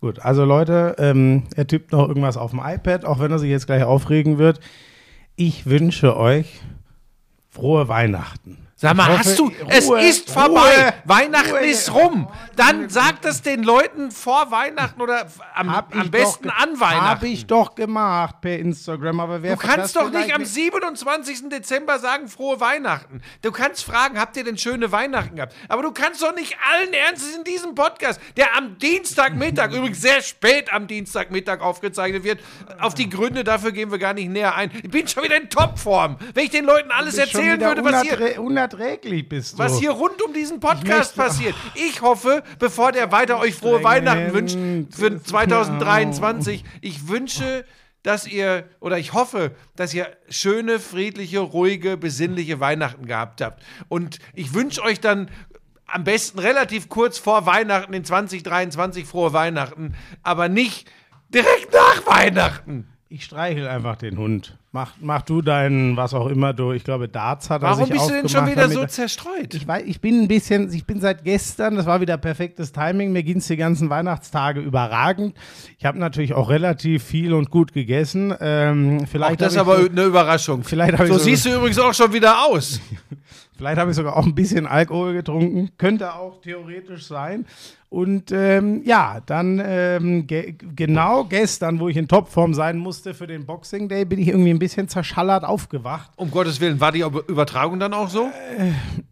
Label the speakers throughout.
Speaker 1: Gut, also Leute, ähm, er tippt noch irgendwas auf dem iPad, auch wenn er sich jetzt gleich aufregen wird. Ich wünsche euch frohe Weihnachten.
Speaker 2: Sag mal,
Speaker 1: Ich
Speaker 2: hast
Speaker 1: hoffe,
Speaker 2: du,
Speaker 1: Ruhe,
Speaker 2: es ist vorbei,
Speaker 1: Ruhe,
Speaker 2: Weihnachten
Speaker 1: Ruhe.
Speaker 2: ist rum. Dann sagt es den Leuten vor Weihnachten oder am, am besten
Speaker 1: doch,
Speaker 2: an Weihnachten.
Speaker 1: Habe ich doch gemacht per Instagram, aber wer
Speaker 2: Du kannst
Speaker 1: das
Speaker 2: doch nicht am 27. Dezember sagen, frohe Weihnachten. Du kannst fragen, habt ihr denn schöne Weihnachten gehabt? Aber du kannst doch nicht allen Ernstes in diesem Podcast, der am Dienstagmittag, übrigens sehr spät am Dienstagmittag aufgezeichnet wird, auf die Gründe dafür gehen wir gar nicht näher ein. Ich bin schon wieder in Topform. Wenn ich den Leuten alles erzählen würde, was hier,
Speaker 1: unerträglich bist du.
Speaker 2: was hier rund um diesen Podcast
Speaker 1: möchte-
Speaker 2: passiert. Ich hoffe, bevor der weiter euch frohe Weihnachten wünscht für
Speaker 1: das ist
Speaker 2: 2023, ich wünsche, dass ihr, oder ich hoffe, dass ihr schöne, friedliche, ruhige, besinnliche Weihnachten gehabt habt. Und ich wünsche euch dann am besten relativ kurz vor Weihnachten in 2023 frohe Weihnachten, aber nicht direkt nach Weihnachten.
Speaker 1: Ich streichel einfach den Hund. Mach, mach du deinen, was auch immer du, ich glaube, Darts hat er
Speaker 2: Warum
Speaker 1: sich
Speaker 2: bist du denn schon wieder
Speaker 1: damit
Speaker 2: so
Speaker 1: er-
Speaker 2: zerstreut?
Speaker 1: Ich, weiß, ich bin ein bisschen, ich bin seit gestern, das war wieder perfektes Timing, mir ging es die ganzen Weihnachtstage überragend. Ich habe natürlich auch relativ viel und gut gegessen. Ähm,
Speaker 2: Auch
Speaker 1: vielleicht
Speaker 2: das ist aber eine Überraschung.
Speaker 1: Vielleicht
Speaker 2: so- siehst du übrigens auch schon wieder aus.
Speaker 1: vielleicht habe ich sogar auch ein bisschen Alkohol getrunken. Könnte auch theoretisch sein. Und ähm, ja, dann ähm, ge genau gestern, wo ich in Topform sein musste für den Boxing Day, bin ich irgendwie ein bisschen zerschallert aufgewacht.
Speaker 2: Um Gottes Willen, war die Übertragung dann auch so?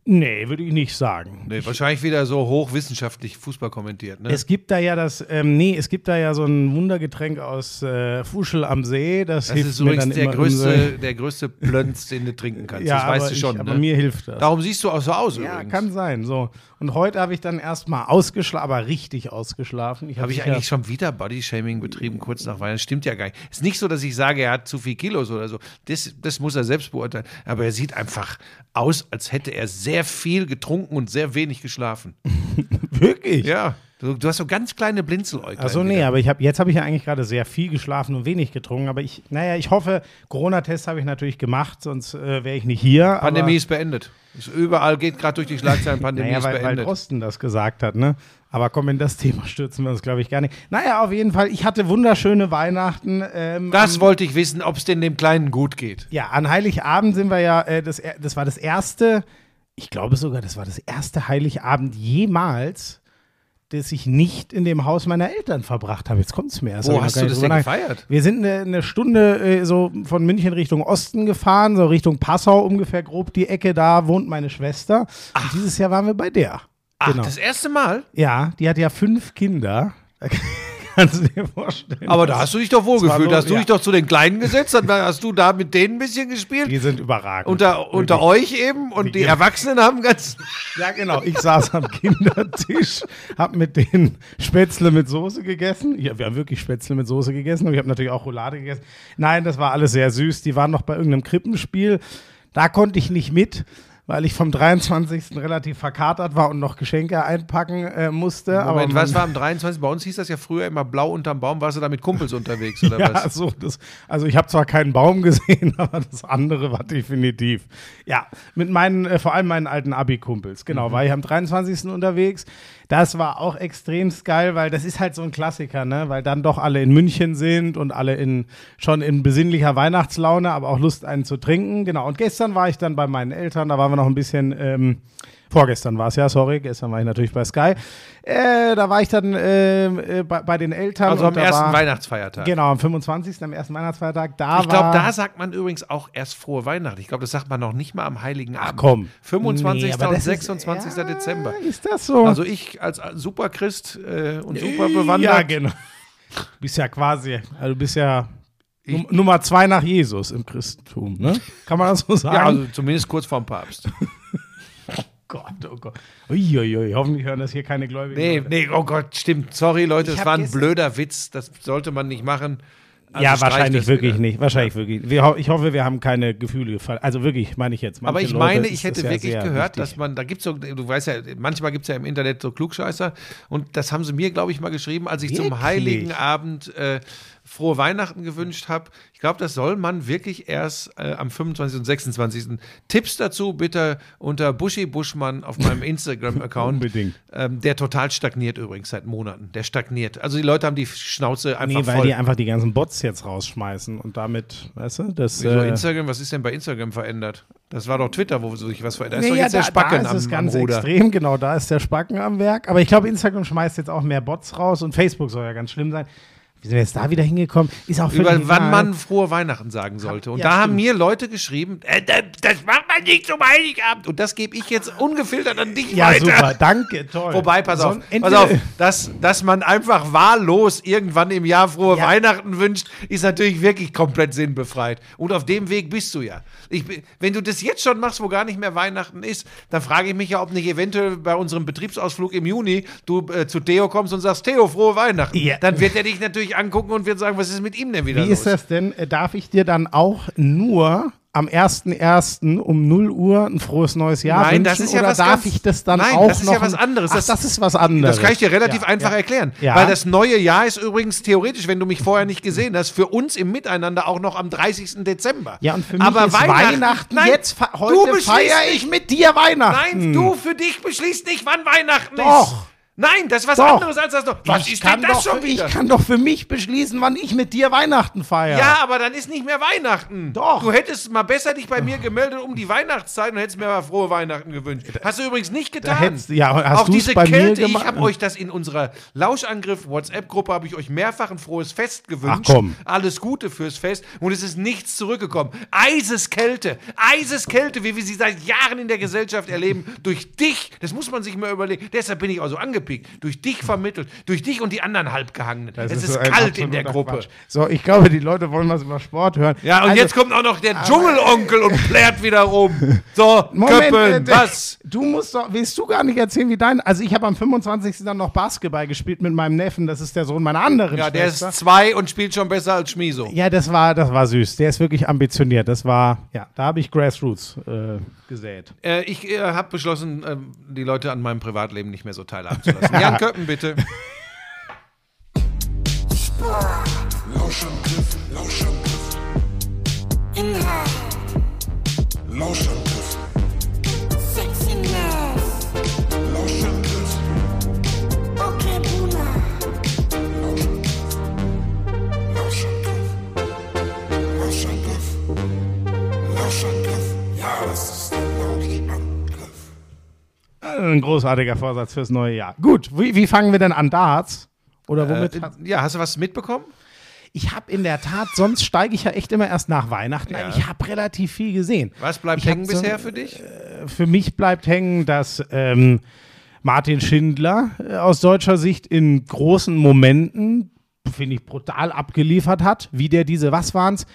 Speaker 1: Nee, würde ich nicht sagen.
Speaker 2: Nee, wahrscheinlich wieder so hochwissenschaftlich Fußball kommentiert, ne?
Speaker 1: Es gibt da ja das, ähm, nee, es gibt da ja so ein Wundergetränk aus äh, Fuschel am See. Das,
Speaker 2: das ist übrigens der größte, der größte Plönz, den du trinken kannst.
Speaker 1: Ja,
Speaker 2: das weißt
Speaker 1: aber
Speaker 2: du
Speaker 1: ich-
Speaker 2: schon.
Speaker 1: aber
Speaker 2: ne?
Speaker 1: mir hilft das.
Speaker 2: Darum siehst du auch so aus
Speaker 1: Ja,
Speaker 2: übrigens.
Speaker 1: kann sein. So. Und heute habe ich dann erstmal ausgeschlafen, aber richtig ausgeschlafen. Ich
Speaker 2: Habe ich
Speaker 1: sicher-
Speaker 2: eigentlich schon wieder Bodyshaming betrieben, kurz nach Weihnachten? Stimmt ja gar nicht. Es ist nicht so, dass ich sage, er hat zu viel Kilos oder so. Das, das muss er selbst beurteilen. Aber er sieht einfach aus, als hätte er sehr viel getrunken und sehr wenig geschlafen.
Speaker 1: Wirklich?
Speaker 2: Ja. Du, du hast so ganz kleine Blinzeläuglein.
Speaker 1: Achso, nee,
Speaker 2: wieder.
Speaker 1: aber ich hab, jetzt habe ich ja eigentlich gerade sehr viel geschlafen und wenig getrunken. Aber ich, naja, ich hoffe, Corona-Test habe ich natürlich gemacht, sonst äh, wäre ich nicht hier.
Speaker 2: Pandemie ist beendet. Ist überall geht gerade durch die Schlagzeilen, Pandemie
Speaker 1: Naja,
Speaker 2: ist
Speaker 1: weil, weil
Speaker 2: beendet.
Speaker 1: Drosten das gesagt hat, ne? Aber komm, in das Thema stürzen wir uns, glaube ich, gar nicht. Naja, auf jeden Fall, ich hatte wunderschöne Weihnachten. Ähm,
Speaker 2: das wollte ich wissen, ob es denn dem Kleinen gut geht.
Speaker 1: Ja, an Heiligabend sind wir ja, äh, das, das war das erste, ich glaube sogar, das war das erste Heiligabend jemals, das ich nicht in dem Haus meiner Eltern verbracht habe. Jetzt kommt es mir erst.
Speaker 2: Wo
Speaker 1: ich
Speaker 2: hast du das
Speaker 1: nicht
Speaker 2: denn gefeiert?
Speaker 1: Wir sind eine, eine Stunde äh, so von München Richtung Osten gefahren, so Richtung Passau ungefähr grob die Ecke, da wohnt meine Schwester. Und dieses Jahr waren wir bei der.
Speaker 2: Ach,
Speaker 1: Genau.
Speaker 2: das erste Mal?
Speaker 1: Ja, die hat ja fünf Kinder. Kannst du dir vorstellen.
Speaker 2: Aber da hast du dich doch wohlgefühlt. hast du
Speaker 1: ja.
Speaker 2: dich doch zu den Kleinen gesetzt, dann hast du da mit denen ein bisschen gespielt.
Speaker 1: Die sind überragend.
Speaker 2: Unter, unter euch eben und die
Speaker 1: Die-
Speaker 2: Erwachsenen haben ganz.
Speaker 1: Ja, genau. Ich saß am Kindertisch, hab mit denen Spätzle mit Soße gegessen. Ja, wir haben wirklich Spätzle mit Soße gegessen und ich habe natürlich auch Roulade gegessen. Nein, das war alles sehr süß. Die waren noch bei irgendeinem Krippenspiel. Da konnte ich nicht mit, weil ich vom 23. relativ verkatert war und noch Geschenke einpacken äh, musste.
Speaker 2: Moment,
Speaker 1: Aber
Speaker 2: was
Speaker 1: man-
Speaker 2: war am 23? Bei uns hieß das ja früher immer blau unterm Baum. Warst du da mit Kumpels unterwegs oder
Speaker 1: Ja,
Speaker 2: was?
Speaker 1: so, das, also ich habe zwar keinen Baum gesehen, aber das andere war definitiv. Ja, mit meinen, äh, vor allem meinen alten Abi-Kumpels. Genau, war ich am 23. unterwegs. Das war auch extremst geil, weil das ist halt so ein Klassiker, ne? Weil dann doch alle in München sind und alle in schon in besinnlicher Weihnachtslaune, aber auch Lust, einen zu trinken. Genau. Und gestern war ich dann bei meinen Eltern, da waren wir noch ein bisschen. Ähm, Vorgestern war es ja, sorry, gestern war ich natürlich bei Sky. Äh, da war ich dann ähm, äh, bei, bei den Eltern.
Speaker 2: Also am ersten
Speaker 1: war,
Speaker 2: Genau.
Speaker 1: Genau, am 25. am ersten Weihnachtsfeiertag. Da
Speaker 2: Ich glaube, da sagt man übrigens auch erst frohe Weihnachten. Ich glaube, das sagt man noch nicht mal am Heiligen Abend.
Speaker 1: komm.
Speaker 2: 25.
Speaker 1: Nee,
Speaker 2: und
Speaker 1: das ist-
Speaker 2: 26.
Speaker 1: ja,
Speaker 2: Dezember.
Speaker 1: Ist das so?
Speaker 2: Also ich als Superchrist äh, und super bewandert.
Speaker 1: Ja, genau. Du bist ja quasi, also du bist ja Num Nummer zwei nach Jesus im Christentum, ne? Kann man das so sagen?
Speaker 2: Ja, also zumindest kurz vorm Papst.
Speaker 1: Gott, oh Gott. Uiuiui, hoffentlich hören das hier keine Gläubigen.
Speaker 2: Nee,
Speaker 1: Leute.
Speaker 2: nee, oh Gott, stimmt. Sorry, Leute,
Speaker 1: Ich
Speaker 2: es
Speaker 1: hab
Speaker 2: war ein blöder Witz. Das sollte man nicht machen. Also
Speaker 1: ja, wahrscheinlich
Speaker 2: das
Speaker 1: wirklich
Speaker 2: wieder.
Speaker 1: nicht. Wahrscheinlich wirklich. Wir, ho- ich hoffe, wir haben keine Gefühle gefallen. Also wirklich, meine ich jetzt.
Speaker 2: Aber
Speaker 1: Manche
Speaker 2: ich
Speaker 1: Leute
Speaker 2: meine,
Speaker 1: ist
Speaker 2: ich hätte
Speaker 1: das ja
Speaker 2: wirklich gehört,
Speaker 1: wichtig.
Speaker 2: dass man, da gibt es so, du weißt ja, manchmal gibt es ja im Internet so Klugscheißer und das haben sie mir, glaube ich, mal geschrieben, als ich zum
Speaker 1: Wirklich?
Speaker 2: Heiligen Abend äh, frohe Weihnachten gewünscht habe. Ich glaube, das soll man wirklich erst äh, am 25. und 26. Tipps dazu bitte unter Buschi Buschmann auf meinem Instagram-Account.
Speaker 1: Unbedingt.
Speaker 2: Ähm, der total stagniert übrigens seit Monaten. Der stagniert. Also die Leute haben die Schnauze einfach
Speaker 1: Nee, weil
Speaker 2: voll.
Speaker 1: die einfach die ganzen Bots jetzt rausschmeißen und damit, weißt du, das.
Speaker 2: Wieso
Speaker 1: äh,
Speaker 2: Instagram? Was ist denn bei Instagram verändert? Das war doch Twitter, wo sich was verändert. Da ist
Speaker 1: Nee,
Speaker 2: doch
Speaker 1: ja,
Speaker 2: jetzt der
Speaker 1: da,
Speaker 2: Spacken
Speaker 1: da ist
Speaker 2: am,
Speaker 1: es
Speaker 2: am
Speaker 1: ganz
Speaker 2: Ruder.
Speaker 1: extrem, genau, da ist der Spacken am Werk. Aber ich glaube, Instagram schmeißt jetzt auch mehr Bots raus und Facebook soll ja ganz schlimm sein. Wie sind wir jetzt da wieder hingekommen? Ist auch
Speaker 2: Über wann
Speaker 1: egal.
Speaker 2: man frohe Weihnachten sagen sollte. Und
Speaker 1: Ja,
Speaker 2: da haben
Speaker 1: stimmt.
Speaker 2: mir Leute geschrieben, äh, das, macht man nicht zum Heiligabend. Und das gebe ich jetzt ungefiltert an dich
Speaker 1: Ja,
Speaker 2: weiter.
Speaker 1: super, danke, toll.
Speaker 2: Wobei, pass
Speaker 1: So,
Speaker 2: auf, pass auf dass, dass man einfach wahllos irgendwann im Jahr frohe
Speaker 1: Ja.
Speaker 2: Weihnachten wünscht, ist natürlich wirklich komplett sinnbefreit. Und auf dem Weg bist du ja. Ich, wenn du das jetzt schon machst, wo gar nicht mehr Weihnachten ist, dann frage ich mich ja, ob nicht eventuell bei unserem Betriebsausflug im Juni du äh, zu Theo kommst und sagst, Theo, frohe Weihnachten.
Speaker 1: Ja.
Speaker 2: Dann wird er dich natürlich angucken und wird sagen, was ist mit ihm denn wieder
Speaker 1: Wie
Speaker 2: los?
Speaker 1: ist das denn? Äh, Darf ich dir dann auch nur am 1.1. um 0 Uhr ein frohes neues Jahr
Speaker 2: Nein,
Speaker 1: wünschen?
Speaker 2: das ist ja
Speaker 1: oder
Speaker 2: was
Speaker 1: darf
Speaker 2: ganz-
Speaker 1: ich das dann
Speaker 2: Nein,
Speaker 1: auch
Speaker 2: das ist
Speaker 1: noch?
Speaker 2: ja was anderes.
Speaker 1: Ach,
Speaker 2: Das-
Speaker 1: das, ist was anderes.
Speaker 2: Das kann ich dir relativ
Speaker 1: Ja,
Speaker 2: einfach
Speaker 1: ja.
Speaker 2: erklären.
Speaker 1: Ja.
Speaker 2: Weil das neue Jahr ist übrigens theoretisch, wenn du mich vorher nicht gesehen hast, für uns im Miteinander auch noch am 30. Dezember.
Speaker 1: Ja, und für mich
Speaker 2: Aber
Speaker 1: ist Weihnachten,
Speaker 2: nein,
Speaker 1: jetzt,
Speaker 2: du
Speaker 1: heute
Speaker 2: beschließt
Speaker 1: feiere ich mit dir Weihnachten.
Speaker 2: Nein, du für dich beschließt nicht, wann Weihnachten
Speaker 1: Doch.
Speaker 2: ist. Nein, das ist was
Speaker 1: Doch.
Speaker 2: anderes als das noch. Was
Speaker 1: ich
Speaker 2: ist
Speaker 1: kann
Speaker 2: denn das
Speaker 1: doch,
Speaker 2: schon wieder?
Speaker 1: Ich kann doch für mich beschließen, wann ich mit dir Weihnachten feiere.
Speaker 2: ja, aber dann ist nicht mehr Weihnachten.
Speaker 1: Doch.
Speaker 2: Du hättest mal besser dich bei mir gemeldet um die Weihnachtszeit und hättest mir mal frohe Weihnachten gewünscht. Hast du übrigens nicht getan.
Speaker 1: hättest- ja, hast
Speaker 2: Auf
Speaker 1: du's
Speaker 2: diese
Speaker 1: bei mir
Speaker 2: Kälte, ich
Speaker 1: gemacht?
Speaker 2: habe euch das in unserer Lauschangriff WhatsApp-Gruppe, habe ich euch mehrfach ein frohes Fest gewünscht.
Speaker 1: Ach komm.
Speaker 2: Alles Gute fürs Fest und es ist nichts zurückgekommen. Eiseskälte, Eiseskälte, wie wir sie seit Jahren in der Gesellschaft erleben, durch dich, das muss man sich mal überlegen, deshalb bin ich auch so angepiekt, durch dich vermittelt, durch dich und die anderen Halbgehangenen. es ist,
Speaker 1: so
Speaker 2: kalt in der Gruppe.
Speaker 1: Quatsch. So, ich glaube, die Leute wollen was über Sport hören.
Speaker 2: Ja, und
Speaker 1: Also,
Speaker 2: jetzt kommt auch noch der Dschungelonkel und plärt wieder rum. So,
Speaker 1: Moment,
Speaker 2: Köppeln,
Speaker 1: äh,
Speaker 2: was?
Speaker 1: Du musst doch, willst du gar nicht erzählen, wie dein. Also, ich habe am 25. dann noch Basketball gespielt mit meinem Neffen, das ist der Sohn meiner anderen
Speaker 2: Ja, der
Speaker 1: Schwester.
Speaker 2: ist zwei und spielt schon besser als Schmiso.
Speaker 1: Ja, das war, das war süß. Der ist wirklich ambitioniert. Das war, ja, da habe ich Grassroots äh, gesät.
Speaker 2: Äh, ich äh, habe beschlossen, ähm, die Leute an meinem Privatleben nicht mehr so teilhaben zu lassen. Jan Köppen, bitte.
Speaker 3: Lauschangriff, Lauschangriff.
Speaker 4: Inhalt,
Speaker 3: Lauschangriff,
Speaker 1: Ein großartiger Vorsatz fürs neue Jahr. Gut, wie, wie fangen wir denn an? Darts? Oder womit?
Speaker 2: Äh, ja, hast du was mitbekommen?
Speaker 1: ich habe in der Tat, sonst steige ich ja echt immer erst nach Weihnachten ein.
Speaker 2: Ja.
Speaker 1: Ich habe relativ viel gesehen.
Speaker 2: Was bleibt
Speaker 1: Ich
Speaker 2: hängen
Speaker 1: so-
Speaker 2: bisher für dich?
Speaker 1: für mich bleibt hängen, dass ähm, Martin Schindler äh, aus deutscher Sicht in großen Momenten, finde ich, brutal abgeliefert hat, wie der diese, was waren's?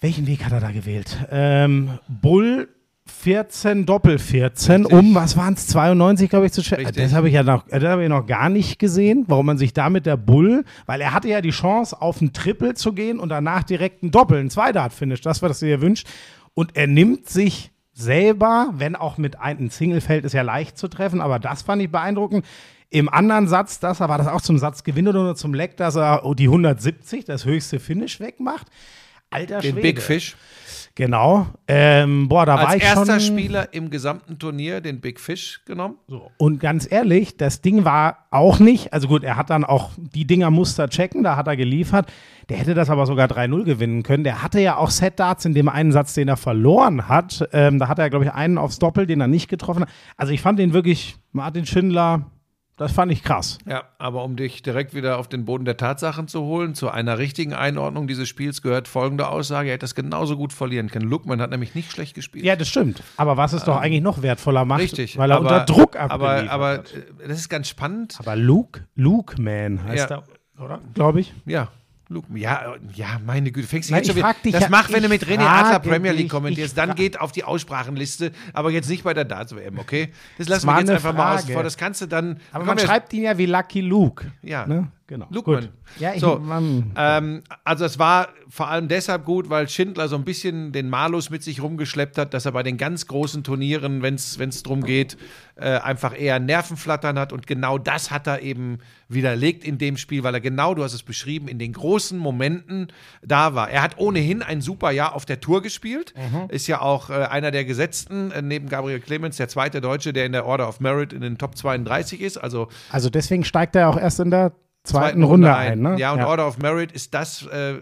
Speaker 1: Welchen Weg hat er da gewählt? Ähm, Bull 14, Doppel 14, um, was waren es, 92, glaube ich, zu schätzen.
Speaker 2: Richtig.
Speaker 1: Das habe ich ja noch, das habe ich noch gar nicht gesehen, warum man sich da mit der Bull, weil er hatte ja die Chance, auf ein Triple zu gehen und danach direkt ein Doppel, ein Zweidart-Finish, das war das, was ihr wünscht. Und er nimmt sich selber, wenn auch mit einem Singlefeld ist ja leicht zu treffen, aber das fand ich beeindruckend. Im anderen Satz, das war das auch zum Satzgewinn oder zum Leck, dass er die 170, das höchste Finish wegmacht. Alter
Speaker 2: Den
Speaker 1: Schwede.
Speaker 2: Big Fish.
Speaker 1: Genau. Ähm, boah, da war
Speaker 2: Als
Speaker 1: ich
Speaker 2: erster
Speaker 1: schon.
Speaker 2: Spieler im gesamten Turnier den Big Fish genommen.
Speaker 1: So. Und ganz ehrlich, das Ding war auch nicht, also gut, er hat dann auch die Dinger Muster checken, da hat er geliefert. Der hätte das aber sogar 3-0 gewinnen können. Der hatte ja auch Set-Darts in dem einen Satz, den er verloren hat. Ähm, da hat er, glaube ich, einen aufs Doppel, den er nicht getroffen hat. Also ich fand den wirklich, Martin Schindler, das fand ich krass.
Speaker 2: Ja, aber um dich direkt wieder auf den Boden der Tatsachen zu holen, zu einer richtigen Einordnung dieses Spiels gehört folgende Aussage: Er hätte das genauso gut verlieren können. Lookman hat nämlich nicht schlecht gespielt.
Speaker 1: Ja, das stimmt. Aber was es doch eigentlich noch wertvoller macht,
Speaker 2: Richtig.
Speaker 1: weil er
Speaker 2: aber,
Speaker 1: unter Druck
Speaker 2: Aber,
Speaker 1: abgeliefert
Speaker 2: aber
Speaker 1: hat.
Speaker 2: äh, das ist ganz spannend.
Speaker 1: Aber Luke, Luke Man heißt
Speaker 2: Ja.
Speaker 1: er, oder? Glaube ich.
Speaker 2: Ja. Luke, ja, ja, meine Güte, fängst du jetzt schon wieder. das
Speaker 1: ja-
Speaker 2: mach, wenn du mit René Adler
Speaker 1: frage
Speaker 2: Premier League kommentierst, dann geht auf die Aussprachenliste, aber jetzt nicht bei der Darts WM, okay? Das lassen wir jetzt einfach mal außen
Speaker 1: Frage.
Speaker 2: vor. Das kannst du dann.
Speaker 1: Aber man schreibt ihn ja wie Lucky Luke.
Speaker 2: Ja.
Speaker 1: Ne? genau.
Speaker 2: Lukman.
Speaker 1: Gut. Ja, ich,
Speaker 2: So, Ähm, also es war vor allem deshalb gut, weil Schindler so ein bisschen den Malus mit sich rumgeschleppt hat, dass er bei den ganz großen Turnieren, wenn es drum geht, äh, einfach eher Nervenflattern hat. Und genau das hat er eben widerlegt in dem Spiel, weil er genau, du hast es beschrieben, in den großen Momenten da war. Er hat ohnehin ein super Jahr auf der Tour gespielt. Ist ja auch äh, einer der Gesetzten, äh, neben Gabriel Clemens, der zweite Deutsche, der in der Order of Merit in den Top 32 ist. Also
Speaker 1: also deswegen steigt er auch erst in der zweiten, Runde, ein. ne?
Speaker 2: Ja, und Order of Merit ist das, äh,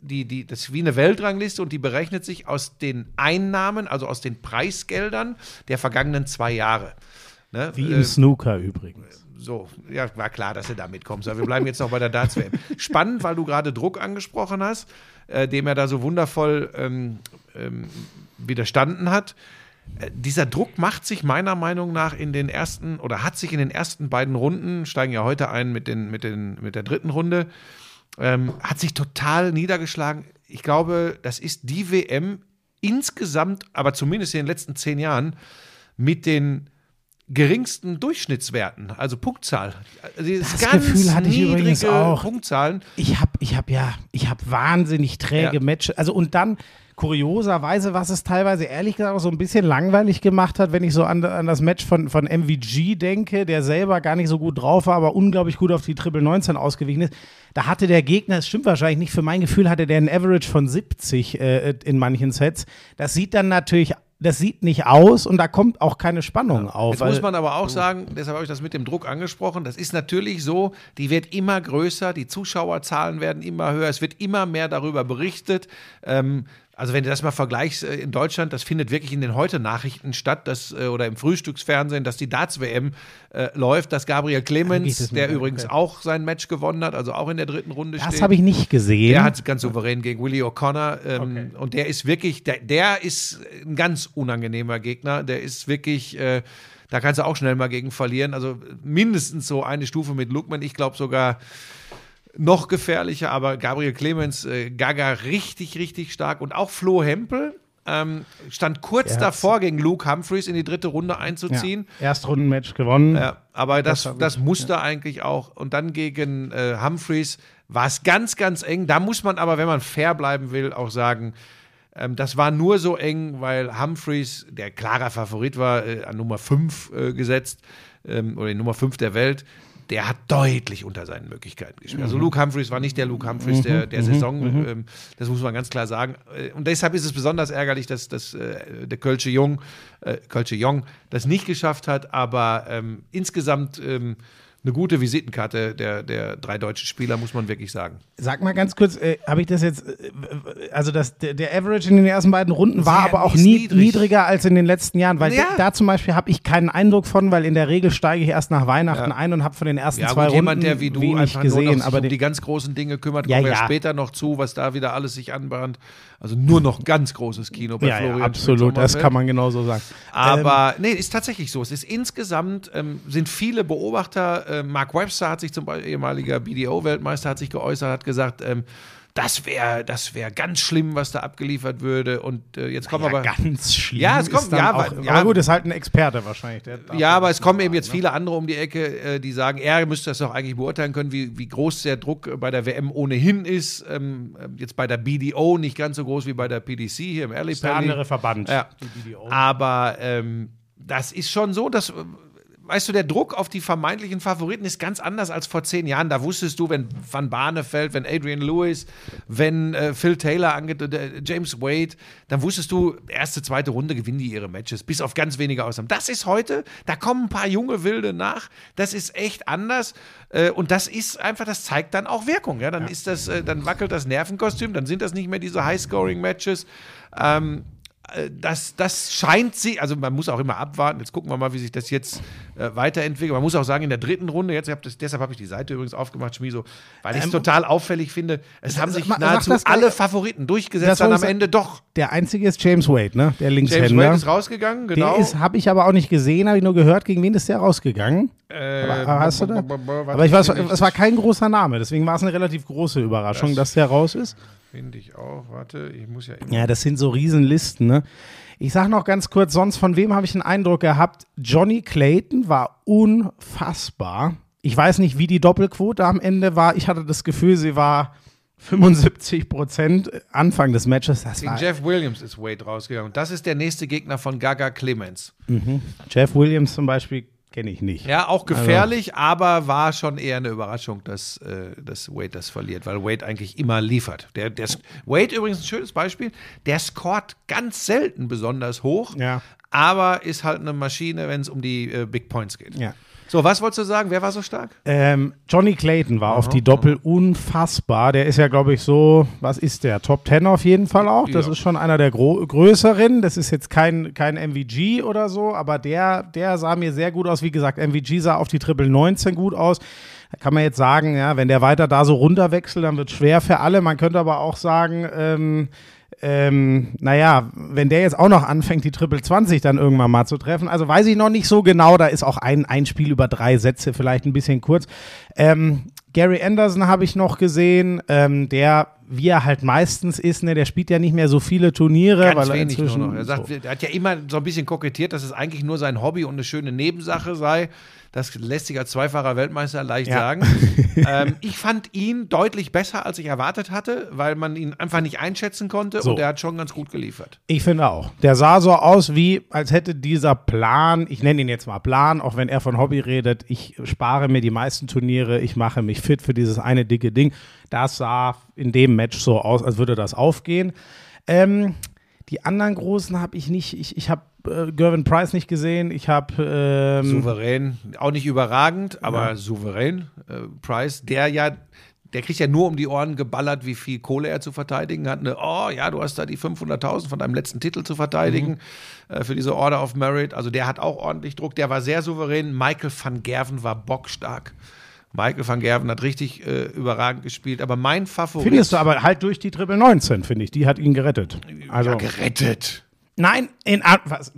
Speaker 2: die, die, das ist wie eine Weltrangliste und die berechnet sich aus den Einnahmen, also aus den Preisgeldern der vergangenen zwei Jahre. Ne?
Speaker 1: Wie
Speaker 2: Äh,
Speaker 1: im Snooker übrigens.
Speaker 2: so, ja, war klar, dass du da mitkommst. Aber wir bleiben jetzt noch bei der Darts WM. Spannend, weil du gerade Druck angesprochen hast, äh, dem er da so wundervoll ähm, ähm, widerstanden hat. Äh, dieser Druck macht sich meiner Meinung nach in den ersten oder hat sich in den ersten beiden Runden, steigen ja heute ein mit, den, mit, den, mit der dritten Runde, ähm, hat sich total niedergeschlagen. Ich glaube, das ist die WM insgesamt, aber zumindest in den letzten zehn Jahren, mit den geringsten Durchschnittswerten, also Punktzahl. Also
Speaker 1: Das Gefühl hatte ich übrigens auch.
Speaker 2: Punktzahlen.
Speaker 1: Ich habe, ich habe ja, ich habe wahnsinnig träge
Speaker 2: Ja.
Speaker 1: Matches. Also und dann kurioserweise, was es teilweise ehrlich gesagt auch so ein bisschen langweilig gemacht hat, wenn ich so an, an das Match von, von MVG denke, der selber gar nicht so gut drauf war, aber unglaublich gut auf die Triple 19 ausgewichen ist. Da hatte der Gegner, es stimmt wahrscheinlich nicht, für mein Gefühl hatte der einen Average von 70 äh, in manchen Sets. Das sieht dann natürlich, das sieht nicht aus und da kommt auch keine Spannung auf.
Speaker 2: Jetzt muss man aber auch sagen, deshalb habe ich das mit dem Druck angesprochen, das ist natürlich so, die wird immer größer, die Zuschauerzahlen werden immer höher, es wird immer mehr darüber berichtet. Ähm, also wenn du das mal vergleichst äh, in Deutschland, das findet wirklich in den Heute-Nachrichten statt, dass, äh, oder im Frühstücksfernsehen, dass die Darts-WM äh, läuft, dass Gabriel Clemens,
Speaker 1: das
Speaker 2: der
Speaker 1: nicht
Speaker 2: übrigens
Speaker 1: okay.
Speaker 2: auch sein Match gewonnen hat, also auch in der dritten Runde
Speaker 1: das
Speaker 2: steht.
Speaker 1: habe ich nicht gesehen.
Speaker 2: Der hat ganz souverän gegen Willie O'Connor. Ähm, Und der ist wirklich, der, der ist ein ganz unangenehmer Gegner. Der ist wirklich, äh, da kannst du auch schnell mal gegen verlieren. Also mindestens so eine Stufe mit Lukman. Ich glaube sogar noch gefährlicher, aber Gabriel Clemens, äh, Gaga richtig, richtig stark. Und auch Flo Hempel ähm, stand kurz
Speaker 1: Er hat's-
Speaker 2: davor, gegen Luke Humphreys in die dritte Runde einzuziehen.
Speaker 1: ja, Erstrundenmatch gewonnen.
Speaker 2: Ja, aber das,
Speaker 1: Das
Speaker 2: das musste eigentlich auch. Und dann gegen äh, Humphreys war es ganz, ganz eng. Da muss man aber, wenn man fair bleiben will, auch sagen, ähm, das war nur so eng, weil Humphreys, der klarer Favorit war, äh, an Nummer 5 äh, gesetzt, ähm, oder die Nummer 5 der Welt. Der hat deutlich unter seinen Möglichkeiten gespielt. Also Luke Humphreys war nicht der Luke Humphreys der, der Saison, ähm, das muss man ganz klar sagen. Äh, Und deshalb ist es besonders ärgerlich, dass, dass äh, der Kölsche Jung, äh, Kölsche Jong das nicht geschafft hat, aber ähm, insgesamt ähm, eine gute Visitenkarte der, der drei deutschen Spieler, muss man wirklich sagen.
Speaker 1: Sag mal ganz kurz, äh, habe ich das jetzt, äh, also das, der, der Average in den ersten beiden Runden war
Speaker 2: Sehr
Speaker 1: aber auch nie,
Speaker 2: niedrig.
Speaker 1: niedriger als in den letzten Jahren, weil
Speaker 2: Ja.
Speaker 1: da, da zum Beispiel habe ich keinen Eindruck von, weil in der Regel steige ich erst nach Weihnachten
Speaker 2: Ja.
Speaker 1: ein und habe von den ersten
Speaker 2: Ja,
Speaker 1: zwei
Speaker 2: gut,
Speaker 1: Runden
Speaker 2: jemand, der wie du
Speaker 1: wenig
Speaker 2: einfach
Speaker 1: gesehen,
Speaker 2: nur
Speaker 1: aber
Speaker 2: um die ganz großen Dinge kümmert, kommen wir
Speaker 1: ja.
Speaker 2: später noch zu, was da wieder alles sich anbahnt. Also nur noch ganz großes Kino bei
Speaker 1: ja,
Speaker 2: Florian
Speaker 1: ja, absolut, das kann man genauso sagen.
Speaker 2: Aber nee, ist tatsächlich so. Es ist insgesamt, ähm, sind viele Beobachter, äh, Mark Webster hat sich zum Beispiel, ehemaliger BDO-Weltmeister, hat sich geäußert, hat gesagt, ähm, das wäre das wär ganz schlimm, was da abgeliefert würde. Und äh, jetzt kommen
Speaker 1: ja,
Speaker 2: aber.
Speaker 1: ganz schlimm.
Speaker 2: Ja, es kommt- ja,
Speaker 1: auch,
Speaker 2: ja.
Speaker 1: aber gut, ist halt ein Experte wahrscheinlich.
Speaker 2: Ja, aber es kommen eben jetzt
Speaker 1: sagen,
Speaker 2: viele andere um die Ecke, äh, die sagen, er müsste das doch eigentlich beurteilen können, wie, wie groß der Druck bei der WM ohnehin ist. Ähm, äh, jetzt bei der BDO nicht ganz so groß wie bei der PDC hier im Alley
Speaker 1: Ist der andere Verband.
Speaker 2: Ja.
Speaker 1: die BDO.
Speaker 2: Aber ähm, das ist schon so, dass, weißt du, der Druck auf die vermeintlichen Favoriten ist ganz anders als vor zehn Jahren. Da wusstest du, wenn Van Barneveld, wenn Adrian Lewis, wenn äh, Phil Taylor, äh, James Wade, dann wusstest du, erste, zweite Runde gewinnen die ihre Matches, bis auf ganz wenige Ausnahmen. Das ist heute, da kommen ein paar junge Wilde nach. Das ist echt anders. Äh, und das ist einfach, das zeigt dann auch Wirkung. Ja? Dann ist das, äh, dann wackelt das Nervenkostüm, dann sind das nicht mehr diese High-Scoring-Matches. Ähm, äh, das, das scheint sie, also man muss auch immer abwarten. Jetzt gucken wir mal, wie sich das jetzt äh, weiterentwickelt. Man muss auch sagen, in der dritten Runde, jetzt hab das, deshalb habe ich die Seite übrigens aufgemacht, Schmiso, weil ich es
Speaker 1: Ähm,
Speaker 2: total auffällig finde. Es haben
Speaker 1: sag
Speaker 2: sich nahezu alle Favoriten durchgesetzt, dann am. Ende doch.
Speaker 1: Der einzige ist James Wade, ne? Der
Speaker 2: James
Speaker 1: Linkshänder.
Speaker 2: Wade ist rausgegangen, genau.
Speaker 1: Der ist, habe ich aber auch nicht gesehen, habe ich nur gehört, gegen wen ist der rausgegangen?
Speaker 2: Äh,
Speaker 1: Aber, hast du da? Aber ich weiß, es war kein großer Name, deswegen war es eine relativ große Überraschung, dass der raus ist.
Speaker 2: Finde ich auch. Warte, ich muss ja immer.
Speaker 1: Ja, das sind so Riesenlisten, ne? Ich sag noch ganz kurz, sonst von wem habe ich einen Eindruck gehabt? Johnny Clayton war unfassbar. ich weiß nicht, wie die Doppelquote am Ende war. Ich hatte das Gefühl, sie war 75 Prozent Anfang des Matches. Das
Speaker 2: Gegen Jeff Williams ist Wade rausgegangen. Und das ist der nächste Gegner von Gaga Clemens.
Speaker 1: Jeff Williams zum Beispiel kenne ich nicht.
Speaker 2: Ja, auch gefährlich, aber war schon eher eine Überraschung, dass, äh, dass Wade das verliert, weil Wade eigentlich immer liefert. Der, der, Wade übrigens ein schönes Beispiel, der scoret ganz selten besonders hoch,
Speaker 1: Ja.
Speaker 2: aber ist halt eine Maschine, wenn es um die äh, Big Points geht.
Speaker 1: Ja.
Speaker 2: So, was wolltest du sagen? Wer war so stark?
Speaker 1: Ähm, Johnny Clayton war auf die Doppel unfassbar. Der ist ja, glaube ich, so, was ist der? Top 10 auf jeden Fall auch. Das
Speaker 2: Ja.
Speaker 1: ist schon einer der größeren. Das ist jetzt kein, kein MVG oder so, aber der, der sah mir sehr gut aus. Wie gesagt, MVG sah auf die Triple 19 gut aus. Da kann man jetzt sagen, ja, wenn der weiter da so runterwechselt, dann wird es schwer für alle. Man könnte aber auch sagen, ähm, ähm, naja, wenn der jetzt auch noch anfängt, die Triple 20 dann irgendwann mal zu treffen, also weiß ich noch nicht so genau, da ist auch ein, ein Spiel über drei Sätze vielleicht ein bisschen kurz. Ähm, Gary Anderson habe ich noch gesehen, ähm, der, wie er halt meistens ist, ne, der spielt ja nicht mehr so viele Turniere,
Speaker 2: Ganz
Speaker 1: weil er
Speaker 2: wenig nur
Speaker 1: inzwischen
Speaker 2: noch. Er sagt,
Speaker 1: so.
Speaker 2: er hat ja immer so ein bisschen kokettiert, dass es eigentlich nur sein Hobby und eine schöne Nebensache sei. Das lässt sich als zweifacher Weltmeister leicht
Speaker 1: Ja.
Speaker 2: sagen. ähm, ich fand ihn deutlich besser, als ich erwartet hatte, weil man ihn einfach nicht einschätzen konnte
Speaker 1: So.
Speaker 2: und er hat schon ganz gut geliefert.
Speaker 1: Ich finde auch. Der sah so aus, wie als hätte dieser Plan, ich nenne ihn jetzt mal Plan, auch wenn er von Hobby redet, ich spare mir die meisten Turniere, ich mache mich fit für dieses eine dicke Ding. Das sah in dem Match so aus, als würde das aufgehen. Ähm, die anderen Großen habe ich nicht, ich, ich habe äh, Gervin Price nicht gesehen, ich habe ähm,
Speaker 2: Souverän, auch nicht überragend, aber souverän. Äh, Price, der ja, der kriegt ja nur um die Ohren geballert, wie viel Kohle er zu verteidigen hat. Eine, oh ja, du hast da die 500.000 von deinem letzten Titel zu verteidigen äh, für diese Order of Merit. Also der hat auch ordentlich Druck, der war sehr souverän. Michael van Gerven war bockstark. Michael van Gerven hat richtig äh, überragend gespielt, aber mein Favorit.
Speaker 1: findest du aber halt durch die Triple 19, finde ich, die hat ihn gerettet. Also
Speaker 2: ja, gerettet.
Speaker 1: Nein, in, was,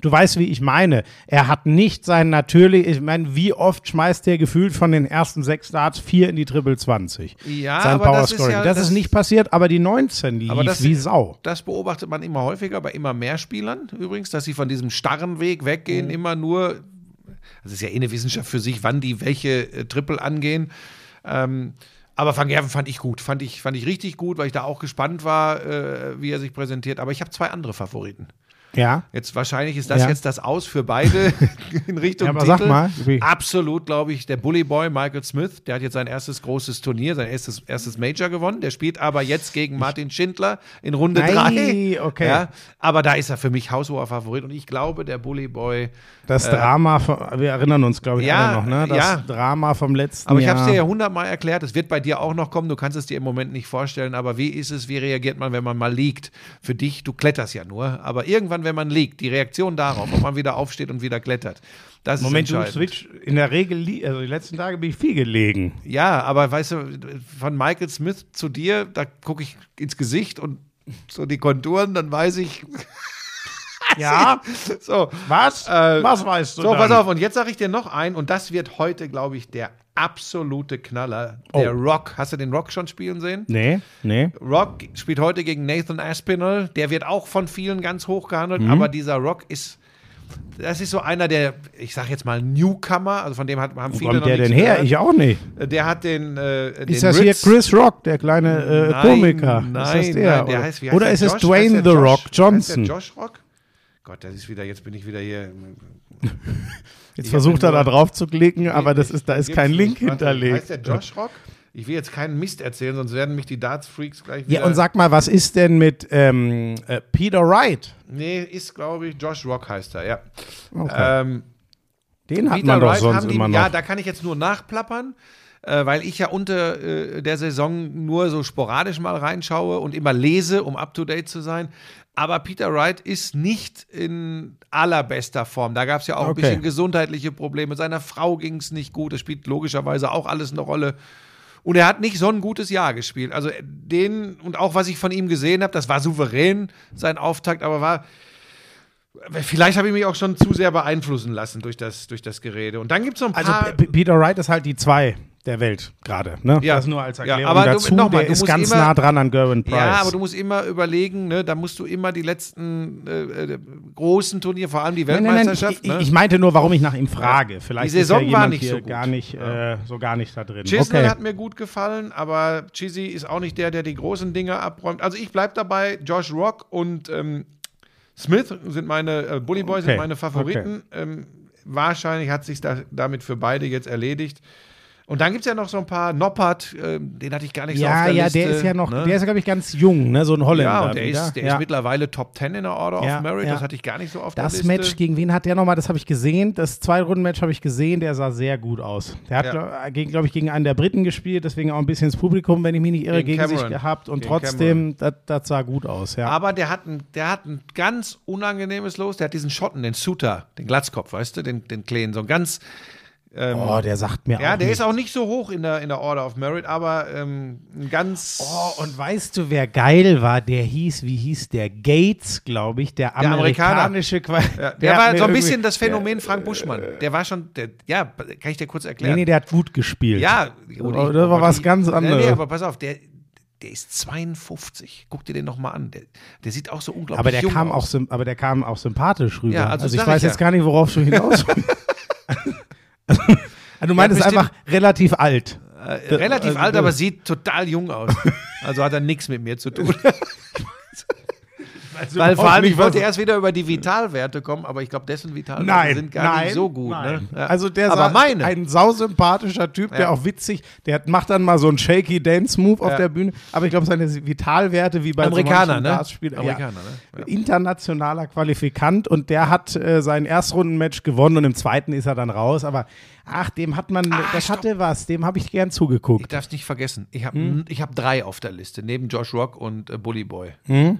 Speaker 1: du weißt, wie ich meine. Er hat nicht sein natürlich, ich meine, wie oft schmeißt der gefühlt von den ersten sechs Starts vier in die Triple 20?
Speaker 2: Ja,
Speaker 1: sein
Speaker 2: aber
Speaker 1: Power
Speaker 2: das ist ja-
Speaker 1: das,
Speaker 2: das-
Speaker 1: ist nicht passiert, aber die 19 lief
Speaker 2: Aber das-
Speaker 1: wie Sau.
Speaker 2: Das beobachtet man immer häufiger bei immer mehr Spielern übrigens, dass sie von diesem starren Weg
Speaker 1: Mhm.
Speaker 2: weggehen, immer nur, das ist ja eh eine Wissenschaft für sich, wann die welche äh, Triple angehen. Ähm, aber Van Gerven fand ich gut, fand ich, fand ich richtig gut, weil ich da auch gespannt war, äh, wie er sich präsentiert. Aber ich habe zwei andere Favoriten.
Speaker 1: Ja.
Speaker 2: Jetzt wahrscheinlich ist das
Speaker 1: Ja.
Speaker 2: jetzt das Aus für beide in Richtung
Speaker 1: Ja, aber
Speaker 2: Titel.
Speaker 1: sag mal, wie-
Speaker 2: Absolut, glaube ich, der Bully Boy Michael Smith, der hat jetzt sein erstes großes Turnier, sein erstes, erstes Major gewonnen. Der spielt aber jetzt gegen Martin Schindler in Runde
Speaker 1: Ei,
Speaker 2: 3.
Speaker 1: okay.
Speaker 2: Ja, aber da ist er für mich haushoher Favorit und ich glaube, der Bully Boy.
Speaker 1: Das Drama, von, wir erinnern uns, glaube ich,
Speaker 2: Äh, ja,
Speaker 1: alle noch, ne? Das
Speaker 2: ja.
Speaker 1: Drama vom letzten
Speaker 2: Aber ich habe es dir ja hundertmal erklärt, es wird bei dir auch noch kommen, du kannst es dir im Moment nicht vorstellen, aber wie ist es, wie reagiert man, wenn man mal liegt? Für dich, du kletterst ja nur, aber irgendwann, wenn man liegt, die Reaktion darauf, ob man wieder aufsteht und wieder klettert, das
Speaker 1: Moment,
Speaker 2: ist
Speaker 1: switch, in der Regel, also die letzten Tage bin ich viel gelegen.
Speaker 2: Ja, aber weißt du, von Michael Smith zu dir, da gucke ich ins Gesicht und so die Konturen, dann weiß ich,
Speaker 1: Ja,
Speaker 2: so.
Speaker 1: was?
Speaker 2: Äh,
Speaker 1: was weißt du
Speaker 2: So,
Speaker 1: dann?
Speaker 2: pass auf, und jetzt sage ich dir noch ein, und das wird heute, glaube ich, der absolute Knaller. Der
Speaker 1: Oh.
Speaker 2: Rock. Hast du den Rock schon spielen sehen?
Speaker 1: Nee, nee.
Speaker 2: Rock spielt heute gegen Nathan Aspinall. Der wird auch von vielen ganz hoch gehandelt,
Speaker 1: Mhm.
Speaker 2: aber dieser Rock ist. Das ist so einer der, ich sage jetzt mal Newcomer, also von dem hat, haben
Speaker 1: Wo
Speaker 2: viele
Speaker 1: kommt
Speaker 2: noch
Speaker 1: der denn her?
Speaker 2: gehört.
Speaker 1: Ich auch nicht.
Speaker 2: Der hat den, äh, den
Speaker 1: Ist das hier
Speaker 2: Ritz-
Speaker 1: Chris Rock, der kleine äh,
Speaker 2: Nein,
Speaker 1: Komiker?
Speaker 2: Nein,
Speaker 1: ist das der?
Speaker 2: nein, der
Speaker 1: oder
Speaker 2: heißt, wie heißt
Speaker 1: oder
Speaker 2: der?
Speaker 1: ist es
Speaker 2: Josh?
Speaker 1: Dwayne The
Speaker 2: der
Speaker 1: Rock
Speaker 2: Josh?
Speaker 1: Johnson?
Speaker 2: Heißt der Josh Rock? Gott, das ist wieder, jetzt bin ich wieder hier.
Speaker 1: Jetzt
Speaker 2: Ich
Speaker 1: versucht er da drauf zu klicken, aber das ist, da ist kein Link
Speaker 2: nicht.
Speaker 1: Hinterlegt.
Speaker 2: Heißt der Josh Rock? Ich will jetzt keinen Mist erzählen, sonst werden mich die Darts-Freaks gleich wieder.
Speaker 1: Ja, und sag mal, was ist denn mit ähm, äh, Peter Wright?
Speaker 2: Nee, ist, glaube ich, Josh Rock heißt er, ja.
Speaker 1: Okay.
Speaker 2: Ähm,
Speaker 1: Den hat
Speaker 2: Peter
Speaker 1: man doch
Speaker 2: Wright
Speaker 1: sonst
Speaker 2: haben die,
Speaker 1: immer noch.
Speaker 2: Ja, da kann ich jetzt nur nachplappern, äh, weil ich ja unter äh, der Saison nur so sporadisch mal reinschaue und immer lese, um up to date zu sein. Aber Peter Wright ist nicht in allerbester Form. Da gab es ja auch ein
Speaker 1: Okay.
Speaker 2: bisschen gesundheitliche Probleme. Seiner Frau ging es nicht gut. Das spielt logischerweise auch alles eine Rolle. Und er hat nicht so ein gutes Jahr gespielt. Also den und auch was ich von ihm gesehen habe, das war souverän sein Auftakt, aber war vielleicht habe ich mich auch schon zu sehr beeinflussen lassen durch das durch das Gerede. Und dann gibt es so ein
Speaker 1: also
Speaker 2: paar
Speaker 1: P- Peter Wright ist halt die zwei. Der Welt gerade. Ne?
Speaker 2: Ja.
Speaker 1: Das nur als
Speaker 2: Ja,
Speaker 1: Erklärung
Speaker 2: aber du-
Speaker 1: dazu.
Speaker 2: noch mal,
Speaker 1: der
Speaker 2: du
Speaker 1: ist ganz
Speaker 2: immer-
Speaker 1: nah dran an Gerwin Price.
Speaker 2: Ja, aber du musst immer überlegen, ne, da musst du immer die letzten äh, äh, großen Turniere, vor allem die
Speaker 1: Nein, nein, nein,
Speaker 2: Weltmeisterschaft.
Speaker 1: ich,
Speaker 2: ne?
Speaker 1: ich meinte nur, warum ich nach ihm frage. Vielleicht
Speaker 2: Die Saison
Speaker 1: ist ja
Speaker 2: war nicht
Speaker 1: hier
Speaker 2: so gut.
Speaker 1: gar nicht, äh, so gar nicht da drin.
Speaker 2: Chisnell
Speaker 1: okay.
Speaker 2: hat mir gut gefallen, aber Chizzy ist auch nicht der, der die großen Dinge abräumt. Also ich bleibe dabei, Josh Rock und ähm, Smith sind meine, äh, Bully Boy sind
Speaker 1: Okay,
Speaker 2: meine Favoriten. Ähm, wahrscheinlich hat sich da, damit für beide jetzt erledigt. Und dann gibt es ja noch so ein paar, Noppert, ähm, den hatte ich gar nicht so auf
Speaker 1: ja,
Speaker 2: der
Speaker 1: ja,
Speaker 2: Liste.
Speaker 1: der ist ja noch,
Speaker 2: ne?
Speaker 1: der ist, glaube ich, ganz jung, ne? so ein Holländer.
Speaker 2: ja, und der,
Speaker 1: wieder.
Speaker 2: ist, der
Speaker 1: ja.
Speaker 2: ist mittlerweile Top 10 in der Order
Speaker 1: Ja,
Speaker 2: of Merit.
Speaker 1: ja.
Speaker 2: Das hatte ich gar nicht so auf der
Speaker 1: Das
Speaker 2: Liste.
Speaker 1: Match, gegen wen hat der nochmal? Das habe ich gesehen. Das Zwei-Runden-Match habe ich gesehen. Der sah sehr gut aus. Der hat,
Speaker 2: Ja.
Speaker 1: glaube ich, gegen einen der Briten gespielt. Deswegen auch ein bisschen ins Publikum, wenn ich mich nicht irre,
Speaker 2: Gegen
Speaker 1: gegen, sich gehabt. Und
Speaker 2: Gegen
Speaker 1: trotzdem, das das sah gut aus. Ja.
Speaker 2: Aber der hat, ein, der hat ein ganz unangenehmes Los. Der hat diesen Schotten, den Suter, den Glatzkopf, weißt du, den, den Kleinen, so ein ganz. Ähm,
Speaker 1: oh, der sagt mir
Speaker 2: ja, der
Speaker 1: nicht.
Speaker 2: ist auch nicht so hoch in der, in der Order of Merit, aber ähm, ein ganz.
Speaker 1: Oh, und weißt du, wer geil war? Der hieß, wie hieß der? Gates, glaube ich, der,
Speaker 2: Der
Speaker 1: amerikanische Qua
Speaker 2: ja, der,
Speaker 1: hat
Speaker 2: war so ein bisschen das Phänomen Frank Buschmann. Der war schon, der, ja, kann ich dir kurz
Speaker 1: Nee,
Speaker 2: erklären?
Speaker 1: nee, der hat gut gespielt.
Speaker 2: ja, gut,
Speaker 1: Oh, das war was ganz
Speaker 2: Nee, nee,
Speaker 1: anderes.
Speaker 2: aber pass auf, der, der ist 52. Guck dir den noch mal an. Der, der sieht auch so unglaublich
Speaker 1: aber der kam
Speaker 2: aus.
Speaker 1: auch, aber der kam auch sympathisch rüber.
Speaker 2: Ja, also
Speaker 1: also, ich weiß
Speaker 2: ja.
Speaker 1: jetzt gar nicht, worauf du hinaus willst. also, du meintest
Speaker 2: bestimmt-
Speaker 1: einfach relativ alt.
Speaker 2: Äh, relativ
Speaker 1: also
Speaker 2: alt, aber sieht total jung aus. Also hat er nichts mit mir zu tun.
Speaker 1: Also
Speaker 2: Weil vor allem, ich wollte erst wieder über die Vitalwerte kommen, aber ich glaube, dessen Vitalwerte
Speaker 1: Nein,
Speaker 2: sind gar
Speaker 1: nein,
Speaker 2: nicht so gut.
Speaker 1: nein.
Speaker 2: Ne? Ja.
Speaker 1: Also der
Speaker 2: aber meine.
Speaker 1: ein sausympathischer Typ, der
Speaker 2: Ja.
Speaker 1: auch witzig, der macht dann mal so einen shaky Dance Move auf
Speaker 2: Ja.
Speaker 1: der Bühne, aber ich glaube seine Vitalwerte wie bei
Speaker 2: Amerikaner,
Speaker 1: so
Speaker 2: ne?
Speaker 1: Dartspielern-
Speaker 2: Amerikaner, ne?
Speaker 1: Internationaler Qualifikant und der hat äh, sein Erstrundenmatch gewonnen und im zweiten ist er dann raus, aber ach, dem hat man, das
Speaker 2: stopp.
Speaker 1: hatte was, dem habe ich gern
Speaker 2: Ich
Speaker 1: zugeguckt.
Speaker 2: darf es nicht vergessen. Ich habe
Speaker 1: Hm?
Speaker 2: ich hab drei auf der Liste, neben Josh Rock und äh, Bully Boy.
Speaker 1: Hm?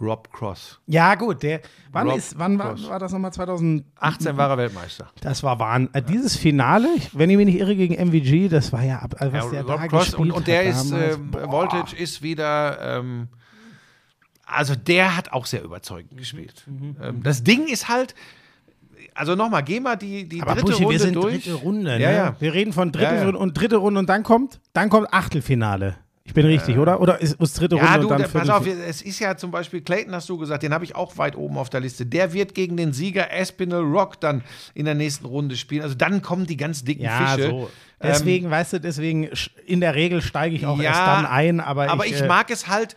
Speaker 2: Rob Cross.
Speaker 1: Ja, gut, der, wann,
Speaker 2: Rob
Speaker 1: ist, wann war, war das nochmal 2000?
Speaker 2: 18 war er Weltmeister.
Speaker 1: Das war Wahnsinn. Äh, Dieses Finale, wenn ich mich nicht irre, gegen MVG, das war ja, ab- äh, was
Speaker 2: Ja,
Speaker 1: der
Speaker 2: Rob
Speaker 1: da
Speaker 2: Cross und, und der ist,
Speaker 1: Boah.
Speaker 2: Voltage ist wieder, ähm, also der hat auch sehr überzeugend gespielt.
Speaker 1: Mhm.
Speaker 2: Ähm, das Ding ist halt, also nochmal, geh mal die, die
Speaker 1: Aber
Speaker 2: dritte
Speaker 1: Buschi,
Speaker 2: Runde
Speaker 1: wir sind
Speaker 2: durch.
Speaker 1: dritte Runde, ne?
Speaker 2: Ja, ja.
Speaker 1: Wir reden von dritte
Speaker 2: Ja, ja.
Speaker 1: Runde und dritte Runde und dann kommt, dann kommt Achtelfinale. Ich bin richtig, oder? Oder ist, ist dritte Runde
Speaker 2: Ja, du,
Speaker 1: und dann
Speaker 2: der, pass auf, es ist ja zum Beispiel Clayton, hast du gesagt, den habe ich auch weit oben auf der Liste. Der wird gegen den Sieger Aspinall Rock dann in der nächsten Runde spielen. Also dann kommen die ganz dicken
Speaker 1: Ja,
Speaker 2: Fische.
Speaker 1: so. Deswegen, weißt du, deswegen in der Regel steige ich auch
Speaker 2: Ja,
Speaker 1: erst dann ein, aber,
Speaker 2: Aber
Speaker 1: ich,
Speaker 2: ich
Speaker 1: äh,
Speaker 2: mag es halt.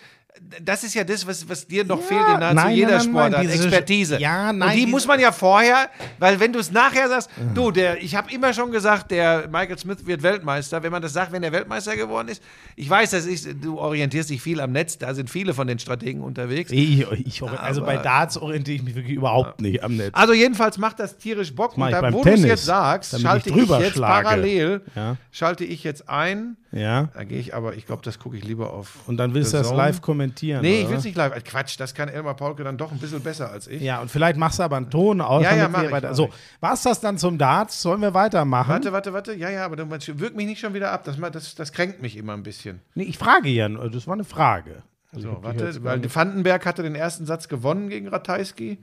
Speaker 2: Das ist ja das, was, was dir noch
Speaker 1: Ja,
Speaker 2: fehlt in nahezu
Speaker 1: nein,
Speaker 2: jeder
Speaker 1: nein,
Speaker 2: Sportart,
Speaker 1: nein, diese-
Speaker 2: Expertise.
Speaker 1: Ja, nein,
Speaker 2: Und die muss man ja vorher, weil wenn du es nachher sagst, du, der, ich habe immer schon gesagt, der Michael Smith wird Weltmeister. Wenn man das sagt, wenn er Weltmeister geworden ist, ich weiß, das ist, du orientierst dich viel am Netz, da sind viele von den Strategen unterwegs.
Speaker 1: ich, ich, also bei
Speaker 2: Aber-
Speaker 1: Darts orientiere ich mich wirklich überhaupt nicht am Netz.
Speaker 2: Also jedenfalls macht das tierisch Bock. Und
Speaker 1: ich
Speaker 2: da,
Speaker 1: beim
Speaker 2: wo du es
Speaker 1: Tennis,
Speaker 2: jetzt sagst,
Speaker 1: damit ich
Speaker 2: schalte ich,
Speaker 1: drüber
Speaker 2: jetzt
Speaker 1: schlage.
Speaker 2: parallel,
Speaker 1: Ja.
Speaker 2: schalte ich jetzt ein.
Speaker 1: Ja.
Speaker 2: Da gehe ich aber, ich glaube, das gucke ich lieber auf.
Speaker 1: Und dann willst du das live kommentieren.
Speaker 2: Nee, ich
Speaker 1: oder
Speaker 2: will es nicht live. Quatsch, das kann Elmar Paulke dann doch ein bisschen besser als ich.
Speaker 1: Ja, und vielleicht machst du aber einen Ton aus.
Speaker 2: Ja, ja, mach ich,
Speaker 1: weiter.
Speaker 2: mach
Speaker 1: So,
Speaker 2: ich.
Speaker 1: war's das dann zum Darts? Sollen wir weitermachen?
Speaker 2: Warte, warte, warte. Ja, ja, aber dann wirkt mich nicht schon wieder ab. Das, das, das kränkt mich immer ein bisschen.
Speaker 1: Nee, ich frage ja, nur, das war eine Frage. Also
Speaker 2: So,
Speaker 1: ich
Speaker 2: warte, weil Vandenberg hatte den ersten Satz gewonnen gegen Ratajski.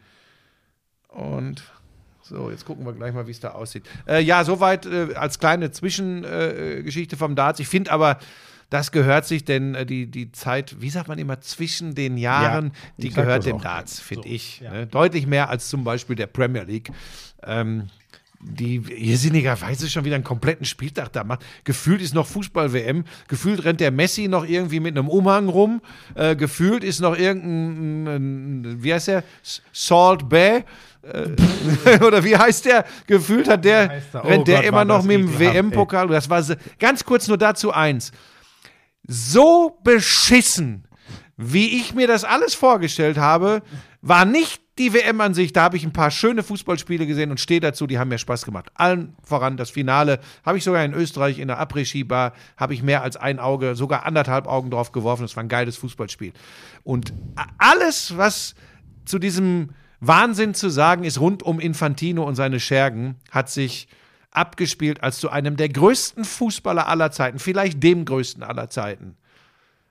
Speaker 2: Und so, jetzt gucken wir gleich mal, wie es da aussieht. Äh, ja, soweit äh, als kleine Zwischengeschichte äh, Geschichte vom Darts. Ich finde aber, das gehört sich, denn äh, die, die Zeit, wie sagt man immer, zwischen den Jahren,
Speaker 1: Ja,
Speaker 2: die gehört dem Darts, finde
Speaker 1: So,
Speaker 2: ich.
Speaker 1: ja.
Speaker 2: Ne? Deutlich mehr als zum Beispiel der Premier League. Ähm, die irrsinnigerweise schon wieder einen kompletten Spieltag da macht. Gefühlt ist noch Fußball-WM, gefühlt rennt der Messi noch irgendwie mit einem Umhang rum, äh, gefühlt ist noch irgendein, ein, wie heißt der, Salt Bay, äh, oder wie heißt der? Gefühlt hat der,
Speaker 1: heißt er? Oh
Speaker 2: rennt der
Speaker 1: Gott,
Speaker 2: immer noch mit dem. WM-Pokal. Das war ganz kurz nur dazu eins. So beschissen, wie ich mir das alles vorgestellt habe, war nicht die WM an sich. Da habe ich ein paar schöne Fußballspiele gesehen und stehe dazu, die haben mir Spaß gemacht. Allen voran das Finale. Habe ich sogar in Österreich in der Après-Ski-Bar, habe ich mehr als ein Auge, sogar anderthalb Augen drauf geworfen. Das war ein geiles Fußballspiel. Und alles, was zu diesem Wahnsinn zu sagen ist, rund um Infantino und seine Schergen, hat sich abgespielt als zu einem der größten Fußballer aller Zeiten, vielleicht dem größten aller Zeiten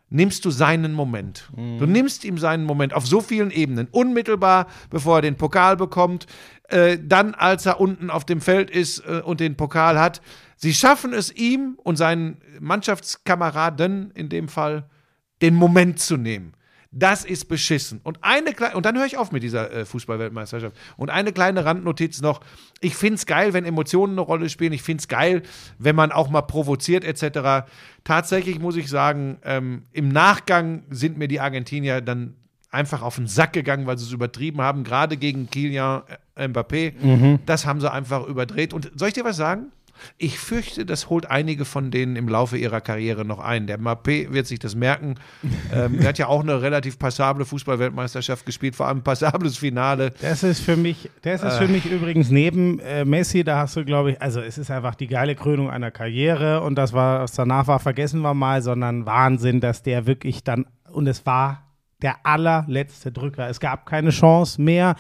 Speaker 2: nimmst du seinen Moment. Du nimmst ihm seinen Moment auf so vielen Ebenen. Unmittelbar, bevor er den Pokal bekommt, äh, dann, als er unten auf dem Feld ist äh, und den Pokal hat. Sie schaffen es ihm und seinen Mannschaftskameraden in dem Fall, den Moment zu nehmen. Das ist beschissen. Und eine und dann höre ich auf mit dieser äh, Fußballweltmeisterschaft. Und eine kleine Randnotiz noch. Ich finde es geil, wenn Emotionen eine Rolle spielen. Ich finde es geil, wenn man auch mal provoziert, etc. Tatsächlich muss ich sagen, ähm, im Nachgang sind mir die Argentinier dann einfach auf den Sack gegangen, weil sie es übertrieben haben, gerade gegen Kylian äh, Mbappé. Das haben sie einfach überdreht. Und soll ich dir was sagen? Ich fürchte, das holt einige von denen im Laufe ihrer Karriere noch ein. Der Mbappé wird sich das merken. ähm, er hat ja auch eine relativ passable Fußballweltmeisterschaft gespielt, vor allem ein passables Finale.
Speaker 1: Das ist für mich, das ist für mich übrigens neben äh, Messi, da hast du, glaube ich, also es ist einfach die geile Krönung einer Karriere und das war, was danach war, vergessen wir mal, sondern Wahnsinn, dass der wirklich dann, und es war der allerletzte Drücker. Es gab keine Chance mehr.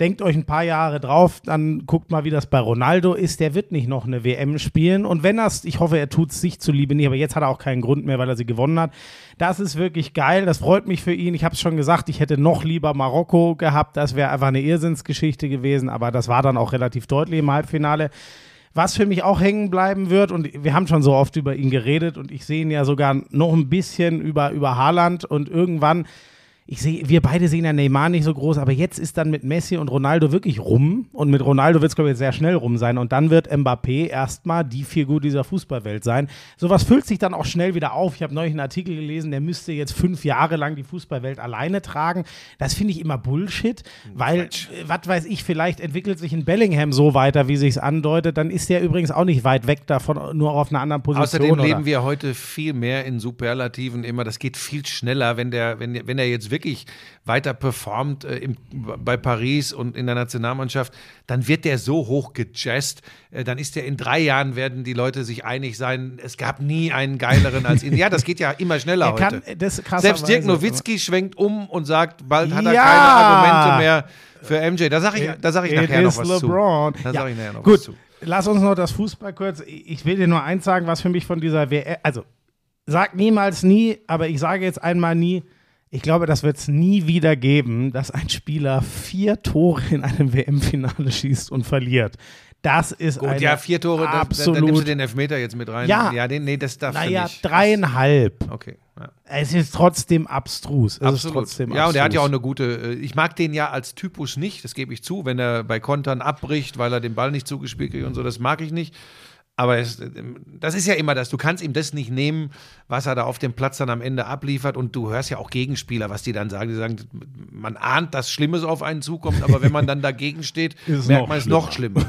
Speaker 1: Denkt euch ein paar Jahre drauf, dann guckt mal, wie das bei Ronaldo ist. Der wird nicht noch eine WM spielen. Und wenn er ich hoffe, er tut es sich zuliebe nicht, aber jetzt hat er auch keinen Grund mehr, weil er sie gewonnen hat. Das ist wirklich geil. Das freut mich für ihn. Ich habe es schon gesagt, ich hätte noch lieber Marokko gehabt. Das wäre einfach eine Irrsinnsgeschichte gewesen, aber das war dann auch relativ deutlich im Halbfinale. Was für mich auch hängen bleiben wird, und wir haben schon so oft über ihn geredet, und ich sehe ihn ja sogar noch ein bisschen über, über Haaland und irgendwann ich sehe, wir beide sehen ja Neymar nicht so groß, aber jetzt ist dann mit Messi und Ronaldo wirklich rum. Und mit Ronaldo wird es, glaube ich, sehr schnell rum sein. Und dann wird Mbappé erstmal die Figur dieser Fußballwelt sein. Sowas füllt sich dann auch schnell wieder auf. Ich habe neulich einen Artikel gelesen, der müsste jetzt fünf Jahre lang die Fußballwelt alleine tragen. Das finde ich immer Bullshit, weil, äh, was weiß ich, vielleicht entwickelt sich in Bellingham so weiter, wie sich andeutet. Dann ist der übrigens auch nicht weit weg davon, nur auf einer anderen Position.
Speaker 2: Außerdem
Speaker 1: oder?
Speaker 2: leben wir heute viel mehr in Superlativen immer. Das geht viel schneller, wenn der, wenn, wenn er jetzt wirklich weiter performt äh, im, bei Paris und in der Nationalmannschaft, dann wird der so hoch gejazzt, äh, dann ist der in drei Jahren werden die Leute sich einig sein, es gab nie einen geileren als ihn. Ja, das geht ja immer schneller
Speaker 1: Er
Speaker 2: heute.
Speaker 1: kann, das
Speaker 2: Selbst Dirk Nowitzki schwenkt um und sagt, bald hat er
Speaker 1: Ja.
Speaker 2: keine Argumente mehr für MJ. Da sage ich, da sag ich
Speaker 1: It
Speaker 2: nachher noch was
Speaker 1: LeBron.
Speaker 2: zu. Da
Speaker 1: Ja,
Speaker 2: sage ich nachher noch
Speaker 1: Gut,
Speaker 2: was zu.
Speaker 1: lass uns noch das Fußball kurz. Ich will dir nur eins sagen, was für mich von dieser WM, also sag niemals nie, aber ich sage jetzt einmal nie, ich glaube, das wird es nie wieder geben, dass ein Spieler vier Tore in einem WM-Finale schießt und verliert. Das ist
Speaker 2: Gut, ja, vier Tore, da, da,
Speaker 1: absolut,
Speaker 2: dann nimmst du den Elfmeter jetzt mit rein.
Speaker 1: Ja.
Speaker 2: ja den, nee, das darfst
Speaker 1: naja,
Speaker 2: nicht.
Speaker 1: dreieinhalb.
Speaker 2: Okay, ja.
Speaker 1: Es ist trotzdem abstrus. Es
Speaker 2: Absolut.
Speaker 1: trotzdem
Speaker 2: ja, und er hat ja auch
Speaker 1: abstrus.
Speaker 2: eine gute. äh, Ich mag den ja als Typus nicht, das gebe ich zu, wenn er bei Kontern abbricht, weil er den Ball nicht zugespielt kriegt und so, das mag ich nicht. Aber es, das ist ja immer das. Du kannst ihm das nicht nehmen, was er da auf dem Platz dann am Ende abliefert. Und du hörst ja auch Gegenspieler, was die dann sagen. Die sagen, man ahnt, dass Schlimmes auf einen zukommt, aber wenn man dann dagegen steht, merkt man es noch schlimmer.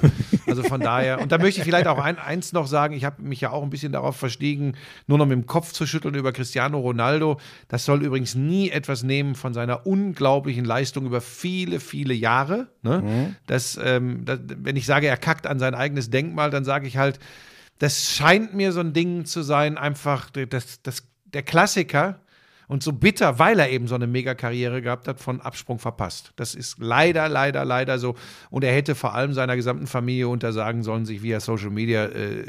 Speaker 2: Also von daher. Und da möchte ich vielleicht auch ein, eins noch sagen. Ich habe mich ja auch ein bisschen darauf verstiegen, nur noch mit dem Kopf zu schütteln über Cristiano Ronaldo. Das soll übrigens nie etwas nehmen von seiner unglaublichen Leistung über viele, viele Jahre. Ne? Das, ähm, das, wenn ich sage, er kackt an sein eigenes Denkmal, dann sage ich halt, das scheint mir so ein Ding zu sein, einfach das, das, der Klassiker und so bitter, weil er eben so eine Mega-Karriere gehabt hat, von Absprung verpasst. Das ist leider, leider, leider so. Und er hätte vor allem seiner gesamten Familie untersagen sollen, sich via Social Media äh,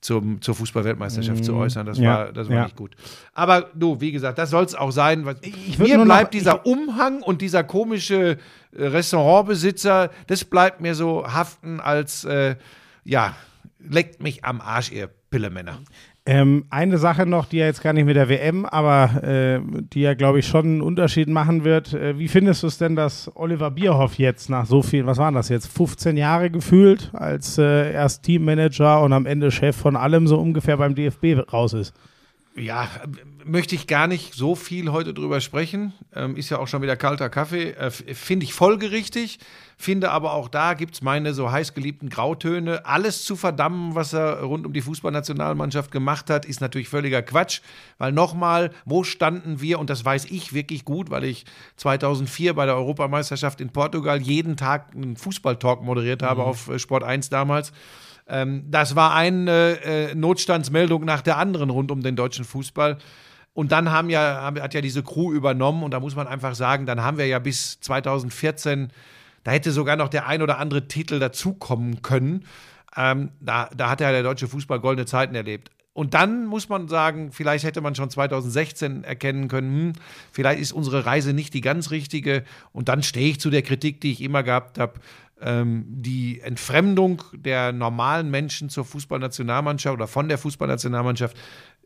Speaker 2: zum, zur Fußball-Weltmeisterschaft zu äußern. Das
Speaker 1: Ja,
Speaker 2: war, das war
Speaker 1: ja.
Speaker 2: nicht gut. Aber du, wie gesagt, das soll es auch sein.
Speaker 1: Ich
Speaker 2: mir
Speaker 1: nur noch-
Speaker 2: bleibt dieser Umhang und dieser komische äh, Restaurantbesitzer, das bleibt mir so haften als, äh, ja, leckt mich am Arsch, ihr Pillemänner.
Speaker 1: Ähm, eine Sache noch, die ja jetzt gar nicht mit der WM, aber äh, die ja, glaube ich, schon einen Unterschied machen wird. Äh, wie findest du es denn, dass Oliver Bierhoff jetzt nach so viel, was waren das jetzt, 15 Jahre gefühlt, als äh, erst Teammanager und am Ende Chef von allem so ungefähr beim DFB raus ist?
Speaker 2: Ja, möchte ich gar nicht so viel heute drüber sprechen. Ähm, ist ja auch schon wieder kalter Kaffee. Äh, Finde ich folgerichtig. Finde aber auch da gibt es meine so heißgeliebten Grautöne. Alles zu verdammen, was er rund um die Fußballnationalmannschaft gemacht hat, ist natürlich völliger Quatsch. Weil nochmal, wo standen wir? Und das weiß ich wirklich gut, weil ich 2004 bei der Europameisterschaft in Portugal jeden Tag einen Fußballtalk moderiert habe auf äh, Sport 1 damals. Ähm, das war eine äh, Notstandsmeldung nach der anderen rund um den deutschen Fußball. Und dann haben ja, hat ja diese Crew übernommen und da muss man einfach sagen, dann haben wir ja bis 2014, da hätte sogar noch der ein oder andere Titel dazukommen können. Ähm, da, da hat ja der deutsche Fußball goldene Zeiten erlebt. Und dann muss man sagen, vielleicht hätte man schon 2016 erkennen können, hm, vielleicht ist unsere Reise nicht die ganz richtige. Und dann stehe ich zu der Kritik, die ich immer gehabt habe. Ähm, die Entfremdung der normalen Menschen zur Fußballnationalmannschaft oder von der Fußballnationalmannschaft,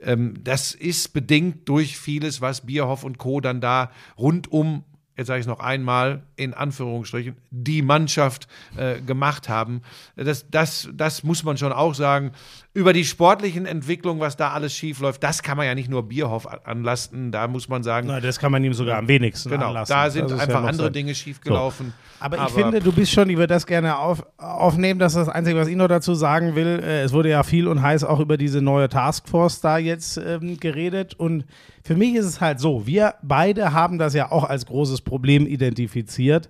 Speaker 2: ähm, das ist bedingt durch vieles, was Bierhoff und Co. dann da rundum jetzt sage ich es noch einmal, in Anführungsstrichen, die Mannschaft äh, gemacht haben. Das, das, das muss man schon auch sagen. Über die sportlichen Entwicklungen, was da alles schief läuft, das kann man ja nicht nur Bierhoff anlasten. Da muss man sagen,
Speaker 1: Na, das kann man ihm sogar am wenigsten
Speaker 2: genau,
Speaker 1: anlassen.
Speaker 2: da sind
Speaker 1: ja
Speaker 2: einfach
Speaker 1: noch
Speaker 2: andere
Speaker 1: sein-
Speaker 2: Dinge schiefgelaufen.
Speaker 1: Aber ich finde, du bist schon, ich würde das gerne auf, aufnehmen, das ist das Einzige, was ich noch dazu sagen will. Äh, es wurde ja viel und heiß auch über diese neue Taskforce da jetzt ähm, geredet. Und für mich ist es halt so, wir beide haben das ja auch als großes Problem identifiziert.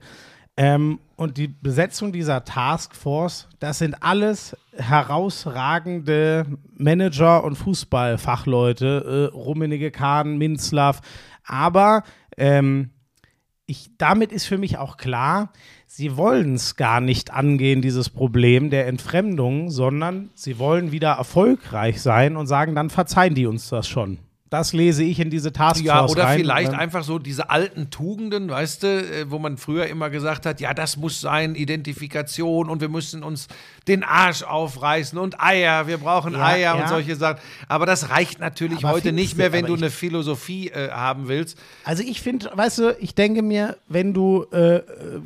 Speaker 1: Ähm, und die Besetzung dieser Taskforce, das sind alles herausragende Manager und Fußballfachleute, äh, Rummenigge, Kahn, Minzlaff. Aber ähm, ich, damit ist für mich auch klar, sie wollen es gar nicht angehen, dieses Problem der Entfremdung, sondern sie wollen wieder erfolgreich sein und sagen, dann verzeihen die uns das schon. Das lese ich in diese Taskforce
Speaker 2: Ja, oder
Speaker 1: rein.
Speaker 2: vielleicht
Speaker 1: Ähm,
Speaker 2: einfach so diese alten Tugenden, weißt du, äh, wo man früher immer gesagt hat, ja, das muss sein, Identifikation und wir müssen uns den Arsch aufreißen und Eier, wir brauchen
Speaker 1: Ja,
Speaker 2: Eier
Speaker 1: ja.
Speaker 2: und solche Sachen. Aber das reicht natürlich
Speaker 1: Aber
Speaker 2: heute nicht mehr, wenn du eine Philosophie äh, haben willst.
Speaker 1: Also ich finde, weißt du, ich denke mir, wenn du äh,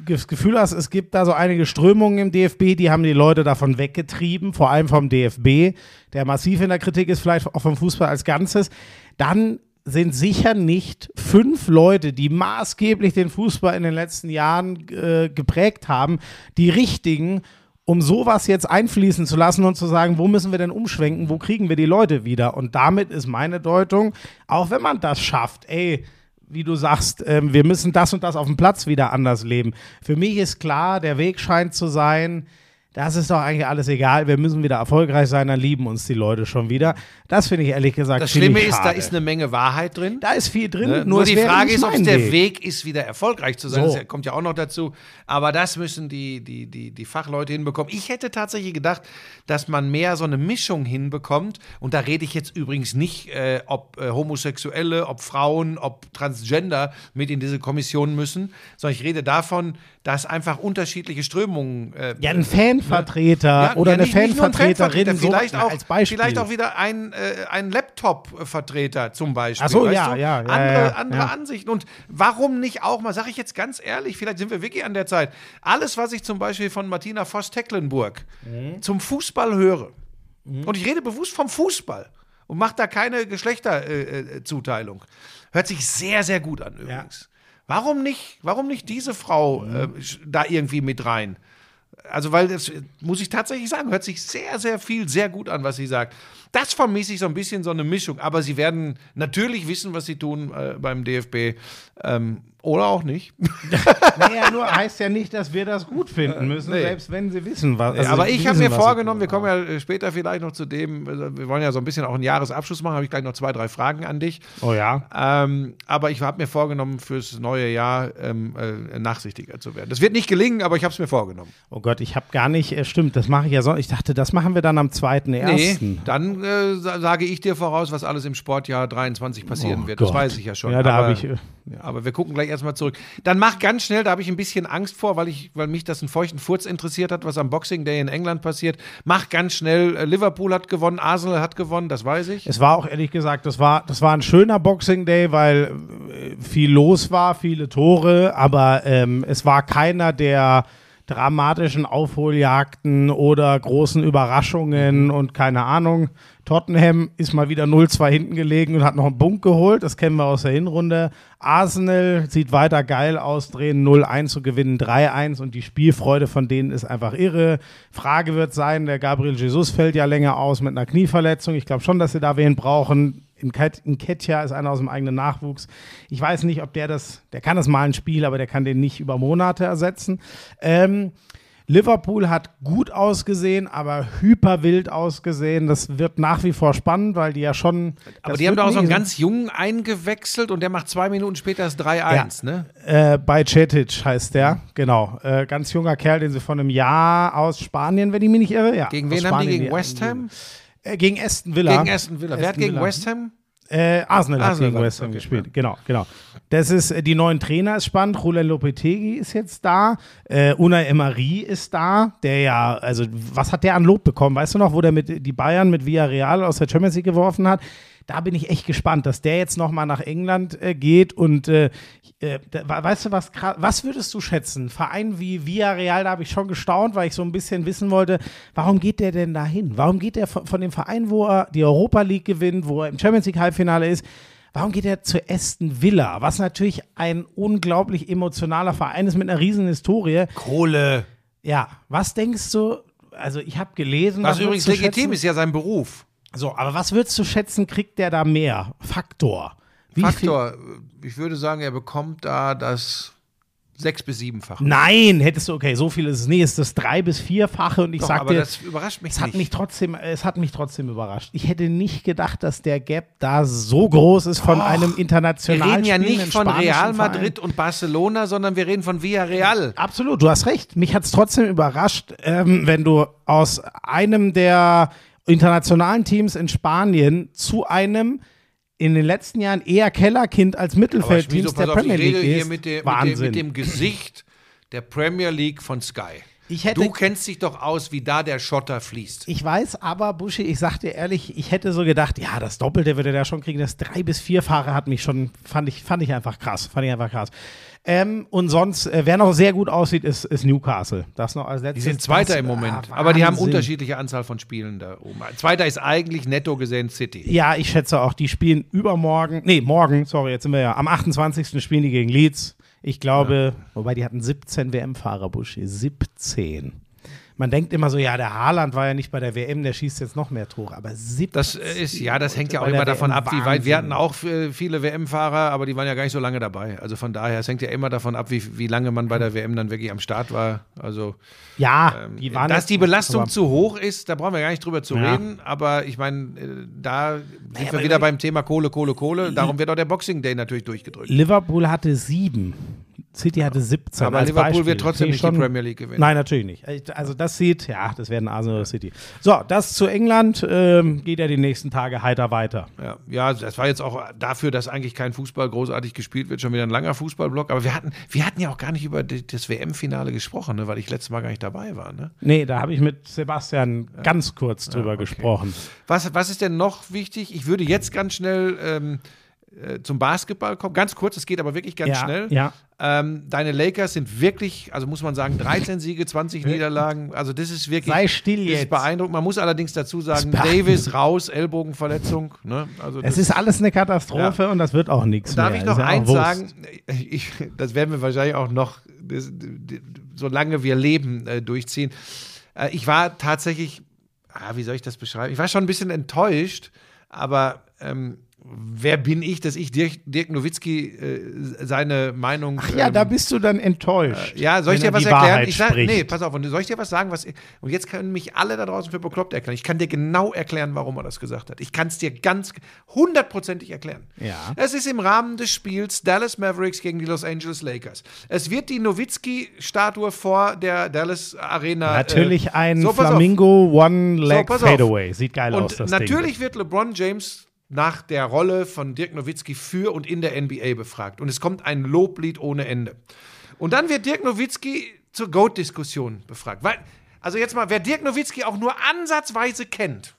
Speaker 1: das Gefühl hast, es gibt da so einige Strömungen im DFB, die haben die Leute davon weggetrieben, vor allem vom DFB, der massiv in der Kritik ist, vielleicht auch vom Fußball als Ganzes, dann sind sicher nicht fünf Leute, die maßgeblich den Fußball in den letzten Jahren äh, geprägt haben, die richtigen, um sowas jetzt einfließen zu lassen und zu sagen, wo müssen wir denn umschwenken, wo kriegen wir die Leute wieder? Und damit ist meine Deutung, auch wenn man das schafft, ey, wie du sagst, ähm, wir müssen das und das auf dem Platz wieder anders leben. Für mich ist klar, der Weg scheint zu sein, das ist doch eigentlich alles egal, wir müssen wieder erfolgreich sein, dann lieben uns die Leute schon wieder. Das finde ich ehrlich gesagt
Speaker 2: Das Schlimme ist, da ist eine Menge Wahrheit drin.
Speaker 1: da ist viel drin,
Speaker 2: Ne?
Speaker 1: nur,
Speaker 2: Nur die Frage ist, ob es der
Speaker 1: Weg.
Speaker 2: Weg. ist, wieder erfolgreich zu sein.
Speaker 1: So.
Speaker 2: Das kommt ja auch noch dazu. Aber das müssen die, die, die, die Fachleute hinbekommen. Ich hätte tatsächlich gedacht, dass man mehr so eine Mischung hinbekommt. Und da rede ich jetzt übrigens nicht, äh, ob äh, Homosexuelle, ob Frauen, ob Transgender mit in diese Kommission müssen, sondern ich rede davon, dass einfach unterschiedliche Strömungen. Äh,
Speaker 1: Ja, ein Fanvertreter
Speaker 2: ja,
Speaker 1: oder
Speaker 2: ja,
Speaker 1: eine
Speaker 2: nicht- nur ein
Speaker 1: Fanvertreterin,
Speaker 2: Fanvertreter, vielleicht,
Speaker 1: so,
Speaker 2: auch,
Speaker 1: als Beispiel.
Speaker 2: vielleicht auch wieder ein, äh, ein Laptop-Vertreter zum Beispiel.
Speaker 1: Ach so, ja, ja,
Speaker 2: Andere, andere. Ansichten. Und warum nicht auch mal, sage ich jetzt ganz ehrlich, vielleicht sind wir wirklich an der Zeit, alles, was ich zum Beispiel von Martina Voss-Tecklenburg
Speaker 1: Mhm.
Speaker 2: zum Fußball höre, und ich rede bewusst vom Fußball und mache da keine Geschlechterzuteilung, äh, Zuteilung, hört sich sehr, sehr gut an übrigens. Warum nicht, warum nicht diese Frau äh, sch- da irgendwie mit rein? Also, weil das muss ich tatsächlich sagen, hört sich sehr, sehr viel, sehr gut an, was sie sagt. Das vermisse ich so ein bisschen, so eine Mischung. Aber sie werden natürlich wissen, was sie tun äh, beim DFB. Ähm, oder auch nicht.
Speaker 1: Naja, nur heißt ja nicht, dass wir das gut finden müssen,
Speaker 2: Nee.
Speaker 1: selbst wenn sie wissen, was. also
Speaker 2: aber ich habe mir vorgenommen, wir kommen ja äh, später vielleicht noch zu dem, also wir wollen ja so ein bisschen auch einen Jahresabschluss machen, habe ich gleich noch zwei, drei Fragen an dich.
Speaker 1: Oh ja.
Speaker 2: Ähm, aber ich habe mir vorgenommen, fürs neue Jahr ähm, äh, nachsichtiger zu werden. Das wird nicht gelingen, aber ich habe es mir vorgenommen.
Speaker 1: Oh Gott, ich habe gar nicht, äh, stimmt, das mache ich ja so. Ich dachte, das machen wir dann am 2.1.
Speaker 2: Nee, dann äh, sa- sage ich dir voraus, was alles im Sportjahr 23 passieren
Speaker 1: Oh
Speaker 2: wird.
Speaker 1: Gott.
Speaker 2: Das weiß ich ja schon.
Speaker 1: Ja, da habe ich. äh,
Speaker 2: aber wir gucken gleich erstmal zurück. Dann mach ganz schnell, da habe ich ein bisschen Angst vor, weil, ich, weil mich das einen feuchten Furz interessiert hat, was am Boxing Day in England passiert. Mach ganz schnell. äh, Liverpool hat gewonnen, Arsenal hat gewonnen, das weiß ich.
Speaker 1: Es war auch ehrlich gesagt, das war, das war ein schöner Boxing Day, weil äh, viel los war, viele Tore, aber ähm, es war keiner der dramatischen Aufholjagden oder großen Überraschungen und keine Ahnung. Tottenham ist mal wieder 0-2 hinten gelegen und hat noch einen Punkt geholt. Das kennen wir aus der Hinrunde. Arsenal sieht weiter geil aus, drehen 0-1 zu gewinnen 3-1 und die Spielfreude von denen ist einfach irre. Frage wird sein, der Gabriel Jesus fällt ja länger aus mit einer Knieverletzung. Ich glaube schon, dass sie da wen brauchen. In, Ket in Ketja ist einer aus dem eigenen Nachwuchs. Ich weiß nicht, ob der das, der kann das mal ein Spiel, aber der kann den nicht über Monate ersetzen. Ähm, Liverpool hat gut ausgesehen, aber hyperwild ausgesehen. Das wird nach wie vor spannend, weil die ja schon.
Speaker 2: Aber die haben da auch so einen ganz jungen eingewechselt und der macht zwei Minuten später das 3-1, ne?
Speaker 1: Äh, bei Cetic heißt der, genau. Äh, ganz junger Kerl, den sie von einem Jahr aus Spanien, wenn ich mich nicht irre. Ja,
Speaker 2: Gegen wen haben die?
Speaker 1: Spanien
Speaker 2: Gegen West Ham?
Speaker 1: Äh, gegen Aston Villa.
Speaker 2: Gegen Aston Villa. Wer hat gegen. West Ham?
Speaker 1: Äh, Arsenal, hat gegen West Ham gespielt.
Speaker 2: ja.
Speaker 1: Genau, genau. Das ist, äh, die neuen Trainer ist spannend. Roland Lopetegi ist jetzt da. Äh, Unai Emery ist da. Der ja, also, was hat der an Lob bekommen? Weißt du noch, wo der mit die Bayern mit Villarreal aus der Champions League geworfen hat? Da bin ich echt gespannt, dass der jetzt nochmal nach England äh, geht und äh, äh, weißt du was, was würdest du schätzen? Verein wie Villarreal, da habe ich schon gestaunt, weil ich so ein bisschen wissen wollte, warum geht der denn dahin? Warum geht der von, von dem Verein, wo er die Europa League gewinnt, wo er im Champions League Halbfinale ist, warum geht er zu Aston Villa? Was natürlich ein unglaublich emotionaler Verein ist mit einer riesen Historie.
Speaker 2: Kohle.
Speaker 1: Ja, was denkst du? Also ich habe gelesen,
Speaker 2: Was übrigens legitim ist, ja sein Beruf.
Speaker 1: So, aber was würdest du schätzen, kriegt der da mehr? Faktor. Wie Viel?
Speaker 2: Faktor, ich würde sagen, er bekommt da das sechs- bis siebenfache.
Speaker 1: Nein, hättest du, okay, so viel ist es. Nee, es ist das drei- bis vierfache und ich
Speaker 2: Doch,
Speaker 1: sag
Speaker 2: aber
Speaker 1: dir,
Speaker 2: das überrascht mich
Speaker 1: es hat
Speaker 2: nicht.
Speaker 1: mich trotzdem, es hat mich trotzdem überrascht. Ich hätte nicht gedacht, dass der Gap da so groß ist von einem
Speaker 2: wir
Speaker 1: international
Speaker 2: reden ja nicht von Real
Speaker 1: Verein.
Speaker 2: Madrid und Barcelona, sondern wir reden von Villarreal.
Speaker 1: Absolut, du hast recht. Mich hat es trotzdem überrascht, ähm, wenn du aus einem der internationalen Teams in Spanien zu einem in den letzten Jahren eher Kellerkind als Mittelfeldteams der
Speaker 2: auf,
Speaker 1: Premier
Speaker 2: ich rede
Speaker 1: League
Speaker 2: hier
Speaker 1: ist.
Speaker 2: mit, dem,
Speaker 1: Wahnsinn.
Speaker 2: mit dem Gesicht der Premier League von Sky.
Speaker 1: Ich hätte-
Speaker 2: du kennst dich doch aus, wie da der Schotter fließt.
Speaker 1: Ich weiß, aber Buschi, ich sag dir ehrlich, ich hätte so gedacht, ja, das Doppelte würde der schon kriegen. Das drei bis vierfache hat mich schon, fand ich, fand ich einfach krass, fand ich einfach krass. Ähm, und sonst, äh, wer noch sehr gut aussieht, ist, ist Newcastle. Das noch als
Speaker 2: Die
Speaker 1: letztes.
Speaker 2: sind Zweiter
Speaker 1: das,
Speaker 2: im Moment,
Speaker 1: ah,
Speaker 2: aber die haben unterschiedliche Anzahl von Spielen da oben. Zweiter ist eigentlich netto gesehen City.
Speaker 1: Ja, ich schätze auch, die spielen übermorgen, nee, morgen, sorry, jetzt sind wir ja, am 28. spielen die gegen Leeds. Ich glaube, wobei die hatten 17 WM-Fahrer, Buschi, 17. Man denkt immer so, ja, der Haaland war ja nicht bei der WM, der schießt jetzt noch mehr Tore, aber 17.
Speaker 2: Das ist, ja, das hängt ja auch immer davon
Speaker 1: WM
Speaker 2: ab, wie weit. Wir hatten auch äh, viele WM-Fahrer, aber die waren ja gar nicht so lange dabei. Also von daher, es hängt ja immer davon ab, wie, wie lange man bei der WM dann wirklich am Start war. Also,
Speaker 1: Ja,
Speaker 2: ähm,
Speaker 1: die waren
Speaker 2: dass die Belastung zu hoch ist, da brauchen wir gar nicht drüber zu
Speaker 1: Ja.
Speaker 2: reden. Aber ich meine, äh, da sind
Speaker 1: aber
Speaker 2: wir wieder beim Thema Kohle, Kohle, Kohle. Darum wird auch der Boxing Day natürlich durchgedrückt.
Speaker 1: Liverpool hatte sieben. City hatte 17.
Speaker 2: Aber Liverpool
Speaker 1: Beispiel.
Speaker 2: wird trotzdem nicht die Premier League gewinnen.
Speaker 1: Nein, natürlich nicht. Also das sieht, ja, das werden Arsenal oder City. So, das zu England ähm, geht ja die nächsten Tage heiter weiter.
Speaker 2: Ja, ja, das war jetzt auch dafür, dass eigentlich kein Fußball großartig gespielt wird, schon wieder ein langer Fußballblock. Aber wir hatten, wir hatten ja auch gar nicht über die, das WM-Finale gesprochen, ne, weil ich letztes Mal gar nicht dabei war. Ne?
Speaker 1: Nee, da habe ich mit Sebastian ganz kurz drüber gesprochen.
Speaker 2: Was, was ist denn noch wichtig? Ich würde jetzt ganz schnell ähm, äh, zum Basketball kommen. Ganz kurz, es geht aber wirklich ganz
Speaker 1: Ja,
Speaker 2: schnell.
Speaker 1: ja.
Speaker 2: Ähm, deine Lakers sind wirklich, also muss man sagen, 13 Siege, 20 Niederlagen. Also das ist wirklich
Speaker 1: Sei still jetzt.
Speaker 2: Beeindruckend. Man muss allerdings dazu sagen. Davis raus, Ellbogenverletzung. Ne? Also
Speaker 1: Es
Speaker 2: das-
Speaker 1: ist alles eine Katastrophe und das wird auch nichts mehr.
Speaker 2: Darf ich noch
Speaker 1: ja
Speaker 2: eins sagen? Ich, das werden wir wahrscheinlich auch noch, das, solange wir leben, äh, durchziehen. Äh, ich war tatsächlich, ah, wie soll ich das beschreiben? Ich war schon ein bisschen enttäuscht, aber ähm, wer bin ich, dass ich Dirk, Dirk Nowitzki äh, seine Meinung.
Speaker 1: Ach ja,
Speaker 2: ähm,
Speaker 1: da bist du dann enttäuscht.
Speaker 2: ja, soll ich dir was erklären? Ich sag, nee, pass auf, und soll ich dir was sagen, was und jetzt können mich alle da draußen für bekloppt erklären. Ich kann dir genau erklären, warum er das gesagt hat. Ich kann es dir ganz hundertprozentig erklären.
Speaker 1: Ja.
Speaker 2: Es ist im Rahmen des Spiels Dallas Mavericks gegen die Los Angeles Lakers. Es wird die Nowitzki-Statue vor der Dallas Arena.
Speaker 1: Natürlich
Speaker 2: äh,
Speaker 1: ein
Speaker 2: so.
Speaker 1: Flamingo One-Leg
Speaker 2: So.
Speaker 1: Fadeaway. Sieht geil aus,
Speaker 2: Und
Speaker 1: das
Speaker 2: natürlich
Speaker 1: Ding.
Speaker 2: wird LeBron James nach der Rolle von Dirk Nowitzki für und in der NBA befragt. Und es kommt ein Loblied ohne Ende. Und dann wird Dirk Nowitzki zur GOAT-Diskussion befragt. Weil, also jetzt mal, wer Dirk Nowitzki auch nur ansatzweise kennt,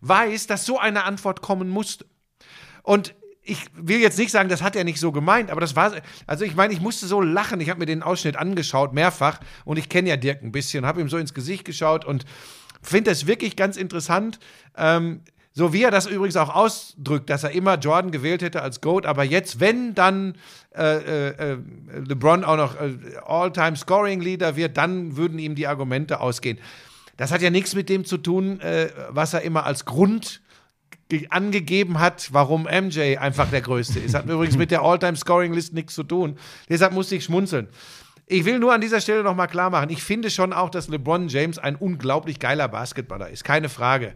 Speaker 2: weiß, dass so eine Antwort kommen musste. Und ich will jetzt nicht sagen, das hat er nicht so gemeint, aber das war, also ich meine, ich musste so lachen. Ich habe mir den Ausschnitt angeschaut, mehrfach, und ich kenne ja Dirk ein bisschen, habe ihm so ins Gesicht geschaut und finde das wirklich ganz interessant. Ähm, so wie er das übrigens auch ausdrückt, dass er immer Jordan gewählt hätte als GOAT, aber jetzt, wenn dann äh, äh, LeBron auch noch äh, All-Time-Scoring-Leader wird, dann würden ihm die Argumente ausgehen. Das hat ja nichts mit dem zu tun, äh, was er immer als Grund ge- angegeben hat, warum MJ einfach der Größte ist. Hat übrigens mit der All-Time-Scoring-List nichts zu tun. Deshalb musste ich schmunzeln. Ich will nur an dieser Stelle nochmal klar machen, ich finde schon auch, dass LeBron James ein unglaublich geiler Basketballer ist, keine Frage.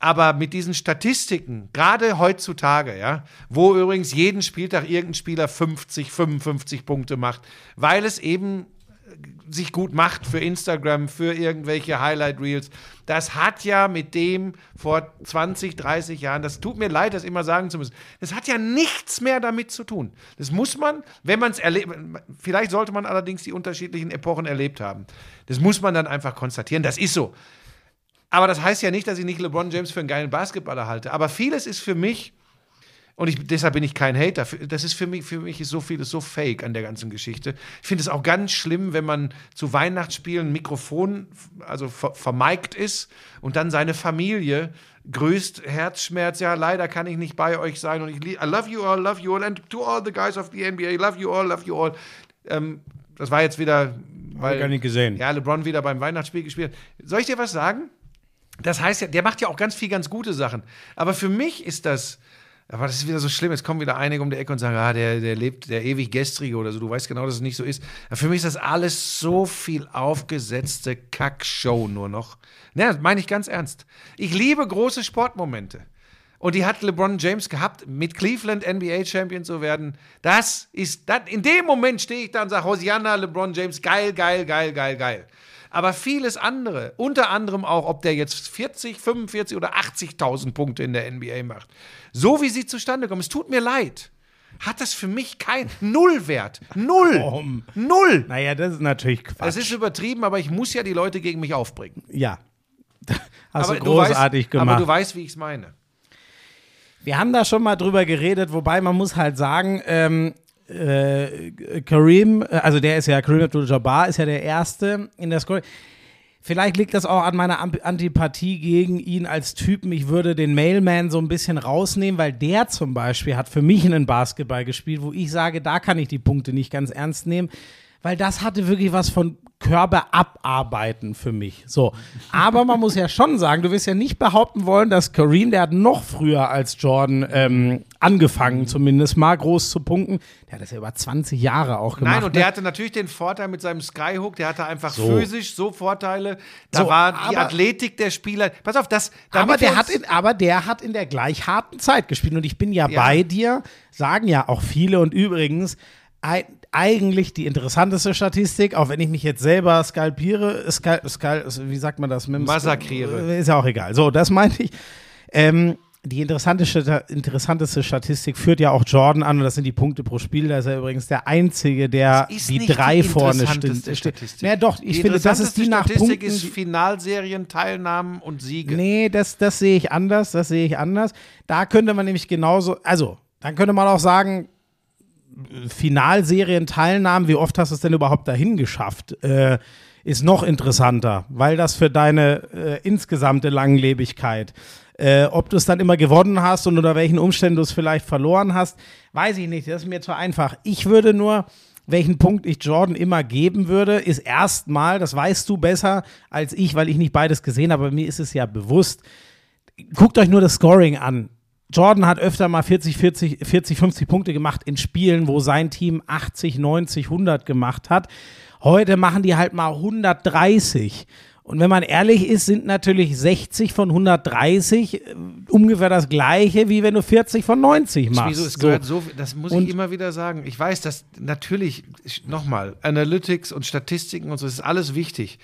Speaker 2: Aber mit diesen Statistiken, gerade heutzutage, ja, wo übrigens jeden Spieltag irgendein Spieler 50, 55 Punkte macht, weil es eben sich gut macht für Instagram, für irgendwelche Highlight Reels. Das hat ja mit dem vor 20, 30 Jahren, das tut mir leid, das immer sagen zu müssen, das hat ja nichts mehr damit zu tun. Das muss man, wenn man es erlebt, vielleicht sollte man allerdings die unterschiedlichen Epochen erlebt haben. Das muss man dann einfach konstatieren, das ist so. Aber das heißt ja nicht, dass ich nicht LeBron James für einen geilen Basketballer halte. Aber vieles ist für mich, und ich, deshalb bin ich kein Hater. Das ist für mich, für mich ist so vieles so fake an der ganzen Geschichte. Ich finde es auch ganz schlimm, wenn man zu Weihnachtsspielen Mikrofon, also ver vermeigt ist und dann seine Familie grüßt, Herzschmerz, ja, leider kann ich nicht bei euch sein und ich I love you all, love you all and to all the guys of the NBA, love you all, love you all. Ähm, das war jetzt wieder, weil
Speaker 1: gar nicht gesehen.
Speaker 2: ja, LeBron wieder beim Weihnachtsspiel gespielt. Soll ich dir was sagen? Das heißt ja, der macht ja auch ganz viel ganz gute Sachen. Aber für mich ist das, aber das ist wieder so schlimm. Jetzt kommen wieder einige um die Ecke und sagen, ah, der, der lebt der ewig Gestrige oder so. Du weißt genau, dass es nicht so ist. Aber für mich ist das alles so viel aufgesetzte Kackshow nur noch. Ne, das meine ich ganz ernst. Ich liebe große Sportmomente. Und die hat LeBron James gehabt, mit Cleveland NBA-Champion zu werden. Das ist, das, in dem Moment stehe ich da und sage, Hosianna, LeBron James, geil, geil, geil, geil, geil. Aber vieles andere, unter anderem auch, ob der jetzt 40, 45 oder 80.000 Punkte in der NBA macht, so wie sie zustande kommen, es tut mir leid, hat das für mich kein Nullwert. Null.
Speaker 1: Warum?
Speaker 2: Null.
Speaker 1: Naja, das ist natürlich Quatsch.
Speaker 2: Das ist übertrieben, aber ich muss ja die Leute gegen mich aufbringen.
Speaker 1: ja. Hast
Speaker 2: aber
Speaker 1: du großartig
Speaker 2: weißt,
Speaker 1: gemacht.
Speaker 2: Aber du weißt, wie ich es meine.
Speaker 1: Wir haben da schon mal drüber geredet, wobei man muss halt sagen, ähm, äh, Kareem, äh, also der ist ja, Kareem Abdul-Jabbar ist ja der Erste in der Scoring. Vielleicht liegt das auch an meiner Antipathie gegen ihn als Typen. Ich würde den Mailman so ein bisschen rausnehmen, weil der zum Beispiel hat für mich einen Basketball gespielt, wo ich sage, da kann ich die Punkte nicht ganz ernst nehmen, weil das hatte wirklich was von Körper abarbeiten für mich. So. Aber man muss ja schon sagen, du wirst ja nicht behaupten wollen, dass Kareem, der hat noch früher als Jordan ähm, angefangen, zumindest mal groß zu punkten. Der hat das ja über 20 Jahre auch gemacht.
Speaker 2: Nein, und
Speaker 1: ne?
Speaker 2: der hatte natürlich den Vorteil mit seinem Skyhook, der hatte einfach
Speaker 1: So.
Speaker 2: physisch so Vorteile. Da
Speaker 1: So,
Speaker 2: war die
Speaker 1: aber-
Speaker 2: Athletik der Spieler. Pass auf, das.
Speaker 1: aber der, hat in, aber der hat in der gleich harten Zeit gespielt. Und ich bin ja,
Speaker 2: Ja.
Speaker 1: bei dir, sagen ja auch viele. Und übrigens, ei- eigentlich die interessanteste Statistik, auch wenn ich mich jetzt selber skalpiere, skal, skal, wie sagt man das? Mit
Speaker 2: Massakriere.
Speaker 1: Ist ja auch egal. So, das meinte ich. Ähm, die interessanteste, interessanteste Statistik führt ja auch Jordan an und das sind die Punkte pro Spiel. Da ist er übrigens der Einzige, der die drei
Speaker 2: die
Speaker 1: vorne stimmt.
Speaker 2: Statistik.
Speaker 1: Ja, doch, ich
Speaker 2: die
Speaker 1: finde, das ist die nach
Speaker 2: Statistik
Speaker 1: Punkten.
Speaker 2: ist Finalserien, Teilnahmen und Siege.
Speaker 1: Nee, das, das sehe ich anders, das sehe ich anders. Da könnte man nämlich genauso, also, dann könnte man auch sagen, Finalserien-Teilnahmen, wie oft hast du es denn überhaupt dahin geschafft? Äh, ist noch interessanter, weil das für deine äh, insgesamte Langlebigkeit, äh, ob du es dann immer gewonnen hast und unter welchen Umständen du es vielleicht verloren hast, weiß ich nicht. Das ist mir zu einfach. Ich würde nur, welchen Punkt ich Jordan immer geben würde, ist erstmal, das weißt du besser als ich, weil ich nicht beides gesehen habe, mir ist es ja bewusst, guckt euch nur das Scoring an. Jordan hat öfter mal 40, 40, 40, 50 Punkte gemacht in Spielen, wo sein Team 80, 90, 100 gemacht hat. Heute machen die halt mal 130. Und wenn man ehrlich ist, sind natürlich 60 von 130 äh, ungefähr das gleiche, wie wenn du 40 von 90 machst.
Speaker 2: Wieso, es
Speaker 1: So.
Speaker 2: gehört so, das muss
Speaker 1: Und-
Speaker 2: ich immer wieder sagen. Ich weiß, dass natürlich, nochmal, Analytics und Statistiken und so, das ist alles wichtig.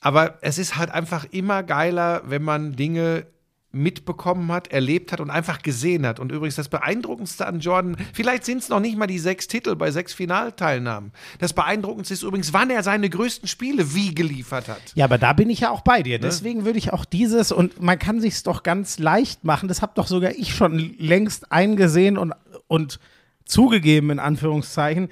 Speaker 2: Aber es ist halt einfach immer geiler, wenn man Dinge mitbekommen hat, erlebt hat und einfach gesehen hat. Und übrigens das Beeindruckendste an Jordan, vielleicht sind es noch nicht mal die sechs Titel bei sechs Finalteilnahmen. Das Beeindruckendste ist übrigens, wann er seine größten Spiele wie geliefert hat.
Speaker 1: Ja, aber da bin ich ja auch bei
Speaker 2: Ne?
Speaker 1: dir. Deswegen würde ich auch dieses, und man kann sich's doch ganz leicht machen, das habe doch sogar ich schon längst eingesehen und, und zugegeben, in Anführungszeichen.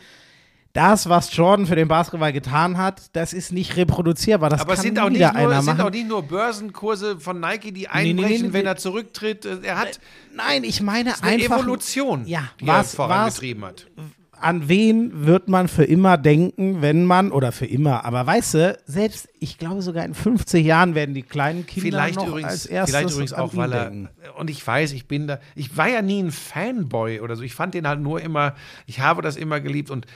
Speaker 1: Das, was Jordan für den Basketball getan hat, das ist nicht reproduzierbar. Das
Speaker 2: Aber es sind, auch nicht, nur, es sind auch nicht nur Börsenkurse von Nike, die
Speaker 1: nee,
Speaker 2: einbrechen,
Speaker 1: nee,
Speaker 2: wenn
Speaker 1: nee.
Speaker 2: er zurücktritt. Er hat
Speaker 1: Nein, ich meine
Speaker 2: eine
Speaker 1: einfach.
Speaker 2: Evolution,
Speaker 1: Ja,
Speaker 2: die
Speaker 1: was-
Speaker 2: er
Speaker 1: was-
Speaker 2: vorangetrieben hat.
Speaker 1: an wen wird man für immer denken, wenn man, oder für immer, aber weißt du, selbst, ich glaube sogar in 50 Jahren werden die kleinen Kinder
Speaker 2: Vielleicht
Speaker 1: noch
Speaker 2: übrigens,
Speaker 1: als erstes
Speaker 2: vielleicht übrigens auch, weil er,
Speaker 1: denken.
Speaker 2: und ich weiß, ich bin da, ich war ja nie ein Fanboy oder so, ich fand den halt nur immer, ich habe das immer geliebt und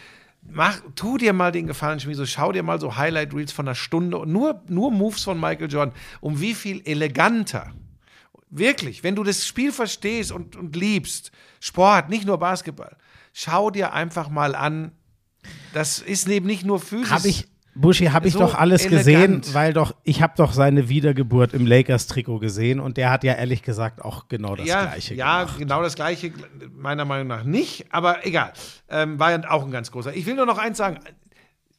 Speaker 2: mach, tu dir mal den Gefallen, Schmieso, schau dir mal so Highlight Reels von einer Stunde und nur, nur Moves von Michael Jordan, um wie viel eleganter, wirklich, wenn du das Spiel verstehst und, und liebst, Sport, nicht nur Basketball, schau dir einfach mal an, das ist eben nicht nur physisch.
Speaker 1: Habe ich, Buschi, habe ich
Speaker 2: So
Speaker 1: doch alles
Speaker 2: elegant.
Speaker 1: gesehen, weil doch, ich habe doch seine Wiedergeburt im Lakers-Trikot gesehen und der hat ja ehrlich gesagt auch genau das
Speaker 2: ja,
Speaker 1: Gleiche
Speaker 2: ja,
Speaker 1: gemacht.
Speaker 2: genau das Gleiche, meiner Meinung nach nicht, aber egal. Ähm, war ja auch ein ganz großer. Ich will nur noch eins sagen.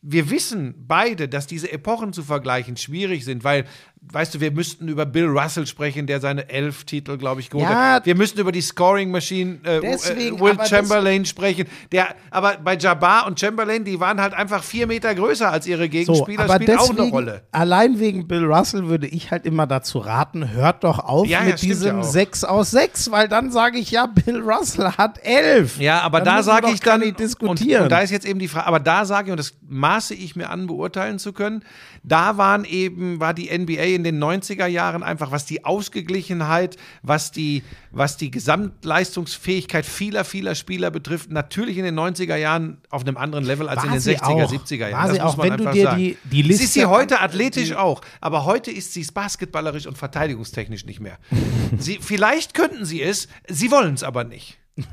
Speaker 2: Wir wissen beide, dass diese Epochen zu vergleichen schwierig sind, weil, weißt du, wir müssten über Bill Russell sprechen, der seine elf Titel, glaube ich, geholt
Speaker 1: Ja.
Speaker 2: hat. Wir müssten über die Scoring Machine äh,
Speaker 1: Deswegen,
Speaker 2: äh, Will
Speaker 1: aber das-
Speaker 2: Chamberlain sprechen. Der, aber bei Jabbar und Chamberlain, die waren halt einfach vier Meter größer als ihre
Speaker 1: So,
Speaker 2: Gegenspieler,
Speaker 1: aber
Speaker 2: spielt auch
Speaker 1: deswegen,
Speaker 2: eine Rolle.
Speaker 1: allein wegen Bill Russell würde ich halt immer dazu raten, hört doch auf
Speaker 2: Ja, ja,
Speaker 1: mit
Speaker 2: stimmt
Speaker 1: diesem
Speaker 2: ja auch.
Speaker 1: 6 aus 6, weil dann sage ich ja, Bill Russell hat 11.
Speaker 2: Ja, aber
Speaker 1: Dann
Speaker 2: da sage ich dann,
Speaker 1: nicht diskutieren.
Speaker 2: Und, und da ist jetzt eben die Frage, aber da sage ich, und das maße ich mir an, beurteilen zu können, da waren eben, war die NBA in den 90er Jahren einfach, was die Ausgeglichenheit, was die, was die Gesamtleistungsfähigkeit vieler, vieler Spieler betrifft, natürlich in den 90er Jahren auf einem anderen Level als
Speaker 1: War
Speaker 2: in den
Speaker 1: sie
Speaker 2: 60er,
Speaker 1: auch.
Speaker 2: 70er Jahren.
Speaker 1: War
Speaker 2: Das
Speaker 1: sie auch, wenn du dir
Speaker 2: sagen.
Speaker 1: die- die Liste
Speaker 2: ist sie heute athletisch auch, aber heute ist sie es basketballerisch und verteidigungstechnisch nicht mehr. sie, vielleicht könnten sie es, sie wollen es aber nicht.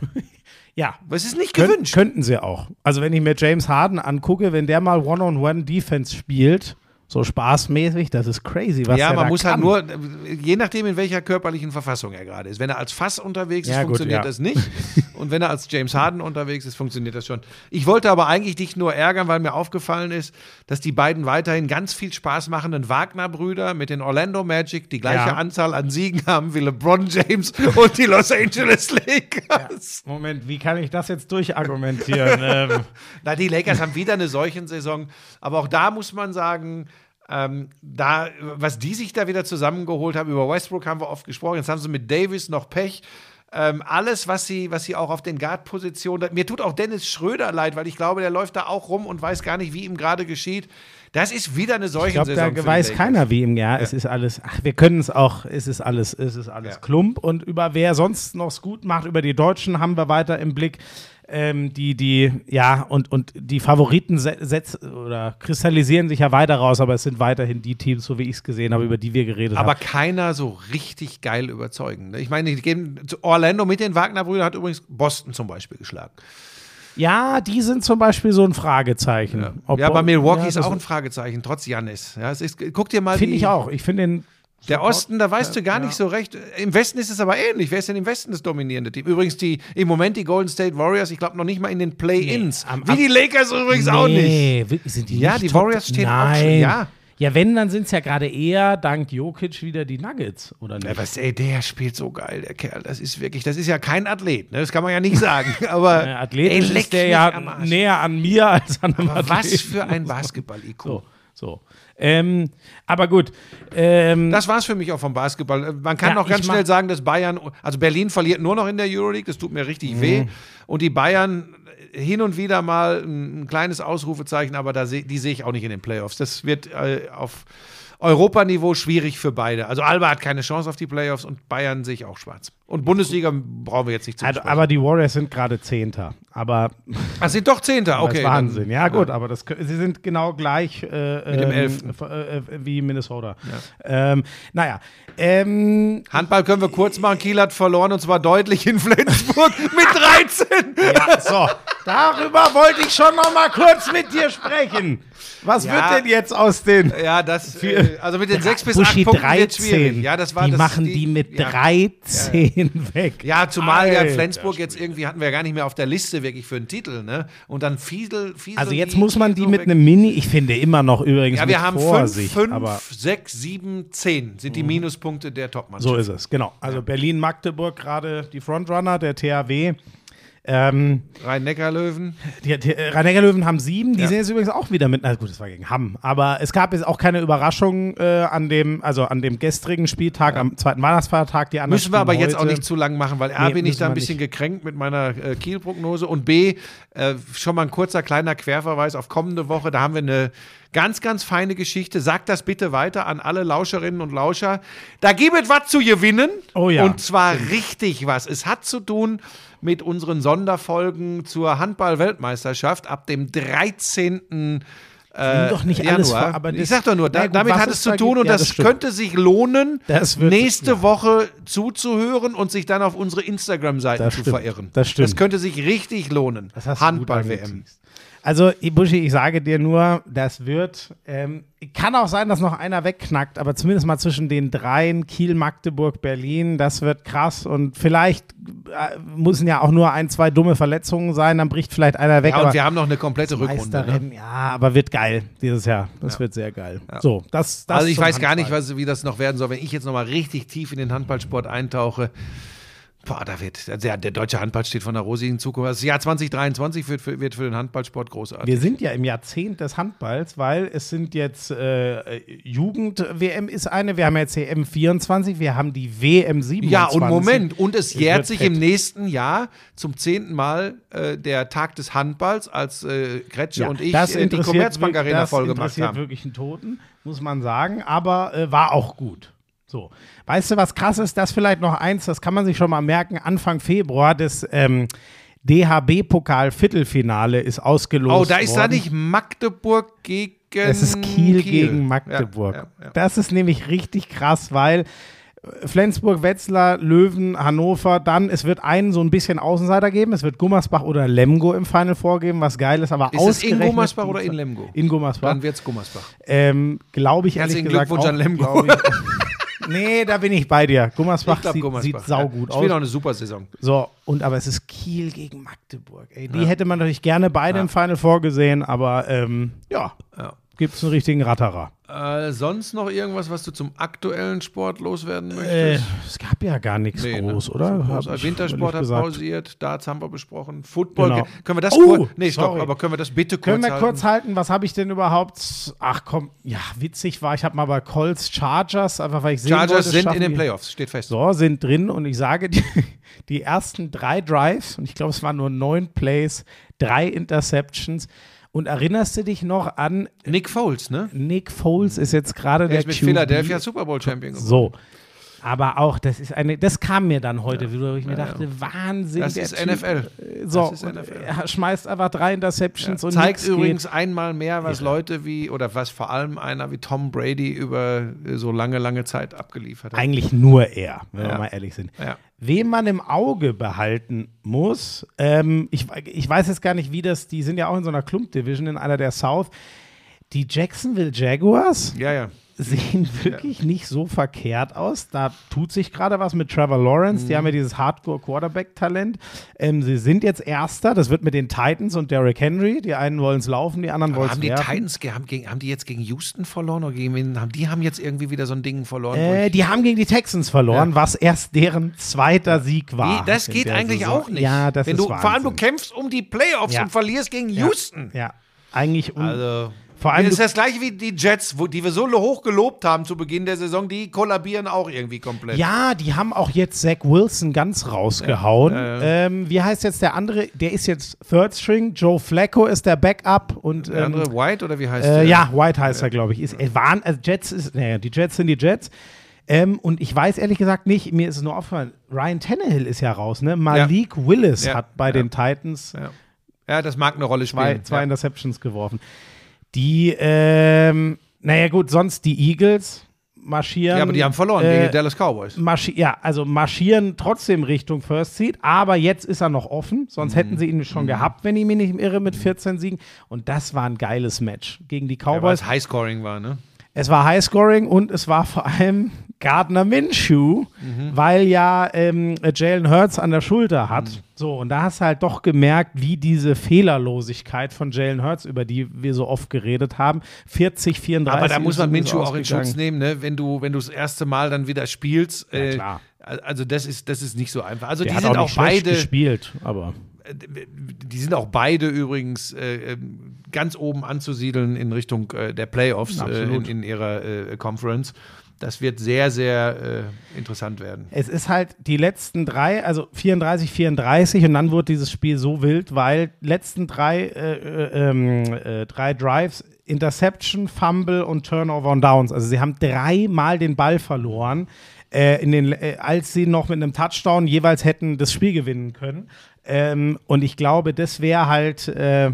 Speaker 1: Ja,
Speaker 2: Aber es ist nicht gewünscht.
Speaker 1: Könnten sie auch. Also wenn ich mir James Harden angucke, wenn der mal One-on-One-Defense spielt, so spaßmäßig, das ist crazy, was
Speaker 2: ja, man muss
Speaker 1: kann.
Speaker 2: halt nur, je nachdem, in welcher körperlichen Verfassung er gerade ist. Wenn er als Fass unterwegs ist,
Speaker 1: Ja, gut,
Speaker 2: funktioniert
Speaker 1: ja.
Speaker 2: das nicht. Und wenn er als James Harden unterwegs ist, funktioniert das schon. Ich wollte aber eigentlich dich nur ärgern, weil mir aufgefallen ist, dass die beiden weiterhin ganz viel Spaß machenden Wagner-Brüder mit den Orlando Magic die gleiche
Speaker 1: Ja.
Speaker 2: Anzahl an Siegen haben wie LeBron James und die Los Angeles Lakers.
Speaker 1: Moment, wie kann ich das jetzt durchargumentieren? ähm,
Speaker 2: Na, die Lakers haben wieder eine solchen Saison. Aber auch da muss man sagen, ähm, da, was die sich da wieder zusammengeholt haben, über Westbrook haben wir oft gesprochen. Jetzt haben sie mit Davis noch Pech. Ähm, alles, was sie, was sie auch auf den Guard-Positionen, mir tut auch Dennis Schröder leid, weil ich glaube, der läuft da auch rum und weiß gar nicht, wie ihm gerade geschieht. Das ist wieder eine solche
Speaker 1: ich glaube, da weiß keiner, wie im Jahr. Es ist alles, ach, wir können es auch, es ist alles, es ist alles
Speaker 2: Ja.
Speaker 1: Klump. Und über wer sonst noch es gut macht, über die Deutschen haben wir weiter im Blick. Ähm, die, die, ja, und, und die Favoriten oder kristallisieren sich ja weiter raus, aber es sind weiterhin die Teams, so wie ich es gesehen habe, über die wir geredet
Speaker 2: Aber
Speaker 1: haben.
Speaker 2: keiner so richtig geil überzeugend. ne? Ich meine, die geben, Orlando mit den Wagner-Brüdern hat übrigens Boston zum Beispiel geschlagen.
Speaker 1: Ja, die sind zum Beispiel so ein Fragezeichen.
Speaker 2: Ja,
Speaker 1: Ob-
Speaker 2: ja aber Milwaukee
Speaker 1: ja,
Speaker 2: ist auch ein Fragezeichen, trotz Jannis. Ja, guck dir mal
Speaker 1: Finde ich auch. Ich finde den.
Speaker 2: Der Osten, da weißt du gar nicht so recht. Im Westen ist es aber ähnlich. Wer ist denn im Westen das dominierende Team? Übrigens die im Moment die Golden State Warriors, ich glaube noch nicht mal in den Play-ins.
Speaker 1: Nee,
Speaker 2: Wie die Lakers übrigens auch nicht.
Speaker 1: Nee, sind die
Speaker 2: Ja,
Speaker 1: nicht
Speaker 2: die Warriors stehen auch
Speaker 1: Nein.
Speaker 2: schon- ja.
Speaker 1: Ja, wenn, dann sind es ja gerade eher dank Jokic wieder die Nuggets, oder nicht?
Speaker 2: Ja, was, ey, der spielt so geil, der Kerl. Das ist wirklich, das ist ja kein Athlet, ne? das kann man ja nicht sagen. Aber
Speaker 1: Äh, Athletisch
Speaker 2: ey,
Speaker 1: ist der ja näher an mir als an einem
Speaker 2: Aber was
Speaker 1: Athleten.
Speaker 2: für ein Basketball-IQ.
Speaker 1: So, so. Ähm, aber gut. Ähm,
Speaker 2: Das war's für mich auch vom Basketball. Äh, Man kann
Speaker 1: Ja,
Speaker 2: noch ganz schnell sagen, dass Bayern, also Berlin verliert nur noch in der Euroleague, das tut mir richtig
Speaker 1: Mhm.
Speaker 2: weh. Und die Bayern hin und wieder mal ein, ein kleines Ausrufezeichen, aber da seh, die sehe ich auch nicht in den Playoffs. Das wird äh, auf Europaniveau schwierig für beide. Also Alba hat keine Chance auf die Playoffs und Bayern sehe ich auch schwarz. Und Bundesliga brauchen wir jetzt nicht zu
Speaker 1: also,
Speaker 2: besprechen.
Speaker 1: aber die Warriors sind gerade Zehnter. Aber
Speaker 2: Ach, sind doch Zehnter,
Speaker 1: das
Speaker 2: okay.
Speaker 1: ist Wahnsinn. Ja, gut, aber das, sie sind genau gleich äh,
Speaker 2: Mit dem
Speaker 1: ähm, f- äh, äh, wie Minnesota. Ähm, naja. Ähm,
Speaker 2: Handball können wir kurz machen. Kiel hat verloren und zwar deutlich in Flensburg mit 13.
Speaker 1: Ja, so. Darüber wollte ich schon noch mal kurz mit dir sprechen. Was
Speaker 2: Ja.
Speaker 1: wird denn jetzt aus den
Speaker 2: Ja, das, äh, also mit den sechs bis acht
Speaker 1: Buschi
Speaker 2: Punkten wird
Speaker 1: 13?
Speaker 2: schwierig. Ja, das war
Speaker 1: die
Speaker 2: das,
Speaker 1: machen die, mit
Speaker 2: ja.
Speaker 1: 13 weg.
Speaker 2: Ja, zumal ja
Speaker 1: Alter
Speaker 2: Flensburg jetzt irgendwie hatten wir ja gar nicht mehr auf der Liste wirklich für einen Titel, ne? Und dann fiesel, fiesel
Speaker 1: Also jetzt muss man die mit einem Mini, ich finde immer noch übrigens
Speaker 2: Ja, wir haben
Speaker 1: Vorsicht,
Speaker 2: 5,
Speaker 1: aber
Speaker 2: 5, 6, 7, 10 sind die Minuspunkte der Topmannschaft.
Speaker 1: so ist es, genau. Also Berlin-Magdeburg gerade die Frontrunner, der THW. Ähm,
Speaker 2: Rhein-Neckar-Löwen.
Speaker 1: die, die äh, Rhein-Neckar-Löwen haben sieben, die
Speaker 2: Ja.
Speaker 1: sind jetzt übrigens auch wieder mit, na gut, das war gegen Hamm, aber es gab jetzt auch keine Überraschung äh, an dem, also an dem gestrigen Spieltag, am zweiten Weihnachtsfeiertag, die anderen
Speaker 2: Müssen wir aber
Speaker 1: spielen
Speaker 2: jetzt auch
Speaker 1: heute.
Speaker 2: nicht zu lang machen, weil A,
Speaker 1: Nee,
Speaker 2: bin ich da ein bisschen
Speaker 1: nicht.
Speaker 2: gekränkt mit meiner äh, Kiel-Prognose und B, äh, schon mal ein kurzer kleiner Querverweis auf kommende Woche. Da haben wir eine ganz, ganz feine Geschichte. Sagt das bitte weiter an alle Lauscherinnen und Lauscher. Da gibt es was zu gewinnen.
Speaker 1: Oh ja.
Speaker 2: Und zwar richtig was. Es hat zu tun mit unseren Sonderfolgen zur Handball-Weltmeisterschaft ab dem 13. Äh,
Speaker 1: doch nicht
Speaker 2: Januar.
Speaker 1: alles vor, aber
Speaker 2: ich sag doch nur, da,
Speaker 1: gut,
Speaker 2: damit hat
Speaker 1: es
Speaker 2: zu tun und
Speaker 1: ja,
Speaker 2: das,
Speaker 1: das
Speaker 2: könnte sich lohnen, nächste
Speaker 1: ja.
Speaker 2: Woche zuzuhören und sich dann auf unsere Instagram-Seiten zu
Speaker 1: stimmt,
Speaker 2: verirren.
Speaker 1: das stimmt.
Speaker 2: Das könnte sich richtig lohnen. Handball-WM.
Speaker 1: Also, Buschi, ich sage dir nur, das wird, ähm, kann auch sein, dass noch einer wegknackt, aber zumindest mal zwischen den dreien, Kiel, Magdeburg, Berlin, das wird krass und vielleicht äh, müssen ja auch nur ein, zwei dumme Verletzungen sein, dann bricht vielleicht einer weg.
Speaker 2: Ja, und
Speaker 1: aber
Speaker 2: wir haben noch eine komplette Rückrunde. Ne?
Speaker 1: Ja, aber wird geil dieses Jahr. Das wird sehr geil. So, das, das
Speaker 2: Also ich weiß gar nicht,
Speaker 1: Handball.
Speaker 2: was, wie das noch werden soll, wenn ich jetzt noch mal richtig tief in den Handballsport eintauche. Boah, da wird, also ja, der deutsche Handball steht von der rosigen Zukunft. Das Jahr 2023 wird für, wird für den Handballsport großartig.
Speaker 1: Wir sind ja im Jahrzehnt des Handballs, weil es sind jetzt äh, Jugend-WM ist eine, wir haben jetzt EM 24, wir haben die WM 27.
Speaker 2: Ja, und Moment, und es jährt sich im nächsten Jahr zum zehnten Mal äh, der Tag des Handballs, als äh, Kretsche
Speaker 1: Ja,
Speaker 2: und ich
Speaker 1: das
Speaker 2: äh, die
Speaker 1: interessiert
Speaker 2: Commerzbank Arena
Speaker 1: das
Speaker 2: voll gemacht
Speaker 1: interessiert
Speaker 2: haben.
Speaker 1: wirklich einen Toten, muss man sagen, aber äh, war auch gut. So, weißt du, was krass ist? Das vielleicht noch eins, das kann man sich schon mal merken. Anfang Februar das ähm, DHB-Pokal-Viertelfinale ist ausgelost.
Speaker 2: Oh, da ist da
Speaker 1: worden.
Speaker 2: nicht Magdeburg gegen
Speaker 1: Es ist Kiel, gegen Magdeburg.
Speaker 2: Ja, ja, ja.
Speaker 1: Das ist nämlich richtig krass, weil äh, Flensburg, Wetzlar, Löwen, Hannover, dann, es wird einen so ein bisschen Außenseiter geben. Es wird Gummersbach oder Lemgo im Final vorgeben, was geil ist, aber
Speaker 2: Ist es in
Speaker 1: ausgerechnet
Speaker 2: Gummersbach oder in Lemgo?
Speaker 1: In Gummersbach.
Speaker 2: Dann wird's Gummersbach.
Speaker 1: Ähm, Glaube ich ehrlich
Speaker 2: Herzlichen
Speaker 1: gesagt.
Speaker 2: Glückwunsch
Speaker 1: auch,
Speaker 2: an Lemgo.
Speaker 1: glaub nee, da bin ich bei dir. Gummersbach
Speaker 2: Ich glaube
Speaker 1: sieht,
Speaker 2: Gummersbach.
Speaker 1: sieht saugut
Speaker 2: ja. Spielt auch
Speaker 1: aus.
Speaker 2: eine super Saison.
Speaker 1: So, und aber es ist Kiel gegen Magdeburg. Ey, die hätte man natürlich gerne beide im Final vorgesehen, aber ähm, ja,
Speaker 2: Ja.
Speaker 1: gibt es einen richtigen Ratterer.
Speaker 2: Äh, sonst noch irgendwas, was du zum aktuellen Sport loswerden
Speaker 1: Äh,
Speaker 2: möchtest?
Speaker 1: es gab ja gar nichts
Speaker 2: Nee, ne?
Speaker 1: groß, oder?
Speaker 2: Groß.
Speaker 1: Hab
Speaker 2: Wintersport hat pausiert, Darts haben wir besprochen, Football.
Speaker 1: Genau.
Speaker 2: Können wir das
Speaker 1: Oh,
Speaker 2: kurz? Nee, stopp,
Speaker 1: sorry.
Speaker 2: aber können wir das bitte kurz
Speaker 1: Können wir
Speaker 2: halten?
Speaker 1: kurz halten, was habe ich denn überhaupt? Ach komm, ja, witzig war, ich habe mal bei Colts Chargers, einfach weil ich sehen
Speaker 2: Chargers
Speaker 1: wollte,
Speaker 2: sind in den Playoffs, steht fest.
Speaker 1: So, sind drin und ich sage, die, die ersten drei Drives, und ich glaube, es waren nur neun Plays, drei Interceptions. Und erinnerst du dich noch an
Speaker 2: Nick Foles, ne?
Speaker 1: Nick Foles ist jetzt gerade
Speaker 2: Der ist mit
Speaker 1: QB.
Speaker 2: Philadelphia Super Bowl Champion geworden.
Speaker 1: So. Aber auch, das ist eine, das kam mir dann heute wieder, wo ich mir dachte, Wahnsinn.
Speaker 2: Das ist. NFL.
Speaker 1: So,
Speaker 2: Das ist NFL.
Speaker 1: er schmeißt einfach drei Interceptions und
Speaker 2: Zeigt übrigens
Speaker 1: geht.
Speaker 2: einmal mehr, was Leute wie, oder was vor allem einer wie Tom Brady über äh, so lange, lange Zeit abgeliefert hat.
Speaker 1: Eigentlich nur er, wenn wir
Speaker 2: Ja.
Speaker 1: mal ehrlich sind. Wen man im Auge behalten muss, ähm, ich, ich weiß jetzt gar nicht, wie das, die sind ja auch in so einer Klump-Division in einer der South. Die Jacksonville Jaguars
Speaker 2: Ja, ja.
Speaker 1: Sehen wirklich nicht so verkehrt aus. Da tut sich gerade was mit Trevor Lawrence.
Speaker 2: Mhm.
Speaker 1: Die haben ja dieses Hardcore-Quarterback-Talent. Ähm, sie sind jetzt Erster. Das wird mit den Titans und Derrick Henry. Die einen wollen es laufen, die anderen wollen es
Speaker 2: Haben die
Speaker 1: werfen.
Speaker 2: Titans, ge- haben, gegen, haben die jetzt gegen Houston verloren oder gegen wen? Haben, die haben jetzt irgendwie wieder so ein Ding verloren.
Speaker 1: Äh, die haben gegen die Texans verloren, was erst deren zweiter Sieg war.
Speaker 2: Nee, das geht
Speaker 1: der
Speaker 2: eigentlich
Speaker 1: Saison.
Speaker 2: auch nicht.
Speaker 1: Ja, das
Speaker 2: Wenn
Speaker 1: ist
Speaker 2: du, Vor allem, du kämpfst um die Playoffs
Speaker 1: Ja.
Speaker 2: und verlierst gegen
Speaker 1: Ja.
Speaker 2: Houston.
Speaker 1: Ja, eigentlich un
Speaker 2: Also,
Speaker 1: vor allem
Speaker 2: das ist das gleiche wie die Jets, wo, die wir so hoch gelobt haben zu Beginn der Saison, die kollabieren auch irgendwie komplett.
Speaker 1: Ja, die haben auch jetzt Zach Wilson ganz rausgehauen.
Speaker 2: Ja, ja.
Speaker 1: Ähm, wie heißt jetzt der andere? Der ist jetzt Third String. Joe Flacco ist der Backup und
Speaker 2: Der
Speaker 1: ähm,
Speaker 2: andere White oder wie heißt
Speaker 1: äh,
Speaker 2: der?
Speaker 1: ja, White heißt er, glaube ich. Ist, äh, waren, also Jets ist, naja, die Jets sind die Jets. Ähm, und ich weiß ehrlich gesagt nicht, mir ist es nur aufgefallen, Ryan Tannehill ist ja raus, ne? Malik Willis
Speaker 2: Ja,
Speaker 1: hat bei
Speaker 2: ja.
Speaker 1: den Titans
Speaker 2: Ja. ja, das mag eine Rolle
Speaker 1: zwei,
Speaker 2: spielen.
Speaker 1: zwei
Speaker 2: ja.
Speaker 1: Interceptions geworfen. Die, ähm, naja gut, sonst die Eagles marschieren.
Speaker 2: ja, aber die haben verloren
Speaker 1: äh,
Speaker 2: gegen die Dallas Cowboys.
Speaker 1: Ja, also marschieren trotzdem Richtung First Seed, aber jetzt ist er noch offen,
Speaker 2: Mhm.
Speaker 1: sonst hätten sie ihn schon gehabt, wenn ich mich nicht irre, mit 14 Siegen. Und das war ein geiles Match gegen die
Speaker 2: Ja, weil
Speaker 1: Cowboys.
Speaker 2: es Highscoring war, ne?
Speaker 1: Es war Highscoring und es war vor allem Gardner Minshew,
Speaker 2: Mhm.
Speaker 1: weil ja ähm, Jalen Hurts an der Schulter hat.
Speaker 2: Mhm.
Speaker 1: So, und da hast du halt doch gemerkt, wie diese Fehlerlosigkeit von Jalen Hurts, über die wir so oft geredet haben, 40, 34.
Speaker 2: Aber da muss man Minshew auch in. Schutz nehmen, ne? wenn du wenn du das erste Mal dann wieder spielst. Äh,
Speaker 1: klar.
Speaker 2: Also das ist, das ist nicht so einfach. Also
Speaker 1: Der
Speaker 2: die sind
Speaker 1: auch,
Speaker 2: auch, beide,
Speaker 1: gespielt, aber
Speaker 2: die sind auch beide übrigens äh, ähm, ganz oben anzusiedeln in Richtung äh, der Playoffs äh, in, in ihrer äh, Conference. Das wird sehr, sehr äh, interessant werden.
Speaker 1: Es ist halt die letzten drei, also 34, 34 und dann wurde dieses Spiel so wild, weil letzten drei, äh, äh, ähm, äh, drei Drives, Interception, Fumble und Turnover und Downs. Also sie haben dreimal den Ball verloren, äh, in den, äh, als sie noch mit einem Touchdown jeweils hätten das Spiel gewinnen können. Ähm, und ich glaube, das wäre halt, äh,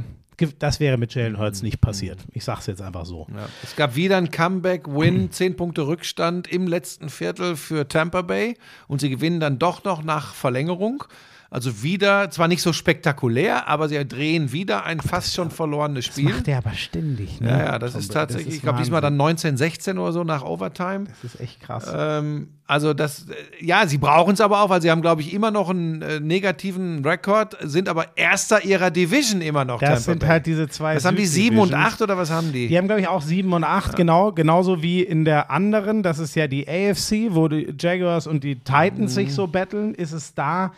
Speaker 1: das wäre mit Jalen Hurts nicht passiert. Ich sag's jetzt einfach so.
Speaker 2: Ja. Es gab wieder ein Comeback-Win, 10 Punkte Rückstand im letzten Viertel für Tampa Bay und sie gewinnen dann doch noch nach Verlängerung. Also wieder, zwar nicht so spektakulär, aber sie drehen wieder ein fast schon verlorenes
Speaker 1: Das
Speaker 2: Spiel.
Speaker 1: macht er aber ständig. Ne?
Speaker 2: Ja, ja, das ist tatsächlich, ich glaube, diesmal dann 1916 oder so nach Overtime.
Speaker 1: Das ist echt krass.
Speaker 2: Ähm, also das, äh, ja, sie brauchen es aber auch, weil sie haben, glaube ich, immer noch einen äh, negativen Rekord, sind aber Erster ihrer Division immer noch.
Speaker 1: das
Speaker 2: Tampa
Speaker 1: sind
Speaker 2: Bay.
Speaker 1: halt diese zwei.
Speaker 2: Was haben die, sieben und acht oder was haben die?
Speaker 1: Die haben, glaube ich, auch sieben und acht, genau. Genauso wie in der anderen, das ist ja die AFC, wo die Jaguars und die Titans sich so battlen, ist es da.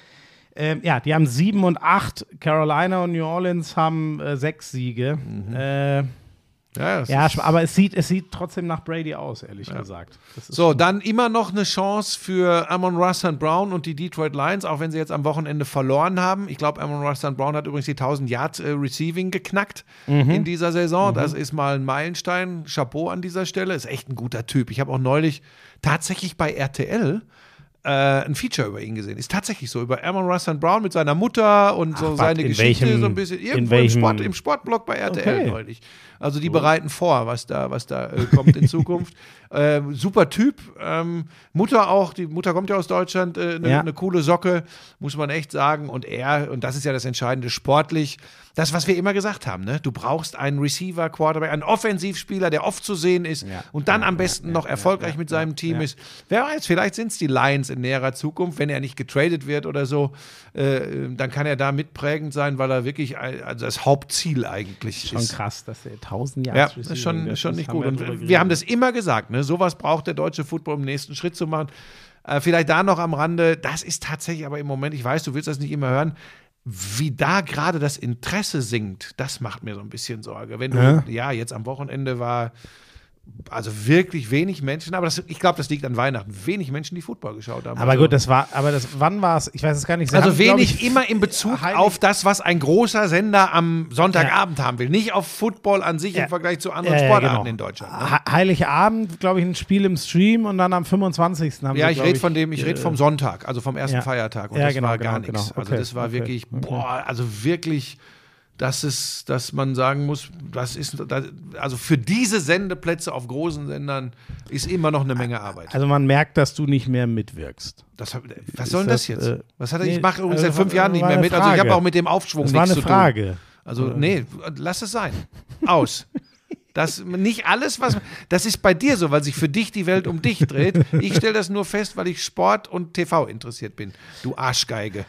Speaker 1: Ähm, ja, die haben sieben und acht. Carolina und New Orleans haben äh, sechs Siege. Äh,
Speaker 2: Ja,
Speaker 1: ja, aber es sieht, es sieht trotzdem nach Brady aus, ehrlich gesagt. Das ist
Speaker 2: So, dann immer noch eine Chance für Amon Russell Brown und die Detroit Lions, auch wenn sie jetzt am Wochenende verloren haben. Ich glaube, Amon Russell Brown hat übrigens die 1000 Yards äh, Receiving geknackt
Speaker 1: Mhm.
Speaker 2: in dieser Saison. Das ist mal ein Meilenstein. Chapeau an dieser Stelle. Ist echt ein guter Typ. Ich habe auch neulich tatsächlich bei RTL äh, ein Feature über ihn gesehen. Ist tatsächlich so, über Amon Russell Brown mit seiner Mutter und so
Speaker 1: was,
Speaker 2: seine
Speaker 1: in
Speaker 2: Geschichte,
Speaker 1: welchem-
Speaker 2: so ein bisschen irgendwo im, Sport, im Sportblog bei RTL
Speaker 1: Okay.
Speaker 2: neulich. Also die bereiten vor, was da, was da äh, kommt in Zukunft. ähm, super Typ. Ähm, Mutter auch, die Mutter kommt ja aus Deutschland, eine äh, ne-
Speaker 1: Ja.
Speaker 2: ne coole Socke, muss man echt sagen. Und er, und das ist ja das Entscheidende, sportlich, das, was wir immer gesagt haben, ne? Du brauchst einen Receiver, Quarterback, einen Offensivspieler, der oft zu sehen ist
Speaker 1: Ja.
Speaker 2: und dann am besten noch erfolgreich mit seinem Team ist. Wer weiß, vielleicht sind es die Lions in näherer Zukunft, wenn er nicht getradet wird oder so, äh, dann kann er da mitprägend sein, weil er wirklich also das Hauptziel eigentlich
Speaker 1: schon
Speaker 2: ist.
Speaker 1: krass, dass er 1000
Speaker 2: Ja,
Speaker 1: Yards
Speaker 2: das ist schon, ist schon nicht
Speaker 1: haben
Speaker 2: gut.
Speaker 1: wir
Speaker 2: Und
Speaker 1: drüber
Speaker 2: wir
Speaker 1: geredet.
Speaker 2: haben das immer gesagt, ne? Sowas braucht der deutsche Football, um den nächsten Schritt zu machen. Äh, vielleicht da noch am Rande, das ist tatsächlich aber im Moment, ich weiß, du willst das nicht immer hören, wie da gerade das Interesse sinkt, das macht mir so ein bisschen Sorge. Wenn du,
Speaker 1: Ja.
Speaker 2: ja, jetzt am Wochenende war also wirklich wenig Menschen, aber das, ich glaube, das liegt an Weihnachten. Wenig Menschen, die Football geschaut haben.
Speaker 1: Aber
Speaker 2: also,
Speaker 1: gut, das war, aber das, wann war es? Ich weiß es gar nicht. Sie
Speaker 2: also
Speaker 1: haben,
Speaker 2: wenig
Speaker 1: ich,
Speaker 2: immer in Bezug
Speaker 1: Heilig-
Speaker 2: auf das, was ein großer Sender am Sonntagabend haben will. Nicht auf Football an sich
Speaker 1: Ja.
Speaker 2: im Vergleich zu anderen
Speaker 1: Ja, ja,
Speaker 2: Sportarten
Speaker 1: genau.
Speaker 2: in Deutschland. Ne?
Speaker 1: He- Heiligabend, glaube ich, ein Spiel im Stream und dann am 25. haben
Speaker 2: Ja,
Speaker 1: sie,
Speaker 2: ich rede von dem, ich rede vom Sonntag, also vom ersten
Speaker 1: ja.
Speaker 2: Feiertag. Und
Speaker 1: Ja,
Speaker 2: das
Speaker 1: genau,
Speaker 2: war
Speaker 1: genau,
Speaker 2: gar nichts.
Speaker 1: genau.
Speaker 2: Also
Speaker 1: Okay,
Speaker 2: das war
Speaker 1: okay,
Speaker 2: wirklich,
Speaker 1: okay.
Speaker 2: boah, also wirklich, das ist, dass man sagen muss, das ist, das, also für diese Sendeplätze auf großen Sendern ist immer noch eine Menge Arbeit.
Speaker 1: Also man merkt, dass du nicht mehr mitwirkst.
Speaker 2: Das, was soll denn das
Speaker 1: das,
Speaker 2: jetzt?
Speaker 1: äh,
Speaker 2: was hat er,
Speaker 1: nee,
Speaker 2: ich mache übrigens
Speaker 1: also
Speaker 2: seit fünf
Speaker 1: war-
Speaker 2: Jahren nicht
Speaker 1: war
Speaker 2: mehr
Speaker 1: eine
Speaker 2: mit, also ich habe auch mit dem Aufschwung
Speaker 1: Das war
Speaker 2: nichts
Speaker 1: eine
Speaker 2: zu tun.
Speaker 1: Frage.
Speaker 2: Also, nee, lass es sein. Aus. Das nicht alles, was. Das ist bei dir so, weil sich für dich die Welt um dich dreht. Ich stelle das nur fest, weil ich Sport und TV interessiert bin. Du Arschgeige.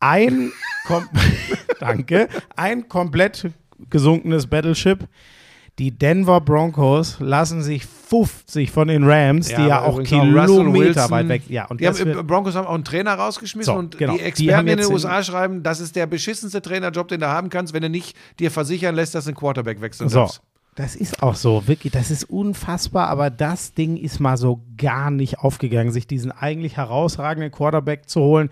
Speaker 1: Ein, kom danke, ein komplett gesunkenes Battleship. Die Denver Broncos lassen sich 50 von den Rams, die ja auch Kilometer weit weg. Ja, und
Speaker 2: die haben, Broncos haben auch einen Trainer rausgeschmissen
Speaker 1: So,
Speaker 2: und
Speaker 1: genau.
Speaker 2: die
Speaker 1: Die
Speaker 2: Experten
Speaker 1: haben
Speaker 2: in den USA schreiben, das ist der beschissenste Trainerjob, den du haben kannst, wenn du nicht dir versichern lässt, dass du einen Quarterback wechseln
Speaker 1: so.
Speaker 2: darfst.
Speaker 1: Das ist auch so, wirklich, das ist unfassbar, aber das Ding ist mal so gar nicht aufgegangen, sich diesen eigentlich herausragenden Quarterback zu holen.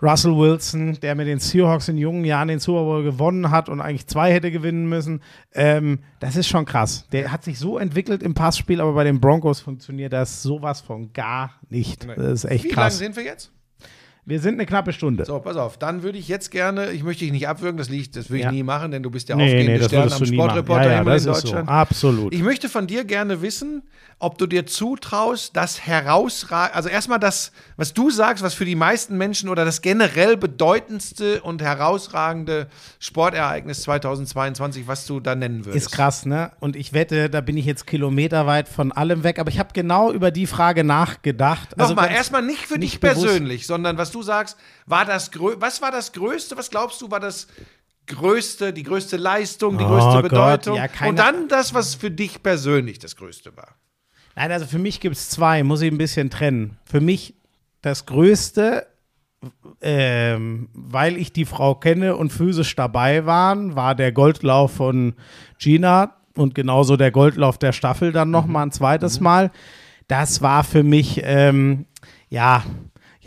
Speaker 1: Russell Wilson, der mit den Seahawks in jungen Jahren den Super Bowl gewonnen hat und eigentlich zwei hätte gewinnen müssen, ähm, das ist schon krass. Der hat sich so entwickelt im Passspiel, aber bei den Broncos funktioniert das sowas von gar nicht. Das ist echt
Speaker 2: Wie lange
Speaker 1: krass.
Speaker 2: sind wir jetzt?
Speaker 1: Wir sind eine knappe Stunde.
Speaker 2: So, pass auf. Dann würde ich jetzt gerne, ich möchte dich nicht abwürgen, das, liegt, das würde ich
Speaker 1: Ja.
Speaker 2: nie machen, denn du bist der
Speaker 1: nee,
Speaker 2: aufgehende
Speaker 1: nee,
Speaker 2: Stern am. Sportreporter
Speaker 1: Ja, ja, das
Speaker 2: in
Speaker 1: ist so.
Speaker 2: Deutschland.
Speaker 1: Absolut.
Speaker 2: Ich möchte von dir gerne wissen, ob du dir zutraust, das herausragende, also erstmal das, was du sagst, was für die meisten Menschen oder das generell bedeutendste und herausragende Sportereignis 2022, was du da nennen würdest.
Speaker 1: Ist krass, ne? Und ich wette, da bin ich jetzt kilometerweit von allem weg. Aber ich habe genau über die Frage nachgedacht. Also
Speaker 2: Nochmal,
Speaker 1: ganz-
Speaker 2: erstmal nicht für dich persönlich, sondern was du sagst, war das was war das Größte, was glaubst du, war das Größte, die größte Leistung, die
Speaker 1: Oh
Speaker 2: größte
Speaker 1: Gott,
Speaker 2: Bedeutung?
Speaker 1: ja,
Speaker 2: Und dann das, was für dich persönlich das Größte war.
Speaker 1: Nein, also für mich gibt es zwei, muss ich ein bisschen trennen. Für mich das Größte, ähm, weil ich die Frau kenne und physisch dabei waren, war der Goldlauf von Gina und genauso der Goldlauf der Staffel dann noch mal ein zweites Mal. Das war für mich, ähm, ja,